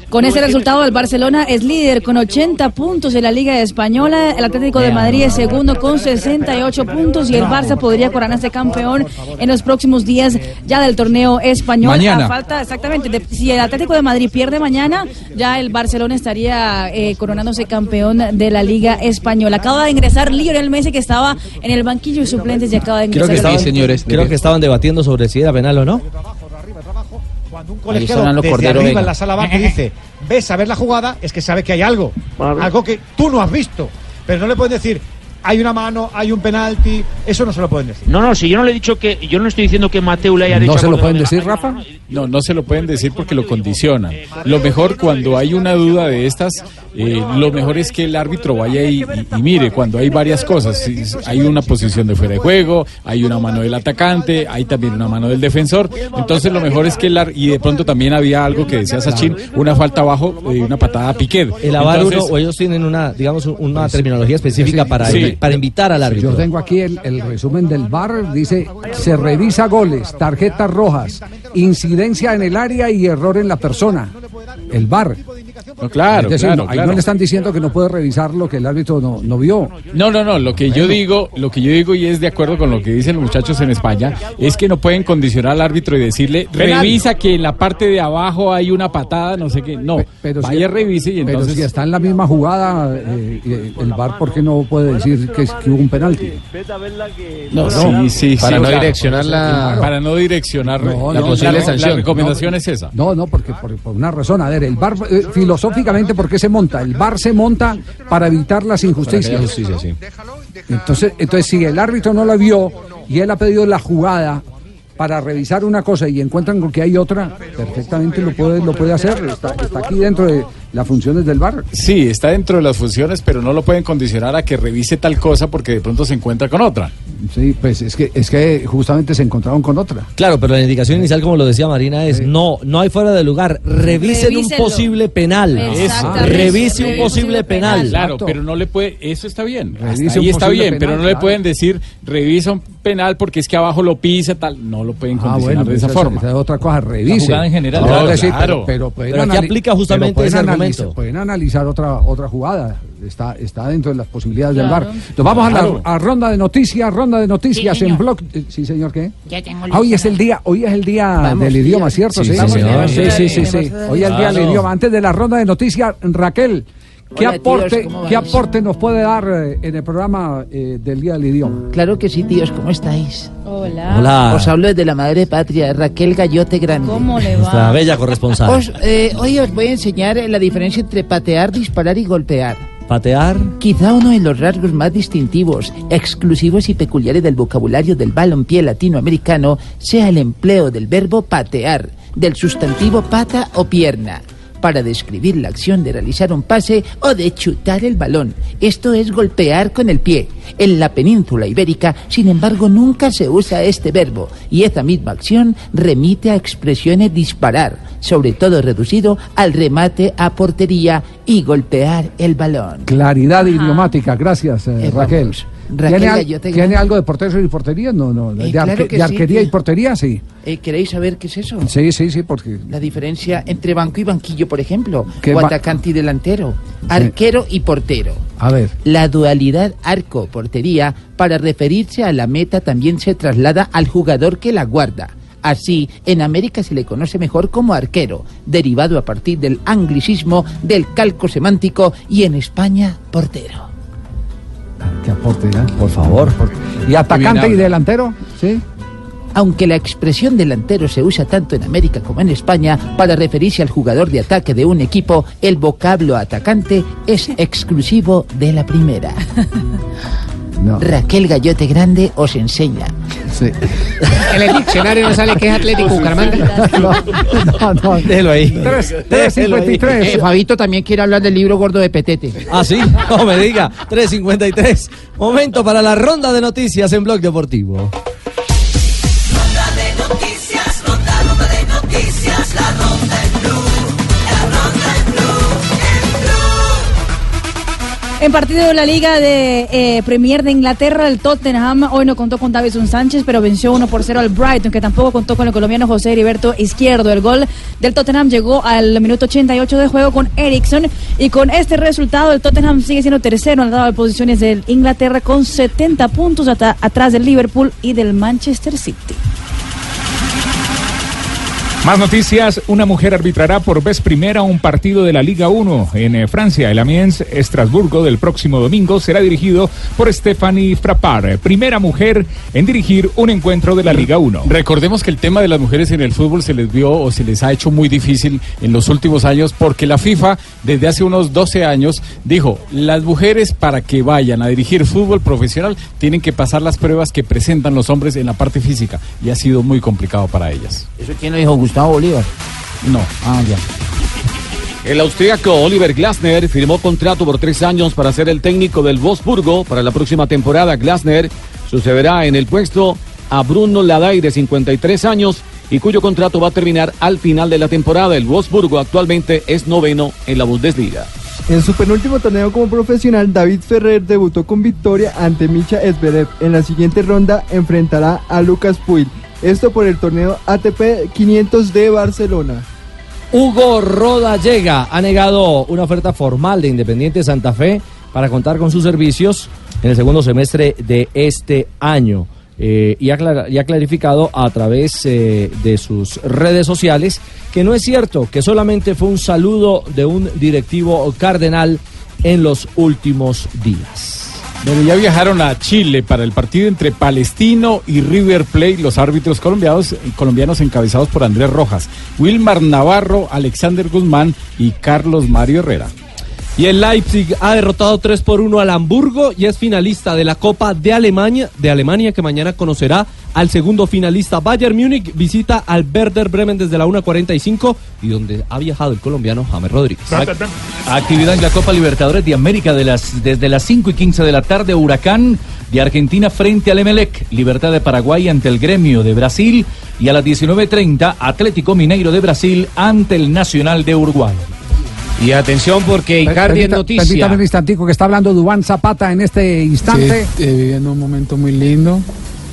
Con ese resultado, el Barcelona es líder con 80 puntos en la Liga Española. El Atlético de Madrid es segundo con 68 puntos y el Barça podría coronarse campeón en los próximos días ya del torneo español. Mañana. A falta, exactamente, de- si el Atlético de Madrid pierde mañana, ya el Barcelona estaría eh, coronándose campeón de la Liga Española. Acaba de ingresar Lionel Messi que estaba en el banquillo de suplentes y acaba de Creo ingresar. que, estaban, creo que estaban debatiendo sobre si era penal o no. Ahí colegiado sonando desde Cordero arriba Vega. en la sala baja y dice, ves a ver la jugada, es que sabe que hay algo. Algo que tú no has visto. Pero no le puedes decir, hay una mano, hay un penalti, eso no se lo pueden decir. No, no, si yo no le he dicho que, yo no estoy diciendo que Mateo le haya dicho. ¿No se lo pueden de- decir, Rafa? No, no se lo pueden decir porque lo condicionan. Lo mejor cuando hay una duda de estas, eh, lo mejor es que el árbitro vaya y, y- y mire cuando hay varias cosas. Hay una posición de fuera de juego, hay una mano del atacante, hay también una mano del defensor. Entonces lo mejor es que el ar- y de pronto también había algo que decía Sachin, una falta abajo y una patada a Piquet. El avar uno, o ellos tienen una, digamos, una terminología específica para, Sí. para invitar al árbitro. Yo tengo aquí el, el resumen del VAR. Dice, se revisa goles, tarjetas rojas, incidencia en el área y error en la persona. El VAR. claro, Es decir, claro, no, ahí claro. no le están diciendo que no puede revisar lo que el árbitro no, no vio. No, no, no, lo que yo digo, lo que yo digo y es de acuerdo con lo que dicen los muchachos en España, es que no pueden condicionar al árbitro y decirle, Penal. revisa que en la parte de abajo hay una patada, no sé qué. No, Pero si- vaya, revise y Pero entonces... si está en la misma jugada, eh, el VAR, ¿por qué no puede decir que, hubo un penalti? No, sí, sí, Para sí, no o sea, direccionar la- Para no direccionar No, la, no, posible no, sanción. no, La recomendación no, es esa. No, no, porque por, por una razón. A ver, el VAR, eh, filosóficamente, ¿por qué se monta? El VAR se monta para evitar las injusticias. Entonces, entonces, si el árbitro no la vio y él ha pedido la jugada para revisar una cosa y encuentran que hay otra, perfectamente lo puede, lo puede hacer. Está, está aquí dentro de las funciones del VAR. Sí, está dentro de las funciones, pero no lo pueden condicionar a que revise tal cosa porque de pronto se encuentra con otra. Sí, pues es que, es que justamente se encontraron con otra. Claro, pero la indicación inicial, como lo decía Marina, es no, no hay fuera de lugar. Revisen un posible penal. Revise un posible penal. Claro, pero no le puede, eso está bien. Hasta ahí está bien, pero no le claro. pueden decir revisa un penal porque es que abajo lo pisa tal, no lo pueden Ah, condicionar bueno, de esa esa- forma. esa es otra cosa, revise. jugada en general. No, decir, claro. pero, pero, aquí aplica justamente pero pueden analizar-. Pueden analizar otra, otra jugada. Está, está dentro de las posibilidades del Claro. VAR. Entonces vamos a la a ronda de noticias, ronda de noticias Sí, en blog. eh, Sí, señor, ¿qué? Ya tengo Ah, hoy es el día, hoy es el día Vamos, del idioma, sí, ¿cierto? sí, Sí, señor. sí, sí, sí. Hoy es el día del idioma. Antes de la ronda de noticias, Raquel, ¿qué Hola, tíos, aporte, ¿cómo qué aporte nos puede dar eh, en el programa eh, del día del idioma? Claro que sí, tíos, ¿cómo estáis? Hola. Hola. Os hablo desde la madre patria, Raquel Gallote Grande. ¿Cómo le Nuestra va? bella corresponsal. Os, eh, hoy os voy a enseñar eh, la diferencia entre patear, disparar y golpear. Patear. Quizá uno de los rasgos más distintivos, exclusivos y peculiares del vocabulario del balompié latinoamericano sea el empleo del verbo patear, del sustantivo pata o pierna, para describir la acción de realizar un pase o de chutar el balón. Esto es golpear con el pie. En la península ibérica, sin embargo, nunca se usa este verbo y esa misma acción remite a expresiones disparar, sobre todo reducido al remate a portería y golpear el balón. Claridad idiomática, gracias eh, Eh, Raquel. vamos. Raquel ¿Tiene, al- Gallote ¿Tiene algo de porteros y portería? No, no. Eh, de, claro arque- que de sí, arquería y portería, sí. Eh, ¿Queréis saber qué es eso? Sí, sí, sí, porque La diferencia entre banco y banquillo, por ejemplo, ¿Qué o atacante y delantero, arquero y portero. A ver. La dualidad arco-portería para referirse a la meta también se traslada al jugador que la guarda. Así, en América se le conoce mejor como arquero, derivado a partir del anglicismo del calco semántico y en España portero. ¿Qué aporte, eh? Por favor. ¿Y atacante y delantero? Sí. Aunque la expresión delantero se usa tanto en América como en España para referirse al jugador de ataque de un equipo, el vocablo atacante es exclusivo de la primera. Raquel Gallote Grande os enseña. Sí. En el diccionario no sale que es Atlético Bucaramanga. No, no. Déjelo ahí. Tres- Déjelo ahí. 3.53. Eh, Fabito también quiere hablar del libro gordo de Petete. Ah, sí, no me diga. 3.53. Momento para la ronda de noticias en Blog Deportivo. En partido de la Liga de eh, Premier de Inglaterra, el Tottenham hoy no contó con Davison Sánchez, pero venció 1 por 0 al Brighton, que tampoco contó con el colombiano José Heriberto Izquierdo. El gol del Tottenham llegó al minuto 88 de juego con Eriksson y con este resultado el Tottenham sigue siendo tercero en la tabla de posiciones del Inglaterra con 70 puntos atrás del Liverpool y del Manchester City. Más noticias, una mujer arbitrará por vez primera un partido de la Liga 1 en eh, Francia. El Amiens Estrasburgo del próximo domingo será dirigido por Stephanie Frappard, primera mujer en dirigir un encuentro de la Liga 1. Recordemos que el tema de las mujeres en el fútbol se les vio o se les ha hecho muy difícil en los últimos años porque la FIFA desde hace unos 12 años dijo, las mujeres para que vayan a dirigir fútbol profesional tienen que pasar las pruebas que presentan los hombres en la parte física y ha sido muy complicado para ellas. ¿Eso quién lo dijo? Gustavo Bolívar. No, ah, ya. El austríaco Oliver Glasner firmó contrato por tres años para ser el técnico del Wolfsburgo para la próxima temporada. Glasner sucederá en el puesto a Bruno Laday de 53 años y cuyo contrato va a terminar al final de la temporada. El Wolfsburgo actualmente es noveno en la Bundesliga. En su penúltimo torneo como profesional, David Ferrer debutó con victoria ante Micha Esberev. En la siguiente ronda enfrentará a Lucas Puig. Esto por el torneo ATP 500 de Barcelona. Hugo Rodallega ha negado una oferta formal de Independiente Santa Fe para contar con sus servicios en el segundo semestre de este año. Eh, y, ha ha clarificado a través eh, de sus redes sociales que no es cierto, que solamente fue un saludo de un directivo cardenal en los últimos días. Bueno, ya viajaron a Chile para el partido entre Palestino y River Plate, los árbitros colombianos, colombianos encabezados por Andrés Rojas, Wilmar Navarro, Alexander Guzmán y Carlos Mario Herrera. Y el Leipzig ha derrotado 3 por 1 al Hamburgo y es finalista de la Copa de Alemania, de Alemania que mañana conocerá al segundo finalista Bayern Múnich, visita al Werder Bremen desde la 1.45 y donde ha viajado el colombiano James Rodríguez. Actividad en la Copa Libertadores de América desde las 5 y 15 de la tarde, Huracán de Argentina frente al Emelec, Libertad de Paraguay ante el Gremio de Brasil y a las 19.30 Atlético Mineiro de Brasil ante el Nacional de Uruguay. Y atención porque Icardi es noticia. Permítame un instantico que está hablando Dubán Zapata en este instante. Sí, eh, viviendo un momento muy lindo.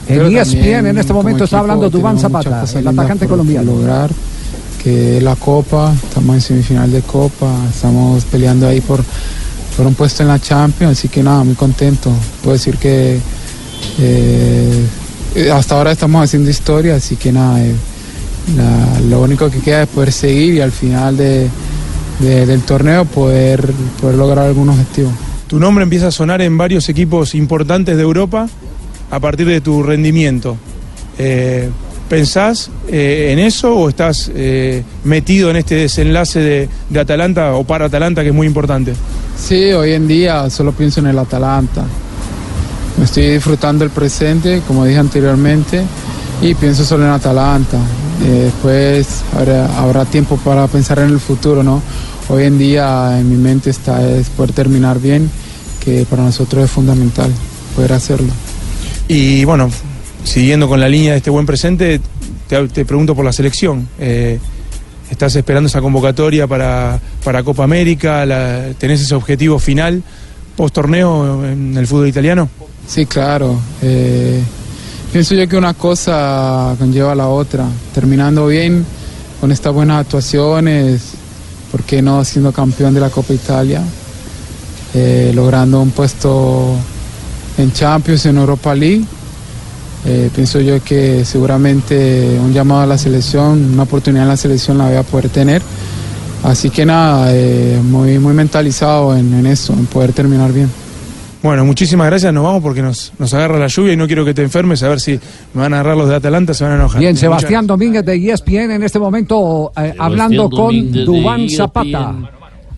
En ESPN también, en este momento está hablando Dubán Zapata, el atacante por- por colombiano. lograr que la Copa, estamos en semifinal de Copa, estamos peleando ahí por, por un puesto en la Champions, así que nada, muy contento. Puedo decir que eh, eh, hasta ahora estamos haciendo historia, así que nada, eh, la- lo único que queda es poder seguir y al final de- de- del torneo poder, poder lograr algún objetivo. Tu nombre empieza a sonar en varios equipos importantes de Europa a partir de tu rendimiento. Eh, ¿Pensás eh, en eso o estás eh, metido en este desenlace de, de Atalanta o para Atalanta que es muy importante? Sí, hoy en día solo pienso en el Atalanta. Estoy disfrutando el presente, como dije anteriormente, y pienso solo en Atalanta. Eh, después habrá, habrá tiempo para pensar en el futuro, ¿no? Hoy en día en mi mente está es poder terminar bien, que para nosotros es fundamental poder hacerlo. Y bueno, siguiendo con la línea de este buen presente, te, te pregunto por la selección. Eh, ¿Estás esperando esa convocatoria para, para Copa América? La- ¿Tenés ese objetivo final post torneo en el fútbol italiano? Sí, claro. Eh, pienso yo que una cosa conlleva a la otra. Terminando bien con estas buenas actuaciones, ¿por qué no siendo campeón de la Copa Italia? Eh, logrando un puesto en Champions, en Europa League. Eh, pienso yo que seguramente un llamado a la selección, una oportunidad en la selección la voy a poder tener. Así que nada, eh, muy, muy mentalizado en, en eso, en poder terminar bien. Bueno, muchísimas gracias. Nos vamos porque nos, nos agarra la lluvia y no quiero que te enfermes. A ver si me van a agarrar los de Atalanta, se van a enojar. Bien, Muchas Sebastián Domínguez de ESPN en este momento eh, hablando con Domínguez de E Dubán Zapata.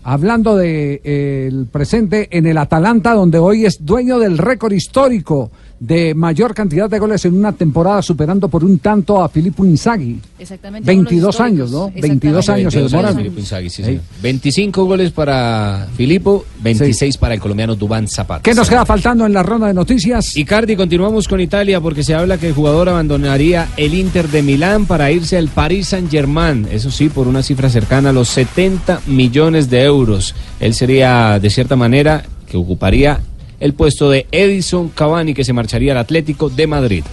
Hablando de eh, el presente en el Atalanta, donde hoy es dueño del récord histórico de mayor cantidad de goles en una temporada, superando por un tanto a Filippo Inzaghi. Exactamente. 22 son los años, ¿no? históricos. 22 años se 22 demoran. Filippo Inzaghi, sí, señor. 25 goles para Filippo, 26 para el colombiano Dubán Zapata. ¿Qué nos queda faltando en la ronda de noticias? Icardi, continuamos con Italia porque se habla que el jugador abandonaría el Inter de Milán para irse al Paris Saint-Germain. Eso sí, por una cifra cercana a los 70 millones de euros. Él sería, de cierta manera, que ocuparía el puesto de Edison Cavani, que se marcharía al Atlético de Madrid.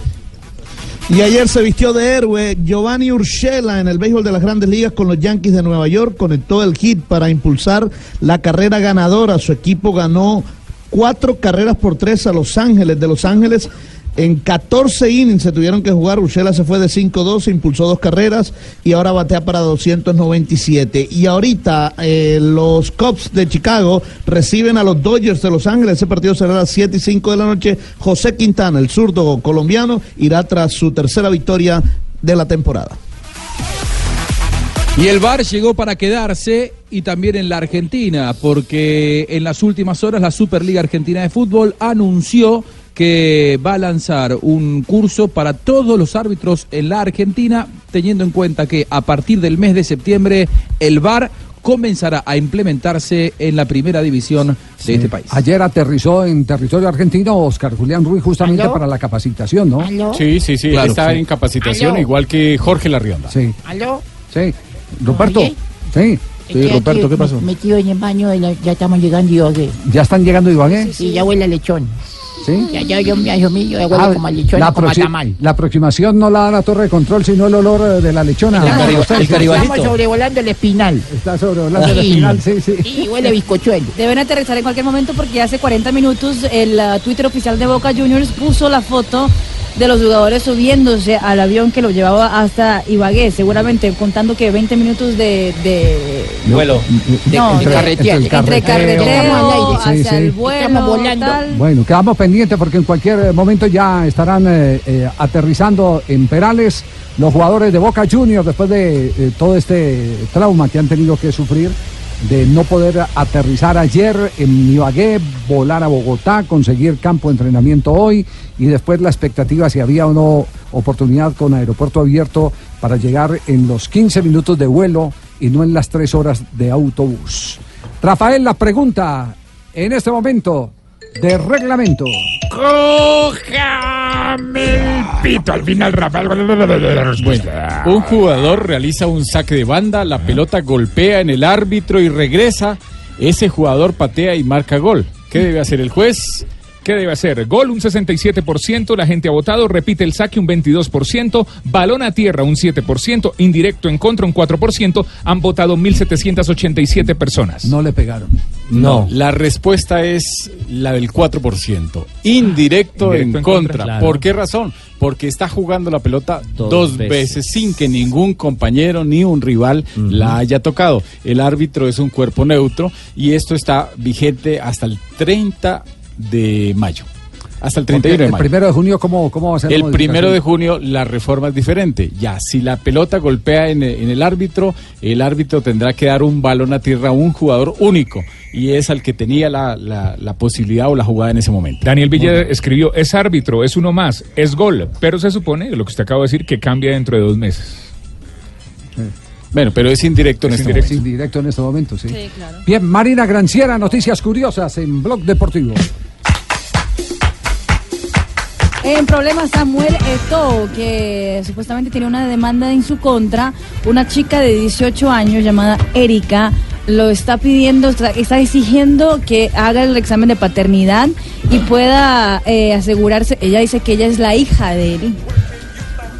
Y ayer se vistió de héroe Giovanni Urshela en el béisbol de las grandes ligas con los Yankees de Nueva York. Conectó el hit para impulsar la carrera ganadora. Su equipo ganó cuatro carreras por tres a Los Ángeles. De Los Ángeles En 14 innings se tuvieron que jugar. Urshela se fue de 5-2, impulsó dos carreras y ahora batea para 297. Y ahorita eh, los Cubs de Chicago reciben a los Dodgers de Los Ángeles. Ese partido será a las 7 y 5 de la noche. José Quintana, el zurdo colombiano, irá tras su tercera victoria de la temporada. Y el VAR llegó para quedarse y también en la Argentina, porque en las últimas horas la Superliga Argentina de Fútbol anunció que va a lanzar un curso para todos los árbitros en la Argentina, teniendo en cuenta que a partir del mes de septiembre el VAR comenzará a implementarse en la primera división de este país. Ayer aterrizó en territorio argentino Oscar Julián Ruiz justamente ¿Aló? para la capacitación, ¿no? Sí, sí, sí, Claro, está sí. en capacitación, Aló. igual que Jorge Larrionda. Sí. ¿Aló? Sí. Ruperto. Oye. Sí. Estoy aquí Metido en el baño, ya estamos llegando y Ibagué. ¿Ya están llegando de Ibagué? Sí, ya huele a lechón. ¿Sí? Ya, ya, yo, ya, yo, mío, ya huele Ah, como a lechón, la, como a aproxi- tamal. la aproximación no la da la torre de control, sino el olor eh, de la lechona. Estamos sobrevolando el espinal. Está sobrevolando el espinal, sí, sí. Y huele a bizcochuelo. Deben aterrizar en cualquier momento porque hace 40 minutos el ah, Twitter oficial de Boca Juniors puso la foto de los jugadores subiéndose al avión que lo llevaba hasta Ibagué, seguramente contando que 20 minutos de... de Vuelo. no, entre- de- entre el entre hacia sí. el vuelo, tal. Bueno, quedamos pendientes porque en cualquier momento ya estarán eh, eh, aterrizando en Perales los jugadores de Boca Juniors después de eh, todo este trauma que han tenido que sufrir de no poder aterrizar ayer en Ibagué, volar a Bogotá, conseguir campo de entrenamiento hoy y después la expectativa si había o no oportunidad con aeropuerto abierto para llegar en los 15 minutos de vuelo y no en las 3 horas de autobús. Rafael, la pregunta en este momento de reglamento. Cójame el pito. Al final, Rafael. La respuesta. Un jugador realiza un saque de banda, la pelota golpea en el árbitro y regresa. Ese jugador patea y marca gol. ¿Qué debe hacer el juez? ¿Qué debe hacer? Gol un 67%, la gente ha votado, repite el saque un 22%, balón a tierra un 7%, indirecto en contra un 4%, han votado 1.787 personas. No le pegaron. No. La respuesta es la del 4%. Indirecto, Indirecto en, en contra. contra, claro. ¿Por qué razón? Porque está jugando la pelota Dos dos, veces. veces. sin que ningún compañero ni un rival la haya tocado. El árbitro es un cuerpo neutro y esto está vigente hasta el 30 de mayo. Hasta el 31 de el mayo. primero de junio, ¿cómo, cómo va a ser la El primero de junio la reforma es diferente. Ya, si la pelota golpea en, en el árbitro, el árbitro tendrá que dar un balón a tierra a un jugador único y es al que tenía la, la- la posibilidad o la jugada en ese momento. Daniel Villa escribió, es árbitro, es uno más, es gol, pero se supone, lo que usted acaba de decir, que cambia dentro de dos meses. Bueno, pero es indirecto en Es este indirecto, momento. indirecto en este momento, sí. Sí, claro. Bien, Marina Granciera, noticias curiosas en Blog Deportivo. En problemas Samuel Eto'o, que supuestamente tiene una demanda en su contra, una chica de 18 años llamada Erika lo está pidiendo, está, exigiendo que haga el examen de paternidad y pueda eh, asegurarse, ella dice que ella es la hija de él.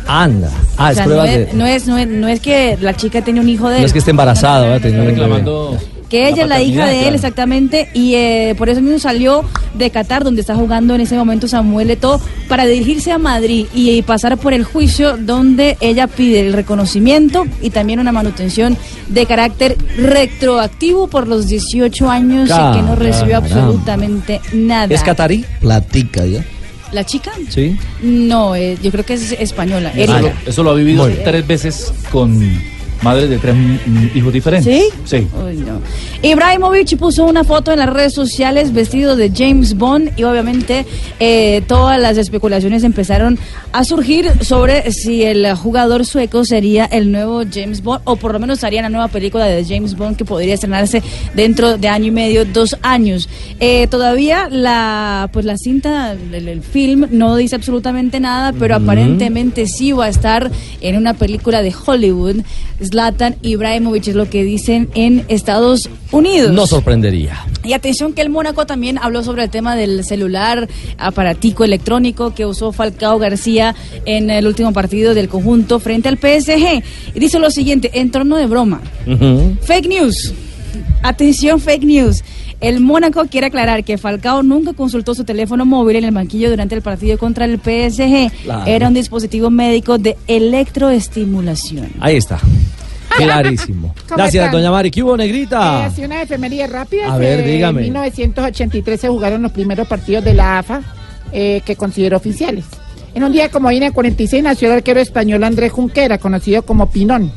Anda. Ah, O es sea, prueba no, de. es, no, es, no, es, no es que la chica tenga un hijo de él. No es que esté embarazada, bebé. reclamando Que ella es la hija de él, claro. exactamente, y eh, por eso mismo salió de Qatar, donde está jugando en ese momento Samuel Eto'o, para dirigirse a Madrid y, y pasar por el juicio donde ella pide el reconocimiento y también una manutención de carácter retroactivo por los 18 años y que no recibió absolutamente nada. ¿Es catarí? Platica ya. ¿La chica? Sí. No, eh, yo creo que es española. Eso eso lo ha vivido Muy bien. tres veces con madres de tres hijos diferentes. ¿Sí? Sí. Uy, no. Ibrahimovic puso una foto en las redes sociales vestido de James Bond y obviamente eh, todas las especulaciones empezaron a surgir sobre si el jugador sueco sería el nuevo James Bond o por lo menos haría la nueva película de James Bond que podría estrenarse dentro de año y medio, dos años. Eh, todavía la pues la cinta, el, el film no dice absolutamente nada, pero aparentemente sí va a estar en una película de Hollywood. Zlatan Ibrahimovic es lo que dicen en Estados Unidos. No sorprendería. Y atención que el Mónaco también habló sobre el tema del celular aparatico electrónico que usó Falcao García en el último partido del conjunto frente al PSG. Y dice lo siguiente, en torno de broma. Fake news. Atención, fake news. El Mónaco quiere aclarar que Falcao nunca consultó su teléfono móvil en el banquillo durante el partido contra el PSG. Claro. Era un dispositivo médico de electroestimulación. Ahí está. Clarísimo. ¿Cómo Gracias, doña Mari. ¿Qué hubo, negrita? Eh, así una efemería rápida. A ver, dígame. En 1983 se jugaron los primeros partidos de la AFA eh, que considero oficiales. En un día como hoy, en el 46, nació el arquero español Andrés Junquera, conocido como Pinón.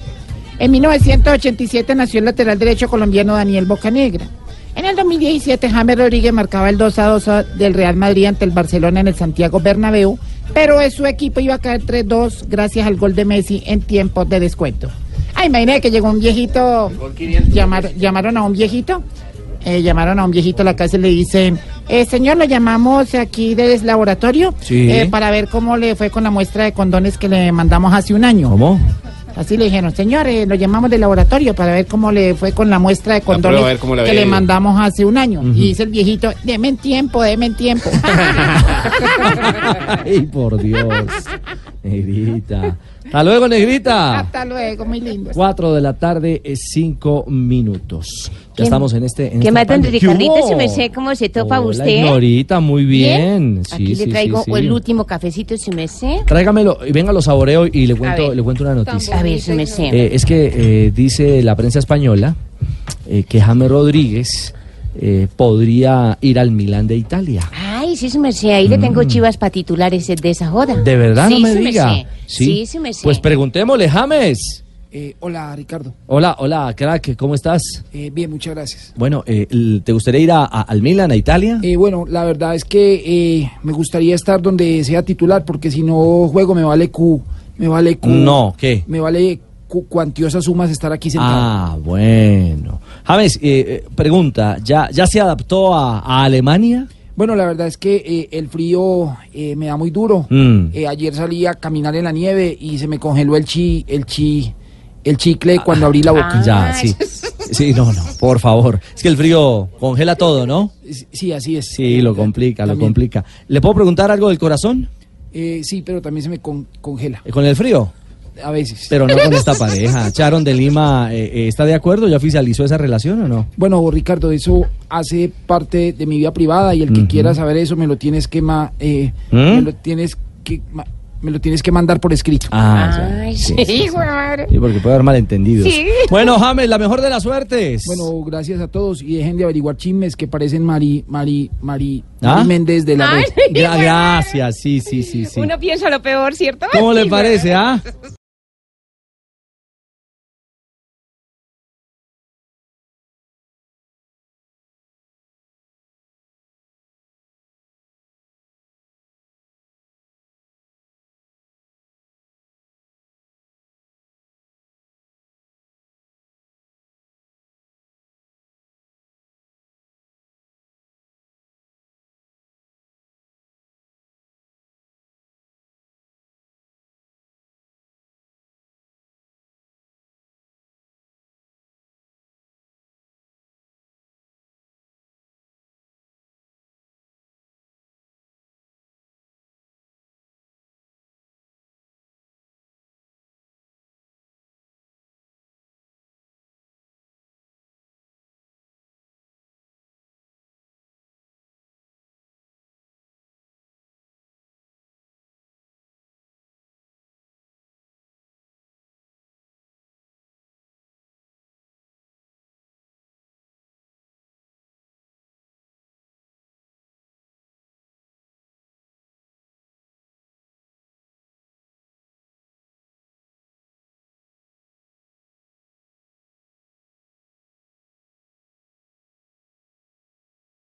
En 1987 nació el lateral derecho colombiano Daniel Bocanegra. En el 2017, James Rodríguez marcaba el 2 a 2 del Real Madrid ante el Barcelona en el Santiago Bernabéu, pero su equipo iba a caer 3-2 gracias al gol de Messi en tiempos de descuento. Ay, imagínate que llegó un viejito, llamar- llamaron a un viejito, eh, llamaron a un viejito a la casa y le dicen, eh, señor, lo llamamos aquí del laboratorio Sí. eh, para ver cómo le fue con la muestra de condones que le mandamos hace un año. ¿Cómo? Así le dijeron, señor, eh, lo llamamos del laboratorio para ver cómo le fue con la muestra de condones que le mandamos hace un año. Y dice el viejito, deme en tiempo, deme en tiempo. Ay, por Dios. Negrita. Hasta luego, negrita. Hasta luego, muy lindo. Cuatro de la tarde, eh, cinco minutos. Ya ¿Qué- estamos en este. En ¿Qué más, don. Ricardito? ¿Qué Si me sé cómo se topa Hola, usted. Ignorita, muy bien. Sí, Aquí sí, le traigo sí, sí. el último cafecito, si me sé. Tráigamelo y venga, lo saboreo y le cuento, ver. le cuento una noticia. A ver, si me sé. Eh, es que eh, dice la prensa española eh, que James Rodríguez eh, podría ir al Milán de Italia. Ay, sí, sí me sé. Ahí le tengo chivas para titulares de esa joda. Mm. ¿De verdad sí, no me sí diga? sé. Sí, sí me sé. Pues preguntémosle, James. Eh, hola, Ricardo. Hola, hola, crack, ¿cómo estás? Eh, bien, muchas gracias. Bueno, eh, ¿te gustaría ir a- a- al Milan, a Italia? Eh, bueno, la verdad es que eh, me gustaría estar donde sea titular, porque si no juego me vale Q. Me vale Q. No, ¿qué? Me vale cu- cuantiosas sumas estar aquí sentado. Ah, bueno. James, eh, pregunta, ¿ya, ¿ya se adaptó a, a Alemania? Bueno, la verdad es que eh, el frío eh, me da muy duro. Mm. Eh, ayer salí a caminar en la nieve y se me congeló el chi, el chi, el chicle cuando abrí la boca. Ya, sí. Sí, no, no, por favor. Es que el frío congela todo, ¿no? Sí, así es. Sí, lo complica, lo complica. ¿Le puedo preguntar algo del corazón? Eh, sí, pero también se me con- congela. ¿Con el frío? A veces. Pero no con esta pareja. Charon de Lima, eh, eh, ¿está de acuerdo? ¿Ya oficializó esa relación o no? Bueno, Ricardo, eso hace parte de mi vida privada y el que quiera saber eso me lo tienes que ma- eh, ¿Mm? me lo tienes que ma- me lo tienes que mandar por escrito. Ah. Ay, Sí, sí, sí, madre. Porque puede haber malentendidos. Sí. Bueno, James, la mejor de las suertes. Bueno, gracias a todos y dejen de averiguar chismes que parecen Mari Mari Mari, ¿Ah? Mari Méndez de la Ay, red. Gra- gracias, sí, sí, sí, sí. Uno piensa lo peor, ¿cierto? ¿Cómo le parece, ah?